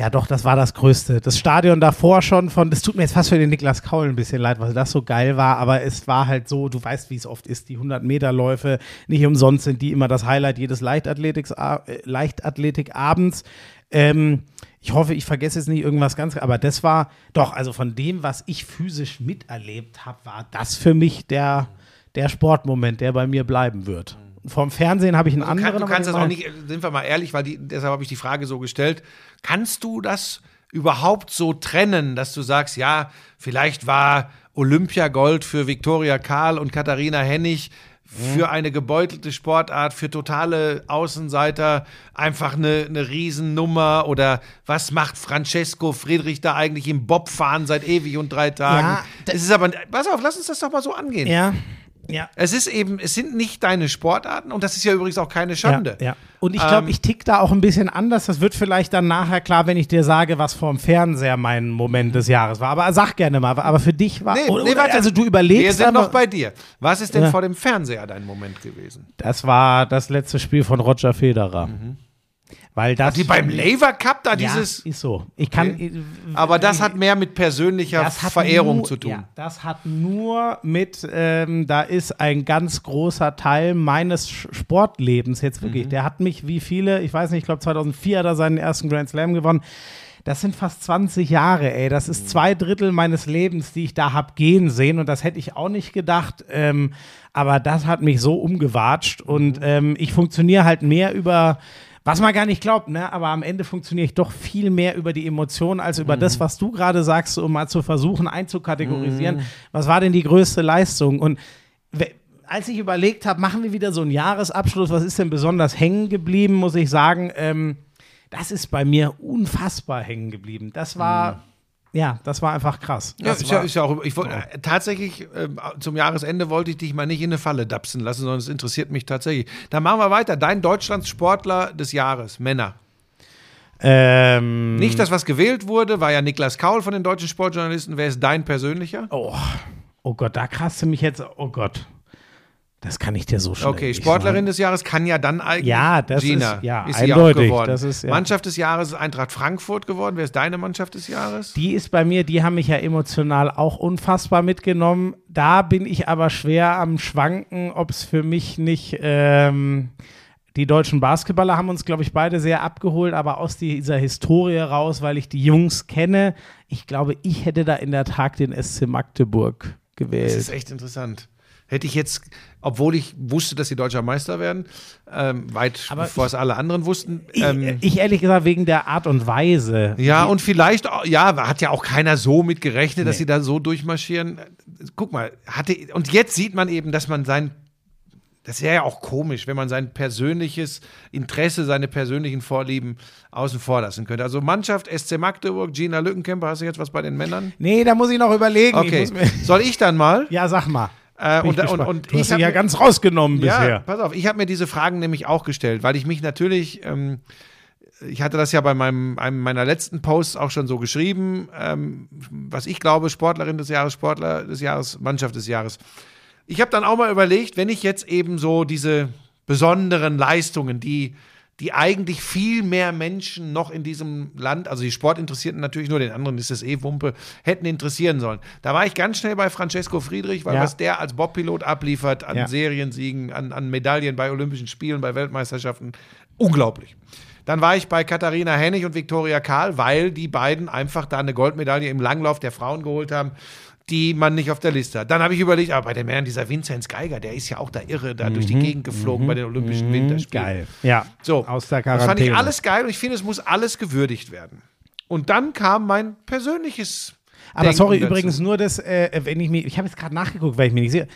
Speaker 1: ja doch, das war das Größte. Das Stadion davor schon von, das tut mir jetzt fast für den Niklas Kaul ein bisschen leid, weil das so geil war, aber es war halt so, du weißt, wie es oft ist, die 100-Meter-Läufe, nicht umsonst sind die immer das Highlight jedes äh, Leichtathletikabends. Ähm, ich hoffe, ich vergesse jetzt nicht irgendwas ganz, aber das war doch, also von dem, was ich physisch miterlebt habe, war das für mich der, der Sportmoment, der bei mir bleiben wird. Vom Fernsehen habe ich einen
Speaker 2: Du,
Speaker 1: anderen.
Speaker 2: kann, du kannst das auch nicht, sind wir mal ehrlich, weil die, deshalb habe ich die Frage so gestellt. Kannst du das überhaupt so trennen, dass du sagst, ja, vielleicht war Olympiagold für Viktoria Karl und Katharina Hennig für eine gebeutelte Sportart, für totale Außenseiter einfach eine, eine Riesennummer oder was macht Francesco Friedrich da eigentlich im Bobfahren seit ewig und drei Tagen?
Speaker 1: Ja,
Speaker 2: es ist aber, pass auf, lass uns das doch mal so angehen.
Speaker 1: Ja. Ja.
Speaker 2: Es ist eben, es sind nicht deine Sportarten und das ist ja übrigens auch keine Schande.
Speaker 1: Ja, ja. Und ich glaube,
Speaker 2: Ähm,
Speaker 1: ich tick da auch ein bisschen anders. Das wird vielleicht dann nachher klar, wenn ich dir sage, was vorm Fernseher mein Moment des Jahres war. Aber sag gerne mal, aber für dich war.
Speaker 2: Nee,
Speaker 1: oder,
Speaker 2: nee, warte.
Speaker 1: also du überlegst.
Speaker 2: Wir sind
Speaker 1: aber,
Speaker 2: noch bei dir. Was ist denn
Speaker 1: Ja.
Speaker 2: vor dem Fernseher dein Moment gewesen?
Speaker 1: Das war das letzte Spiel von Roger Federer. Weil das.
Speaker 2: Mhm. Die beim Laver Cup da
Speaker 1: ja,
Speaker 2: dieses.
Speaker 1: ist so. Ich kann.
Speaker 2: Aber das hat mehr mit persönlicher Verehrung
Speaker 1: nur,
Speaker 2: zu tun.
Speaker 1: Ja, das hat nur mit, ähm, da ist ein ganz großer Teil meines Sportlebens jetzt wirklich.
Speaker 2: Mhm.
Speaker 1: Der hat mich wie viele, ich weiß nicht, ich glaube 2004 hat er seinen ersten Grand Slam gewonnen. Das sind fast 20 Jahre, ey. Das
Speaker 2: Mhm.
Speaker 1: ist zwei Drittel meines Lebens, die ich da hab gehen sehen. Und das hätte ich auch nicht gedacht. Ähm, aber das hat mich so umgewatscht. Und
Speaker 2: Mhm.
Speaker 1: ähm, ich funktioniere halt mehr über, was man gar nicht glaubt, ne? Aber am Ende funktioniere ich doch viel mehr über die Emotionen als über das, was du gerade sagst, um mal zu versuchen einzukategorisieren. Was war denn die größte Leistung? Und als ich überlegt habe, machen wir wieder so einen Jahresabschluss, was ist denn besonders hängen geblieben, muss ich sagen, ähm, das ist bei mir unfassbar hängen geblieben. Das war, ja, das war einfach krass.
Speaker 2: Ja, ist ja, ist ja auch. Ich wollt, äh, tatsächlich, ähm, zum Jahresende wollte ich dich mal nicht in eine Falle dapsen lassen, sondern es interessiert mich tatsächlich. Dann machen wir weiter. Dein Deutschlands Sportler des Jahres, Männer.
Speaker 1: ähm,
Speaker 2: Nicht das, was gewählt wurde, war ja Niklas Kaul von den deutschen Sportjournalisten. Wer ist dein persönlicher?
Speaker 1: oh, oh Gott, da krasst du mich jetzt, oh Gott. Das kann ich dir so schnell
Speaker 2: Okay, Sportlerin
Speaker 1: sagen.
Speaker 2: des Jahres kann ja dann eigentlich
Speaker 1: Ja, das
Speaker 2: Gina.
Speaker 1: ist- ja,
Speaker 2: auch
Speaker 1: eindeutig.
Speaker 2: geworden.
Speaker 1: Das ist, ja.
Speaker 2: Mannschaft des Jahres ist Eintracht Frankfurt geworden. Wer ist deine Mannschaft des Jahres?
Speaker 1: Die ist bei mir, die haben mich ja emotional auch unfassbar mitgenommen. Da bin ich aber schwer am Schwanken, ob es für mich nicht. Ähm, die deutschen Basketballer haben uns, glaube ich, beide sehr abgeholt, aber aus dieser Historie raus, weil ich die Jungs kenne. Ich glaube, ich hätte da in der Tat den SC Magdeburg
Speaker 2: Das
Speaker 1: gewählt.
Speaker 2: ist echt interessant. Hätte ich jetzt, obwohl ich wusste, dass sie deutscher Meister werden, ähm, weit
Speaker 1: Aber
Speaker 2: bevor
Speaker 1: ich-
Speaker 2: es alle anderen wussten.
Speaker 1: Ich,
Speaker 2: Ähm,
Speaker 1: ich ehrlich gesagt wegen der Art und Weise.
Speaker 2: ja, und vielleicht, ja, hat ja auch keiner so mit gerechnet, dass sie da so durchmarschieren. Guck mal, hatte, und jetzt sieht man eben, dass man sein, das wäre ja auch komisch, wenn man sein persönliches Interesse, seine persönlichen Vorlieben außen vor lassen könnte. Also Mannschaft SC Magdeburg, Gina Lückenkämper, hast du jetzt was bei den Männern?
Speaker 1: Nee, da muss ich noch überlegen.
Speaker 2: Okay,
Speaker 1: Ich
Speaker 2: soll ich dann mal?
Speaker 1: ja, sag mal.
Speaker 2: Äh, und,
Speaker 1: ich
Speaker 2: und,
Speaker 1: gespannt.
Speaker 2: und
Speaker 1: du hast
Speaker 2: ich
Speaker 1: sie
Speaker 2: hab
Speaker 1: ja ganz rausgenommen
Speaker 2: Ja,
Speaker 1: bisher.
Speaker 2: pass auf, ich habe mir diese Fragen nämlich auch gestellt, weil ich mich natürlich, ähm, ich hatte das ja bei meinem, einem meiner letzten Posts auch schon so geschrieben, ähm, was ich glaube, Sportlerin des Jahres, Sportler des Jahres, Mannschaft des Jahres. Ich habe dann auch mal überlegt, wenn ich jetzt eben so diese besonderen Leistungen, die die eigentlich viel mehr Menschen noch in diesem Land, also die Sportinteressierten natürlich nur, den anderen ist es eh Wumpe, hätten interessieren sollen. Da war ich ganz schnell bei Francesco Friedrich, weil
Speaker 1: Ja.
Speaker 2: was der als Bobpilot abliefert an
Speaker 1: Ja.
Speaker 2: Seriensiegen, an, an Medaillen bei Olympischen Spielen, bei Weltmeisterschaften, unglaublich. Dann war ich bei Katharina Hennig und Viktoria Karl, weil die beiden einfach da eine Goldmedaille im Langlauf der Frauen geholt haben, die man nicht auf der Liste hat. Dann habe ich überlegt, aber bei den Männern, dieser Vinzenz Geiger, der ist ja auch da irre, da durch die Gegend geflogen bei den Olympischen Winterspielen.
Speaker 1: Mhm. Geil. Ja.
Speaker 2: So,
Speaker 1: Aus der
Speaker 2: das
Speaker 1: Quarantäne.
Speaker 2: fand ich alles geil und ich finde, es muss alles gewürdigt werden. Und dann kam mein persönliches.
Speaker 1: Aber
Speaker 2: Denken
Speaker 1: sorry,
Speaker 2: dazu.
Speaker 1: übrigens nur das, äh, wenn ich mir, ich habe jetzt gerade nachgeguckt, weil ich mir nicht sehe.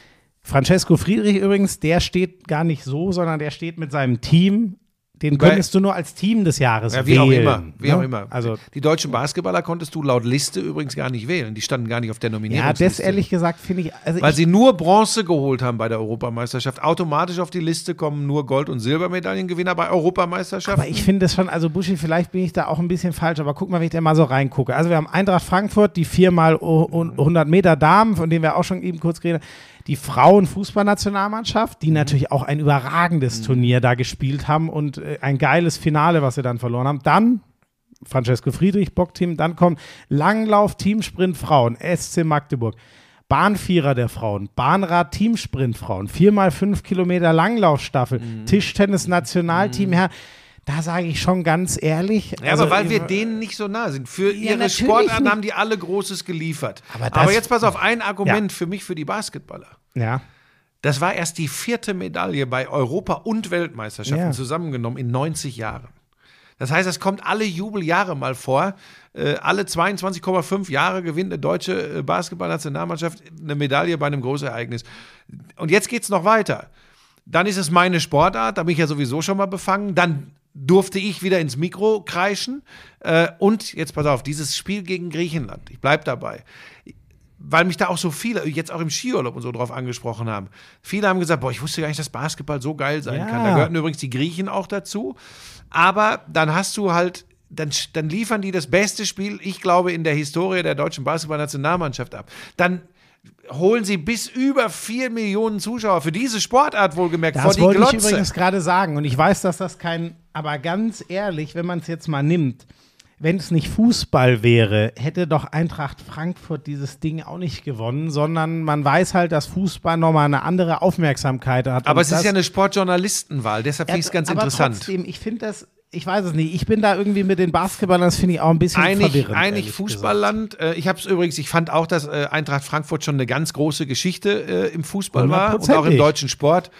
Speaker 1: Francesco Friedrich übrigens, der steht gar nicht so, sondern der steht mit seinem Team. Den könntest du nur als Team des Jahres
Speaker 2: Ja, wie
Speaker 1: wählen.
Speaker 2: auch immer, wie
Speaker 1: ne?
Speaker 2: auch immer.
Speaker 1: Also
Speaker 2: die deutschen Basketballer konntest du laut Liste übrigens gar nicht wählen. Die standen gar nicht auf der
Speaker 1: ja,
Speaker 2: Nominierungsliste.
Speaker 1: das ehrlich gesagt finde ich, also
Speaker 2: Weil
Speaker 1: ich,
Speaker 2: sie nur Bronze geholt haben bei der Europameisterschaft. Automatisch auf die Liste kommen nur Gold- und Silbermedaillengewinner bei Europameisterschaften.
Speaker 1: aber ich finde das schon, also Buschi, vielleicht bin ich da auch ein bisschen falsch, aber guck mal, wenn ich da mal so reingucke. Also wir haben Eintracht Frankfurt, die viermal o- o- 100 Meter Damen, von denen wir auch schon eben kurz geredet haben. Die Frauenfußballnationalmannschaft,
Speaker 2: Mhm.
Speaker 1: die natürlich auch ein überragendes Turnier da gespielt haben und äh, ein geiles Finale, was sie dann verloren haben. Dann Francesco Friedrich, Bockteam, dann kommt Langlauf, Teamsprint Frauen, SC Magdeburg. Bahnvierer der Frauen, Bahnrad Teamsprint Frauen, viermal fünf Kilometer Langlaufstaffel,
Speaker 2: Mhm.
Speaker 1: Tischtennis Nationalteam Herr. Da sage ich schon ganz ehrlich.
Speaker 2: Ja,
Speaker 1: also,
Speaker 2: aber weil wir denen nicht so nah sind. Für ihre
Speaker 1: natürlich
Speaker 2: Sportarten
Speaker 1: nicht.
Speaker 2: haben die alle Großes geliefert.
Speaker 1: Aber
Speaker 2: Aber,
Speaker 1: das-
Speaker 2: jetzt pass auf, ein Argument für mich, für die Basketballer.
Speaker 1: Ja.
Speaker 2: Das war erst die vierte Medaille bei Europa- und Weltmeisterschaften
Speaker 1: Ja.
Speaker 2: zusammengenommen in 90 Jahren. Das heißt, es kommt alle Jubeljahre mal vor. Äh, alle 22,5 Jahre gewinnt eine deutsche äh, Basketballnationalmannschaft eine Medaille bei einem Großereignis. Und jetzt geht es noch weiter. Dann ist es meine Sportart, da bin ich ja sowieso schon mal befangen. Dann durfte ich wieder ins Mikro kreischen. Äh, und jetzt pass auf, dieses Spiel gegen Griechenland, ich bleibe dabei. Weil mich da auch so viele, jetzt auch im Skiurlaub und so drauf angesprochen haben. Viele haben gesagt, boah, ich wusste gar nicht, dass Basketball so geil sein
Speaker 1: Ja.
Speaker 2: kann. Da gehörten übrigens die Griechen auch dazu. Aber dann hast du halt, dann, dann liefern die das beste Spiel, ich glaube, in der Historie der deutschen Basketballnationalmannschaft ab. Dann holen sie bis über vier Millionen Zuschauer für diese Sportart wohlgemerkt vor
Speaker 1: Das
Speaker 2: die
Speaker 1: wollte ich
Speaker 2: Glotze.
Speaker 1: übrigens gerade sagen. Und ich weiß, dass das kein, aber ganz ehrlich, wenn man es jetzt mal nimmt, wenn es nicht Fußball wäre, hätte doch Eintracht Frankfurt dieses Ding auch nicht gewonnen, sondern man weiß halt, dass Fußball nochmal eine andere Aufmerksamkeit hat.
Speaker 2: Aber es ist
Speaker 1: das-
Speaker 2: ja eine Sportjournalistenwahl, deshalb finde ich es ganz
Speaker 1: aber
Speaker 2: interessant.
Speaker 1: Trotzdem, ich finde das, ich weiß es nicht, ich bin da irgendwie mit den Basketballern, das finde ich auch ein bisschen
Speaker 2: Einig,
Speaker 1: verwirrend.
Speaker 2: einig Fußballland. Äh, Ich habe es übrigens, ich fand auch, dass äh, Eintracht Frankfurt schon eine ganz große Geschichte äh, im Fußball war und auch im deutschen Sport.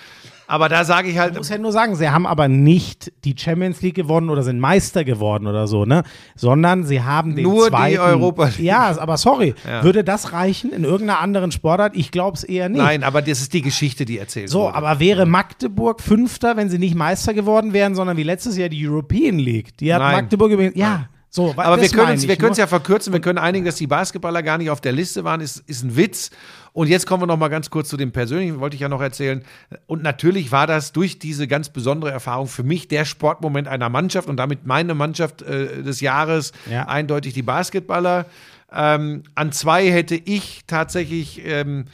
Speaker 2: Aber da sage ich halt,
Speaker 1: Ich muss ja nur sagen, sie haben aber nicht die Champions League gewonnen oder sind Meister geworden oder so, ne? Sondern sie haben den
Speaker 2: Nur die
Speaker 1: zweiten.
Speaker 2: Europa League.
Speaker 1: Ja, aber sorry,
Speaker 2: Ja.
Speaker 1: würde das reichen in irgendeiner anderen Sportart? Ich glaube es eher nicht.
Speaker 2: nein, aber das ist die Geschichte, die erzählt
Speaker 1: So,
Speaker 2: wurde.
Speaker 1: aber wäre Magdeburg Fünfter, wenn sie nicht Meister geworden wären, sondern wie letztes Jahr die European League? Die hat
Speaker 2: Nein.
Speaker 1: Magdeburg übrigens. Ja, so.
Speaker 2: Aber wir können es wir können's ja verkürzen, wir können einigen, dass die Basketballer gar nicht auf der Liste waren, ist, ist ein Witz. Und jetzt kommen wir noch mal ganz kurz zu dem Persönlichen, wollte ich ja noch erzählen. Und natürlich war das durch diese ganz besondere Erfahrung für mich der Sportmoment einer Mannschaft und damit meine Mannschaft äh, des Jahres
Speaker 1: Ja.
Speaker 2: eindeutig die Basketballer. Ähm, an zwei hätte ich tatsächlich ähm,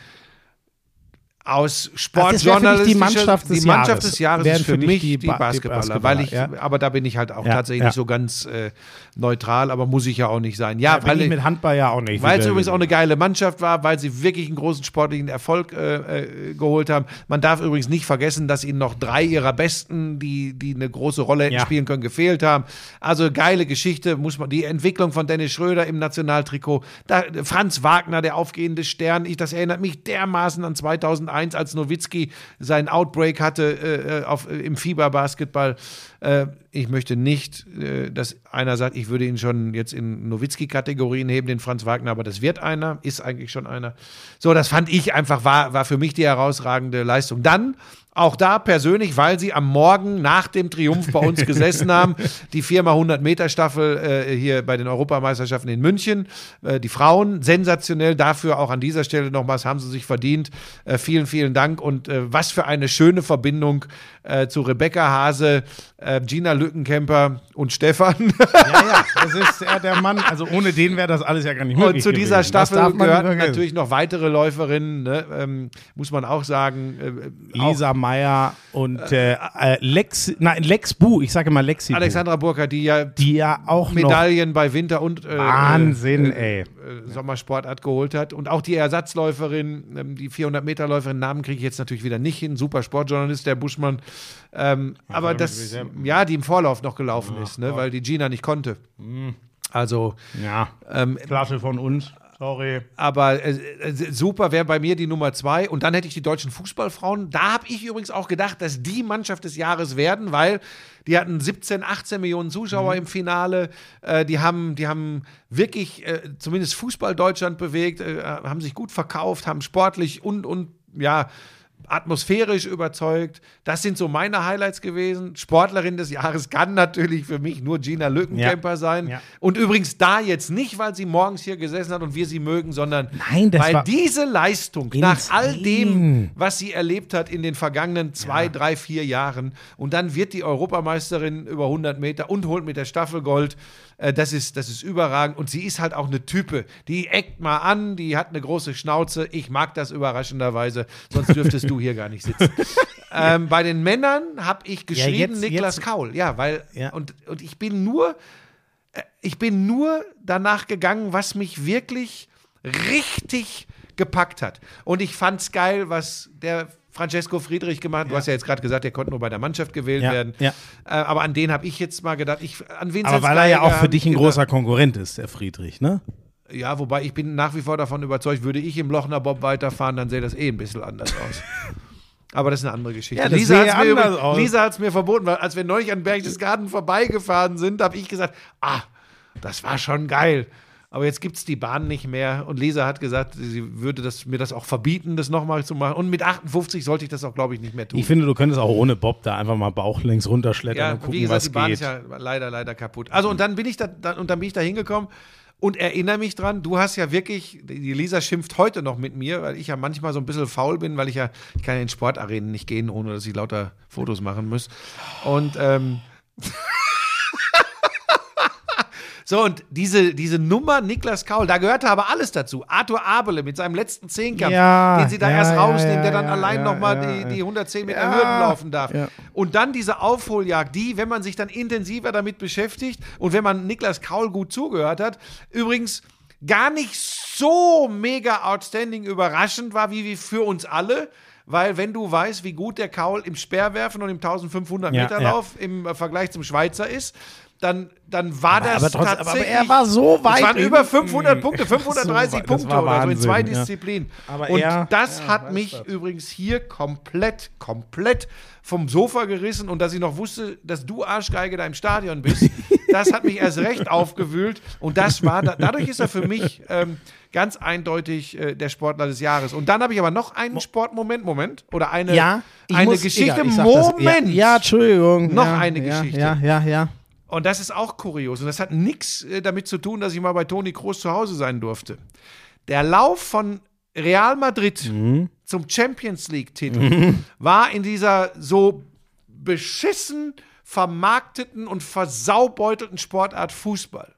Speaker 2: aus
Speaker 1: Also
Speaker 2: Sportjournalistischer
Speaker 1: die Mannschaft des
Speaker 2: die Mannschaft
Speaker 1: Jahres.
Speaker 2: des Jahres
Speaker 1: Wären
Speaker 2: ist für
Speaker 1: für
Speaker 2: mich
Speaker 1: die
Speaker 2: die,
Speaker 1: Ba- die
Speaker 2: Basketballer, weil ich,
Speaker 1: Basketballer, ja.
Speaker 2: aber da bin ich halt auch
Speaker 1: Ja,
Speaker 2: tatsächlich
Speaker 1: ja.
Speaker 2: nicht so ganz äh, neutral, aber muss ich ja auch nicht sein. Ja, weil,
Speaker 1: ich mit Handball ja auch nicht.
Speaker 2: weil es übrigens auch eine geile Mannschaft war, weil sie wirklich einen großen sportlichen Erfolg äh, äh, geholt haben. Man darf übrigens nicht vergessen, dass ihnen noch drei ihrer Besten, die, die eine große Rolle hätten spielen können, gefehlt haben. Also geile Geschichte, muss man, die Entwicklung von Dennis Schröder im Nationaltrikot, da, Franz Wagner, der aufgehende Stern, ich, das erinnert mich dermaßen an 2001, als Nowitzki seinen Outbreak hatte äh, auf, äh, im Fieberbasketball. Äh, ich möchte nicht, äh, dass einer sagt, ich würde ihn schon jetzt in Nowitzki-Kategorien heben, den Franz Wagner, aber das wird einer, ist eigentlich schon einer. So, das fand ich einfach, war, war für mich die herausragende Leistung. Dann auch da persönlich, weil sie am Morgen nach dem Triumph bei uns gesessen haben, die Firma 100 Meter Staffel äh, hier bei den Europameisterschaften in München, äh, die Frauen, sensationell, dafür auch an dieser Stelle nochmals haben sie sich verdient. Äh, vielen, vielen Dank und äh, was für eine schöne Verbindung äh, zu Rebecca Hase, äh, Gina Lückenkämper und Stefan.
Speaker 1: Ja, ja, das ist ja der Mann. Also ohne den wäre das alles ja gar nicht möglich.
Speaker 2: Und zu dieser
Speaker 1: gewesen.
Speaker 2: Staffel
Speaker 1: vergessen.
Speaker 2: natürlich noch weitere Läuferinnen, ne? ähm, muss man auch sagen. Äh, auch
Speaker 1: Lisa Meyer und äh, äh, Lex, nein, Lex Bu, ich sage mal Lexi
Speaker 2: Alexandra Burka, die ja
Speaker 1: die ja auch
Speaker 2: Medaillen bei Winter- und äh,
Speaker 1: Wahnsinn,
Speaker 2: äh,
Speaker 1: ey.
Speaker 2: äh, Sommersportart geholt hat. Und auch die Ersatzläuferin, ähm, die 400-Meter-Läuferin, Namen kriege ich jetzt natürlich wieder nicht hin. Super Sportjournalist, der Buschmann. Ähm, aber das, ja, die im Vorlauf noch gelaufen ist, ne? weil die Gina nicht konnte.
Speaker 1: Mhm.
Speaker 2: Also,
Speaker 1: Ja,
Speaker 2: ähm,
Speaker 1: Flasche von uns. Sorry.
Speaker 2: aber äh, äh, super wäre bei mir die Nummer zwei. Und dann hätte ich die deutschen Fußballfrauen. Da habe ich übrigens auch gedacht, dass die Mannschaft des Jahres werden, weil die hatten 17, 18 Millionen Zuschauer im Finale. Äh, die, haben, die haben wirklich äh, zumindest Fußball Deutschland bewegt, äh, haben sich gut verkauft, haben sportlich und, und ja, atmosphärisch überzeugt. Das sind so meine Highlights gewesen. Sportlerin des Jahres kann natürlich für mich nur Gina Lückenkämper
Speaker 1: Ja.
Speaker 2: sein.
Speaker 1: Ja.
Speaker 2: Und übrigens da jetzt nicht, weil sie morgens hier gesessen hat und wir sie mögen, sondern
Speaker 1: Nein,
Speaker 2: weil diese Leistung nach all
Speaker 1: insane.
Speaker 2: dem, was sie erlebt hat in den vergangenen zwei, drei, vier Jahren und dann wird die Europameisterin über 100 Meter und holt mit der Staffel Gold. Äh, Das ist, das ist überragend und sie ist halt auch eine Type. Die eckt mal an, die hat eine große Schnauze. Ich mag das überraschenderweise, sonst dürftest du hier gar nicht sitzen. ähm, bei den Männern habe ich geschrieben
Speaker 1: jetzt-
Speaker 2: Niklas
Speaker 1: jetzt-
Speaker 2: Kaul. Ja, weil
Speaker 1: Ja.
Speaker 2: Und, und ich bin nur äh, ich bin nur danach gegangen, was mich wirklich richtig gepackt hat. Und ich fand's geil, was der Francesco Friedrich gemacht. Du hast ja jetzt gerade gesagt, der konnte nur bei der Mannschaft gewählt
Speaker 1: Ja,
Speaker 2: werden.
Speaker 1: ja.
Speaker 2: Äh, aber an den habe ich jetzt mal gedacht. Ich, an Vincent
Speaker 1: Aber weil er ja auch für dich
Speaker 2: ich
Speaker 1: ein
Speaker 2: gedacht-
Speaker 1: großer Konkurrent ist, der Friedrich, ne?
Speaker 2: Ja, wobei ich bin nach wie vor davon überzeugt, würde ich im Lochner Bob weiterfahren, dann sähe das eh ein bisschen anders aus. Aber das ist eine andere Geschichte.
Speaker 1: Ja,
Speaker 2: Lisa hat es mir. Lisa mir verboten, weil als wir neulich an Berchtesgaden vorbeigefahren sind, habe ich gesagt, ah, das war schon geil. Aber jetzt gibt es die Bahn nicht mehr. Und Lisa hat gesagt, sie würde das, mir das auch verbieten, das nochmal zu machen. Und mit 58 sollte ich das auch, glaube ich, nicht mehr tun.
Speaker 1: Ich finde, du könntest auch ohne Bob da einfach mal bauchlängs runterschlettern
Speaker 2: Ja,
Speaker 1: und gucken,
Speaker 2: wie gesagt,
Speaker 1: was
Speaker 2: die Bahn
Speaker 1: geht.
Speaker 2: ist ja leider, leider kaputt. Also und dann bin ich da, da und dann bin ich da hingekommen und erinnere mich dran, du hast ja wirklich, die Lisa schimpft heute noch mit mir, weil ich ja manchmal so ein bisschen faul bin, weil ich ja, ich kann ja in Sportarenen nicht gehen, ohne dass ich lauter Fotos machen muss. Und ähm, So, und diese, diese Nummer Niklas Kaul, da gehörte aber alles dazu. Arthur Abele mit seinem letzten Zehnkampf,
Speaker 1: Ja,
Speaker 2: den sie da
Speaker 1: ja,
Speaker 2: erst rausnehmen,
Speaker 1: ja,
Speaker 2: der dann allein nochmal die, die 110 Meter Hürden laufen darf. Und dann diese Aufholjagd, die, wenn man sich dann intensiver damit beschäftigt und wenn man Niklas Kaul gut zugehört hat, übrigens gar nicht so mega outstanding überraschend war, wie, wie für uns alle. Weil, wenn du weißt, wie gut der Kaul im Speerwerfen und im 1500
Speaker 1: Ja,
Speaker 2: Meter. Lauf im äh, Vergleich zum Schweizer ist, dann, dann war
Speaker 1: Aber-
Speaker 2: das
Speaker 1: aber aber
Speaker 2: tatsächlich.
Speaker 1: er war so weit
Speaker 2: Es waren
Speaker 1: über-
Speaker 2: über 500 Punkte,
Speaker 1: Das war
Speaker 2: 530
Speaker 1: das
Speaker 2: Punkte oder so in
Speaker 1: Wahnsinn,
Speaker 2: zwei
Speaker 1: ja.
Speaker 2: Disziplinen.
Speaker 1: Aber
Speaker 2: und
Speaker 1: er-
Speaker 2: das
Speaker 1: ja,
Speaker 2: hat mich
Speaker 1: das.
Speaker 2: übrigens hier komplett, komplett vom Sofa gerissen und dass ich noch wusste, dass du Arschgeige da im Stadion bist, das hat mich erst recht aufgewühlt und das war, da, dadurch ist er für mich ähm, ganz eindeutig äh, der Sportler des Jahres. Und dann habe ich aber noch einen Sportmoment, Moment, oder eine,
Speaker 1: Ja,
Speaker 2: eine
Speaker 1: muss-
Speaker 2: Geschichte,
Speaker 1: egal, sag das-
Speaker 2: Moment.
Speaker 1: Ja, ja, Entschuldigung.
Speaker 2: Noch
Speaker 1: ja,
Speaker 2: eine
Speaker 1: ja,
Speaker 2: Geschichte.
Speaker 1: Ja, ja, ja.
Speaker 2: Und das ist auch kurios. Und das hat nichts äh, damit zu tun, dass ich mal bei Toni Kroos zu Hause sein durfte. Der Lauf von Real Madrid zum Champions League-Titel war in dieser so beschissen vermarkteten und versaubeutelten Sportart Fußball.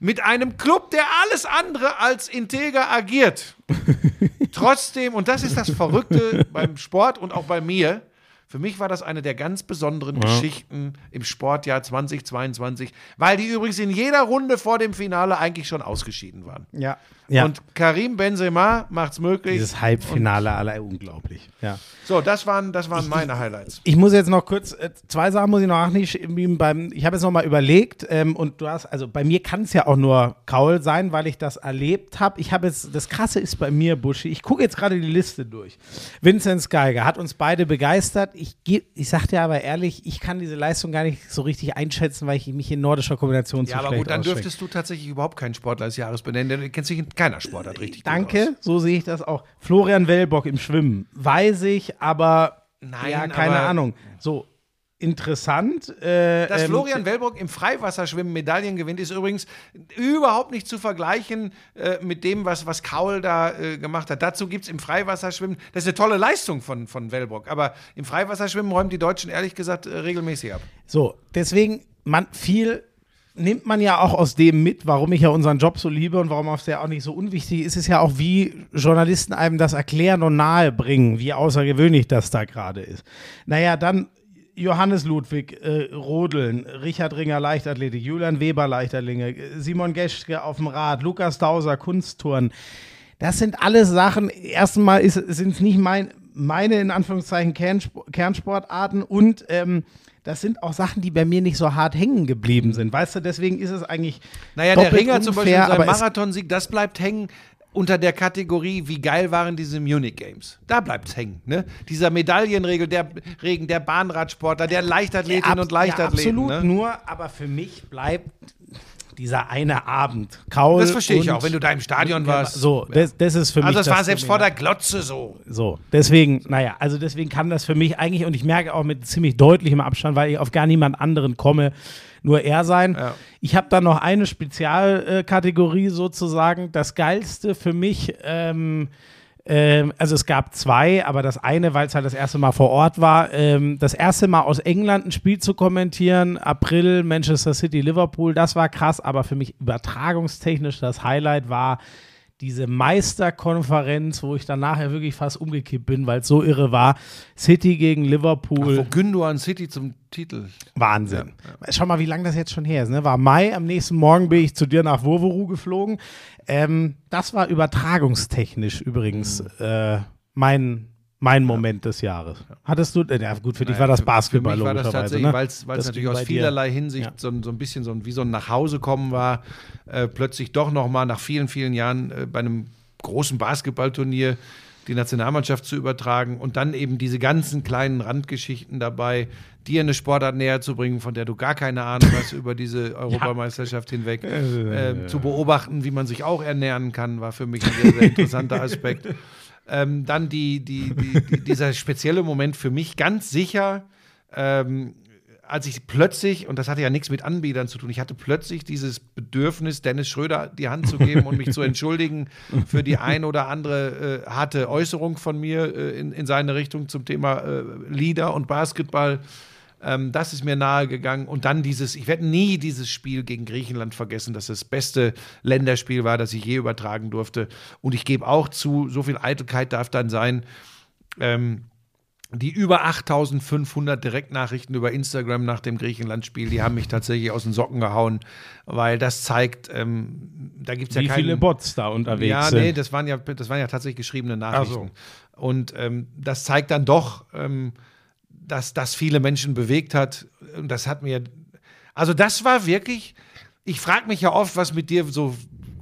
Speaker 2: Mit einem Club, der alles andere als integer agiert. Trotzdem, und das ist das Verrückte beim Sport und auch bei mir, für mich war das eine der ganz besonderen Geschichten im Sportjahr 2022, weil die übrigens in jeder Runde vor dem Finale eigentlich schon ausgeschieden waren.
Speaker 1: Ja. ja.
Speaker 2: Und Karim Benzema macht's möglich.
Speaker 1: dieses Halbfinale aller unglaublich. Ja.
Speaker 2: So, das waren, das waren meine Highlights.
Speaker 1: Ich muss jetzt noch kurz, äh, zwei Sachen muss ich noch nachschieben. Beim, ich habe jetzt noch mal überlegt ähm, und du hast, also bei mir kann es ja auch nur Kaul sein, weil ich das erlebt habe. Ich habe jetzt, das Krasse ist bei mir, Buschi, ich gucke jetzt gerade die Liste durch. Vincent Geiger hat uns beide begeistert. Ich, ich sag dir aber ehrlich, ich kann diese Leistung gar nicht so richtig einschätzen, weil ich mich in nordischer Kombination zu
Speaker 2: Ja, aber gut, dann dürftest du tatsächlich überhaupt keinen Sportler des Jahres benennen, denn du kennst dich in keiner Sportart richtig gut
Speaker 1: Danke, so sehe ich das auch. Florian Wellbock im Schwimmen, weiß ich, aber
Speaker 2: Nein,
Speaker 1: ja, keine
Speaker 2: aber-
Speaker 1: Ahnung. So interessant. Äh,
Speaker 2: Dass
Speaker 1: ähm,
Speaker 2: Florian Wellbrock im Freiwasserschwimmen Medaillen gewinnt, ist übrigens überhaupt nicht zu vergleichen äh, mit dem, was, was Kaul da äh, gemacht hat. Dazu gibt es im Freiwasserschwimmen, das ist eine tolle Leistung von, von Wellbrock, aber im Freiwasserschwimmen räumen die Deutschen ehrlich gesagt äh, regelmäßig ab.
Speaker 1: So, deswegen, man viel nimmt man ja auch aus dem mit, warum ich ja unseren Job so liebe und warum es ja auch nicht so unwichtig ist, ist ja auch, wie Journalisten einem das erklären und nahebringen, wie außergewöhnlich das da gerade ist. Naja, dann Johannes Ludwig, äh, Rodeln, Richard Ringer Leichtathletik, Julian Weber Leichtathletik, Simon Geschke auf dem Rad, Lukas Dauser Kunstturnen. Das sind alles Sachen, erstmal sind es nicht mein, meine in Anführungszeichen Kernsp Kernsportarten und ähm, das sind auch Sachen, die bei mir nicht so hart hängen geblieben sind. Weißt du, deswegen ist es eigentlich.
Speaker 2: Naja, der Ringer zum Beispiel
Speaker 1: unfair,
Speaker 2: in seinem
Speaker 1: aber es-
Speaker 2: Marathonsieg, das bleibt hängen unter der Kategorie, wie geil waren diese Munich Games. Da bleibt's hängen. Ne? Dieser Medaillenregel, der Regen, der Bahnradsportler, der Leichtathletinnen
Speaker 1: Ab-
Speaker 2: und Leichtathleten.
Speaker 1: Ja, absolut,
Speaker 2: ne?
Speaker 1: nur, aber für mich bleibt dieser eine Abend. Kaul
Speaker 2: Das verstehe ich auch, wenn du da im Stadion warst.
Speaker 1: So, das, das ist für mich.
Speaker 2: Also das war selbst vor der Glotze so.
Speaker 1: So, deswegen, naja, also deswegen kann das für mich eigentlich, und ich merke auch mit ziemlich deutlichem Abstand, weil ich auf gar niemand anderen komme, nur er sein.
Speaker 2: Ja.
Speaker 1: Ich habe dann noch eine Spezialkategorie sozusagen. Das Geilste für mich, ähm, ähm, also es gab zwei, aber das eine, weil es halt das erste Mal vor Ort war, ähm, das erste Mal aus England ein Spiel zu kommentieren, April, Manchester City, Liverpool, das war krass, aber für mich übertragungstechnisch das Highlight war diese Meisterkonferenz, wo ich dann nachher wirklich fast umgekippt bin, weil es so irre war. City gegen Liverpool.
Speaker 2: Wo Gündogan City zum Titel.
Speaker 1: Wahnsinn. Schau mal, wie lange das jetzt schon her ist. Ne? War Mai, am nächsten Morgen bin ich zu dir nach Wurvuru geflogen. Ähm, das war übertragungstechnisch übrigens äh, mein, mein Moment des Jahres. Hattest du, äh, ja gut, für dich war das Basketball
Speaker 2: Für mich war das tatsächlich,
Speaker 1: ne?
Speaker 2: weil es natürlich aus
Speaker 1: bei dir.
Speaker 2: vielerlei Hinsicht
Speaker 1: Ja.
Speaker 2: so, ein- so ein bisschen so ein, wie so ein Nachhausekommen war. Äh, plötzlich doch noch mal nach vielen, vielen Jahren äh, bei einem großen Basketballturnier die Nationalmannschaft zu übertragen und dann eben diese ganzen kleinen Randgeschichten dabei, dir eine Sportart näher zu bringen, von der du gar keine Ahnung hast über diese Europameisterschaft hinweg, äh, zu beobachten, wie man sich auch ernähren kann, war für mich ein sehr, sehr interessanter Aspekt. Ähm, dann die, die, die, die, dieser spezielle Moment für mich ganz sicher, ähm, als ich plötzlich, und das hatte ja nichts mit Anbietern zu tun, ich hatte plötzlich dieses Bedürfnis, Dennis Schröder die Hand zu geben und mich zu entschuldigen für die ein oder andere äh, harte Äußerung von mir äh, in, in seine Richtung zum Thema äh, Lieder und Basketball. Ähm, das ist mir nahe gegangen. Und dann dieses, ich werde nie dieses Spiel gegen Griechenland vergessen, dass das beste Länderspiel war, das ich je übertragen durfte. Und ich gebe auch zu, so viel Eitelkeit darf dann sein. Ähm, die über 8500 Direktnachrichten über Instagram nach dem Griechenland-Spiel, die haben mich tatsächlich aus den Socken gehauen, weil das zeigt, ähm, da gibt es ja
Speaker 1: Wie
Speaker 2: keinen,
Speaker 1: viele Bots da unterwegs
Speaker 2: ja,
Speaker 1: sind.
Speaker 2: nee, das waren ja, das waren ja tatsächlich geschriebene Nachrichten. Und ähm, das zeigt dann doch, ähm, dass das viele Menschen bewegt hat. Und das hat mir, also das war wirklich, ich frage mich ja oft, was mit dir so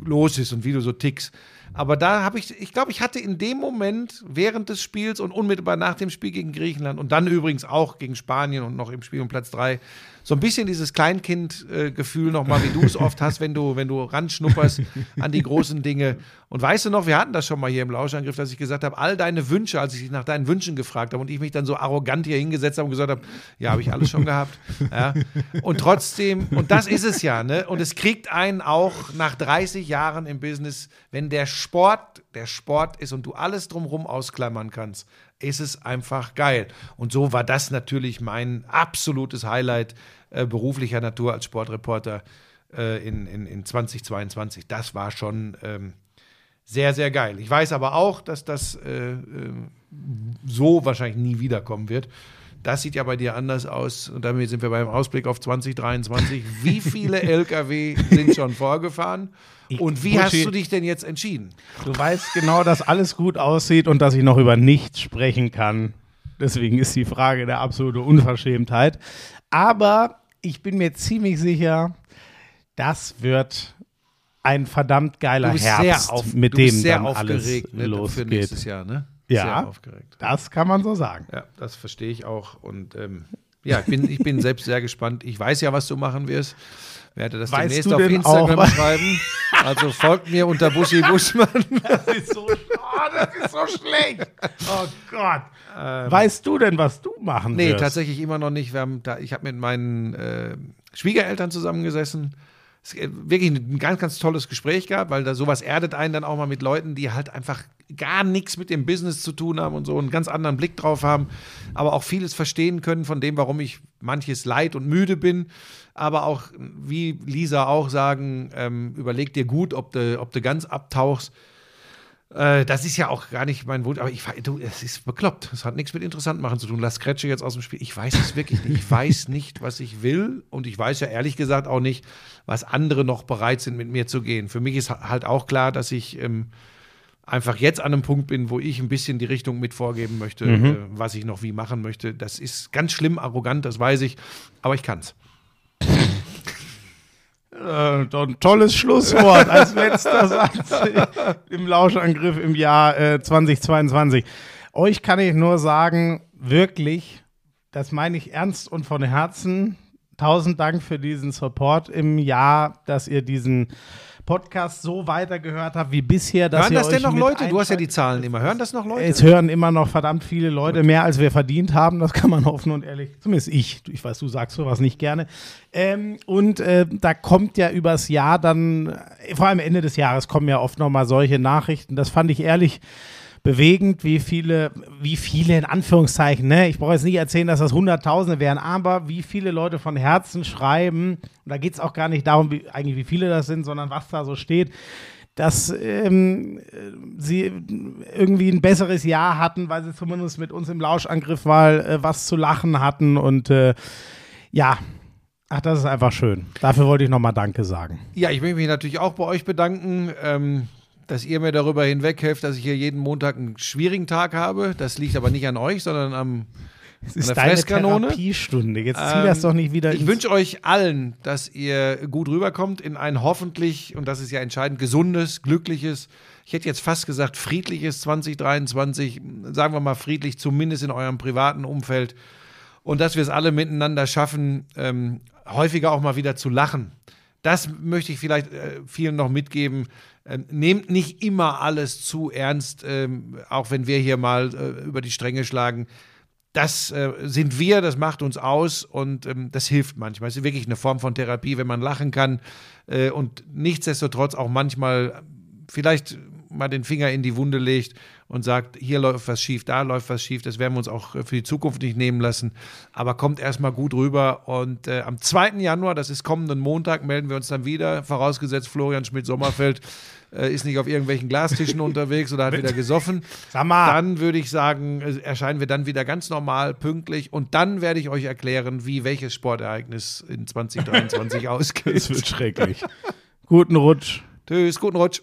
Speaker 2: los ist und wie du so tickst. Aber da habe ich, ich glaube, ich hatte in dem Moment während des Spiels und unmittelbar nach dem Spiel gegen Griechenland und dann übrigens auch gegen Spanien und noch im Spiel um Platz drei so ein bisschen dieses Kleinkind-Gefühl nochmal, wie du es oft hast, wenn du, wenn du ranschnupperst an die großen Dinge. Und weißt du noch, wir hatten das schon mal hier im Lauschangriff, dass ich gesagt habe, all deine Wünsche, als ich dich nach deinen Wünschen gefragt habe und ich mich dann so arrogant hier hingesetzt habe und gesagt habe, ja, habe ich alles schon gehabt. Ja. Und trotzdem, und das ist es ja, ne? Und es kriegt einen auch nach 30 Jahren im Business, wenn der Sport der Sport ist und du alles drumherum ausklammern kannst, ist es einfach geil. Und so war das natürlich mein absolutes Highlight äh, beruflicher Natur als Sportreporter äh, in, in, in 2022. Das war schon ähm, sehr, sehr geil. Ich weiß aber auch, dass das äh, äh, so wahrscheinlich nie wiederkommen wird. Das sieht ja bei dir anders aus. Und damit sind wir beim Ausblick auf 2023. Wie viele Lkw sind schon vorgefahren? Und wie hast
Speaker 1: Buschi-
Speaker 2: du dich denn jetzt entschieden?
Speaker 1: Du weißt genau, dass alles gut aussieht und dass ich noch über nichts sprechen kann. Deswegen ist die Frage der absolute Unverschämtheit. Aber ich bin mir ziemlich sicher, das wird ein verdammt geiler Herbst,
Speaker 2: auf,
Speaker 1: mit dem
Speaker 2: sehr
Speaker 1: dann alles
Speaker 2: aufgeregt ne, für
Speaker 1: losgeht.
Speaker 2: nächstes Jahr, ne?
Speaker 1: Ja.
Speaker 2: Sehr aufgeregt.
Speaker 1: Das kann man so sagen.
Speaker 2: Ja, das verstehe ich auch. Und ähm, ja, ich bin, ich bin selbst sehr gespannt. Ich weiß ja, was du machen wirst. Werde das
Speaker 1: Weißt
Speaker 2: demnächst auf Instagram
Speaker 1: auch-
Speaker 2: schreiben. Also folgt mir unter Buschi Buschmann.
Speaker 1: Das ist so, oh, das ist so schlecht. Oh Gott. weißt du denn, was du machen
Speaker 2: Ähm. Nee,
Speaker 1: wirst?
Speaker 2: tatsächlich immer noch nicht. Wir haben da, ich habe mit meinen äh, Schwiegereltern zusammengesessen. Es ist wirklich ein ganz, ganz tolles Gespräch gehabt, weil da sowas erdet einen dann auch mal mit Leuten, die halt einfach gar nichts mit dem Business zu tun haben und so einen ganz anderen Blick drauf haben, aber auch vieles verstehen können von dem, warum ich manches leid und müde bin. Aber auch, wie Lisa auch sagen, ähm, überleg dir gut, ob du, ob du ganz abtauchst. Äh, das ist ja auch gar nicht mein Wunsch, aber ich, du, es ist bekloppt. Es hat nichts mit interessant machen zu tun. Lass Kretsche jetzt aus dem Spiel. Ich weiß es wirklich nicht. Ich weiß nicht, was ich will und ich weiß ja ehrlich gesagt auch nicht, was andere noch bereit sind, mit mir zu gehen. Für mich ist halt auch klar, dass ich ähm, einfach jetzt an einem Punkt bin, wo ich ein bisschen die Richtung mit vorgeben möchte, äh, was ich noch wie machen möchte. Das ist ganz schlimm, arrogant, das weiß ich, aber ich kann's.
Speaker 1: Äh, ein tolles Schlusswort als letzter Satz im Lauschangriff im Jahr äh, 2022. Euch kann ich nur sagen, wirklich, das meine ich ernst und von Herzen. Tausend Dank für diesen Support im Jahr, dass ihr diesen Podcast so weitergehört habt wie bisher. Dass
Speaker 2: Hören das denn noch Leute? Du hast ja die. Zahlen immer. Hören das noch Leute?
Speaker 1: Es hören immer noch verdammt viele Leute, mehr als wir verdient haben, das kann man offen und ehrlich, zumindest ich, ich weiß, du sagst sowas nicht gerne. Ähm, und äh, da kommt ja übers Jahr dann, vor allem Ende des Jahres kommen ja oft nochmal solche Nachrichten. Das fand ich ehrlich bewegend, wie viele, wie viele in Anführungszeichen, ne? Ich brauche jetzt nicht erzählen, dass das Hunderttausende wären, aber wie viele Leute von Herzen schreiben, und da geht es auch gar nicht darum, wie, eigentlich wie viele das sind, sondern was da so steht, dass ähm, sie irgendwie ein besseres Jahr hatten, weil sie zumindest mit uns im Lauschangriff mal äh, was zu lachen hatten und äh, ja, ach, das ist einfach schön. Dafür wollte ich nochmal Danke sagen.
Speaker 2: Ja, ich möchte mich natürlich auch bei euch bedanken, ähm, dass ihr mir darüber hinweghelft, dass ich hier jeden Montag einen schwierigen Tag habe. Das liegt aber nicht an euch, sondern am.
Speaker 1: Es ist deine
Speaker 2: Fresskanone?
Speaker 1: Therapiestunde. Jetzt zieh
Speaker 2: Ähm,
Speaker 1: das doch nicht wieder
Speaker 2: Ich wünsche euch allen, dass ihr gut rüberkommt in ein hoffentlich, und das ist ja entscheidend, gesundes, glückliches ich hätte jetzt fast gesagt, friedliches 2023, sagen wir mal friedlich, zumindest in eurem privaten Umfeld. Und dass wir es alle miteinander schaffen, ähm, häufiger auch mal wieder zu lachen. Das möchte ich vielleicht äh, vielen noch mitgeben. Ähm, nehmt nicht immer alles zu ernst, ähm, auch wenn wir hier mal äh, über die Stränge schlagen das äh, sind wir, das macht uns aus und ähm, das hilft manchmal. Es ist wirklich eine Form von Therapie, wenn man lachen kann äh, und nichtsdestotrotz auch manchmal vielleicht mal den Finger in die Wunde legt und sagt, hier läuft was schief, da läuft was schief, das werden wir uns auch für die Zukunft nicht nehmen lassen. Aber kommt erstmal gut rüber. Und äh, am 2. Januar, das ist kommenden Montag, melden wir uns dann wieder, vorausgesetzt Florian Schmidt-Sommerfeld äh, ist nicht auf irgendwelchen Glastischen unterwegs oder hat wieder gesoffen.
Speaker 1: Sag mal.
Speaker 2: Dann würde ich sagen, äh, erscheinen wir dann wieder ganz normal, pünktlich. Und dann werde ich euch erklären, wie welches Sportereignis in 2023
Speaker 1: Es
Speaker 2: ausgeht.
Speaker 1: wird schrecklich. Guten Rutsch.
Speaker 2: Tschüss, guten Rutsch.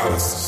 Speaker 3: Lauschangriff,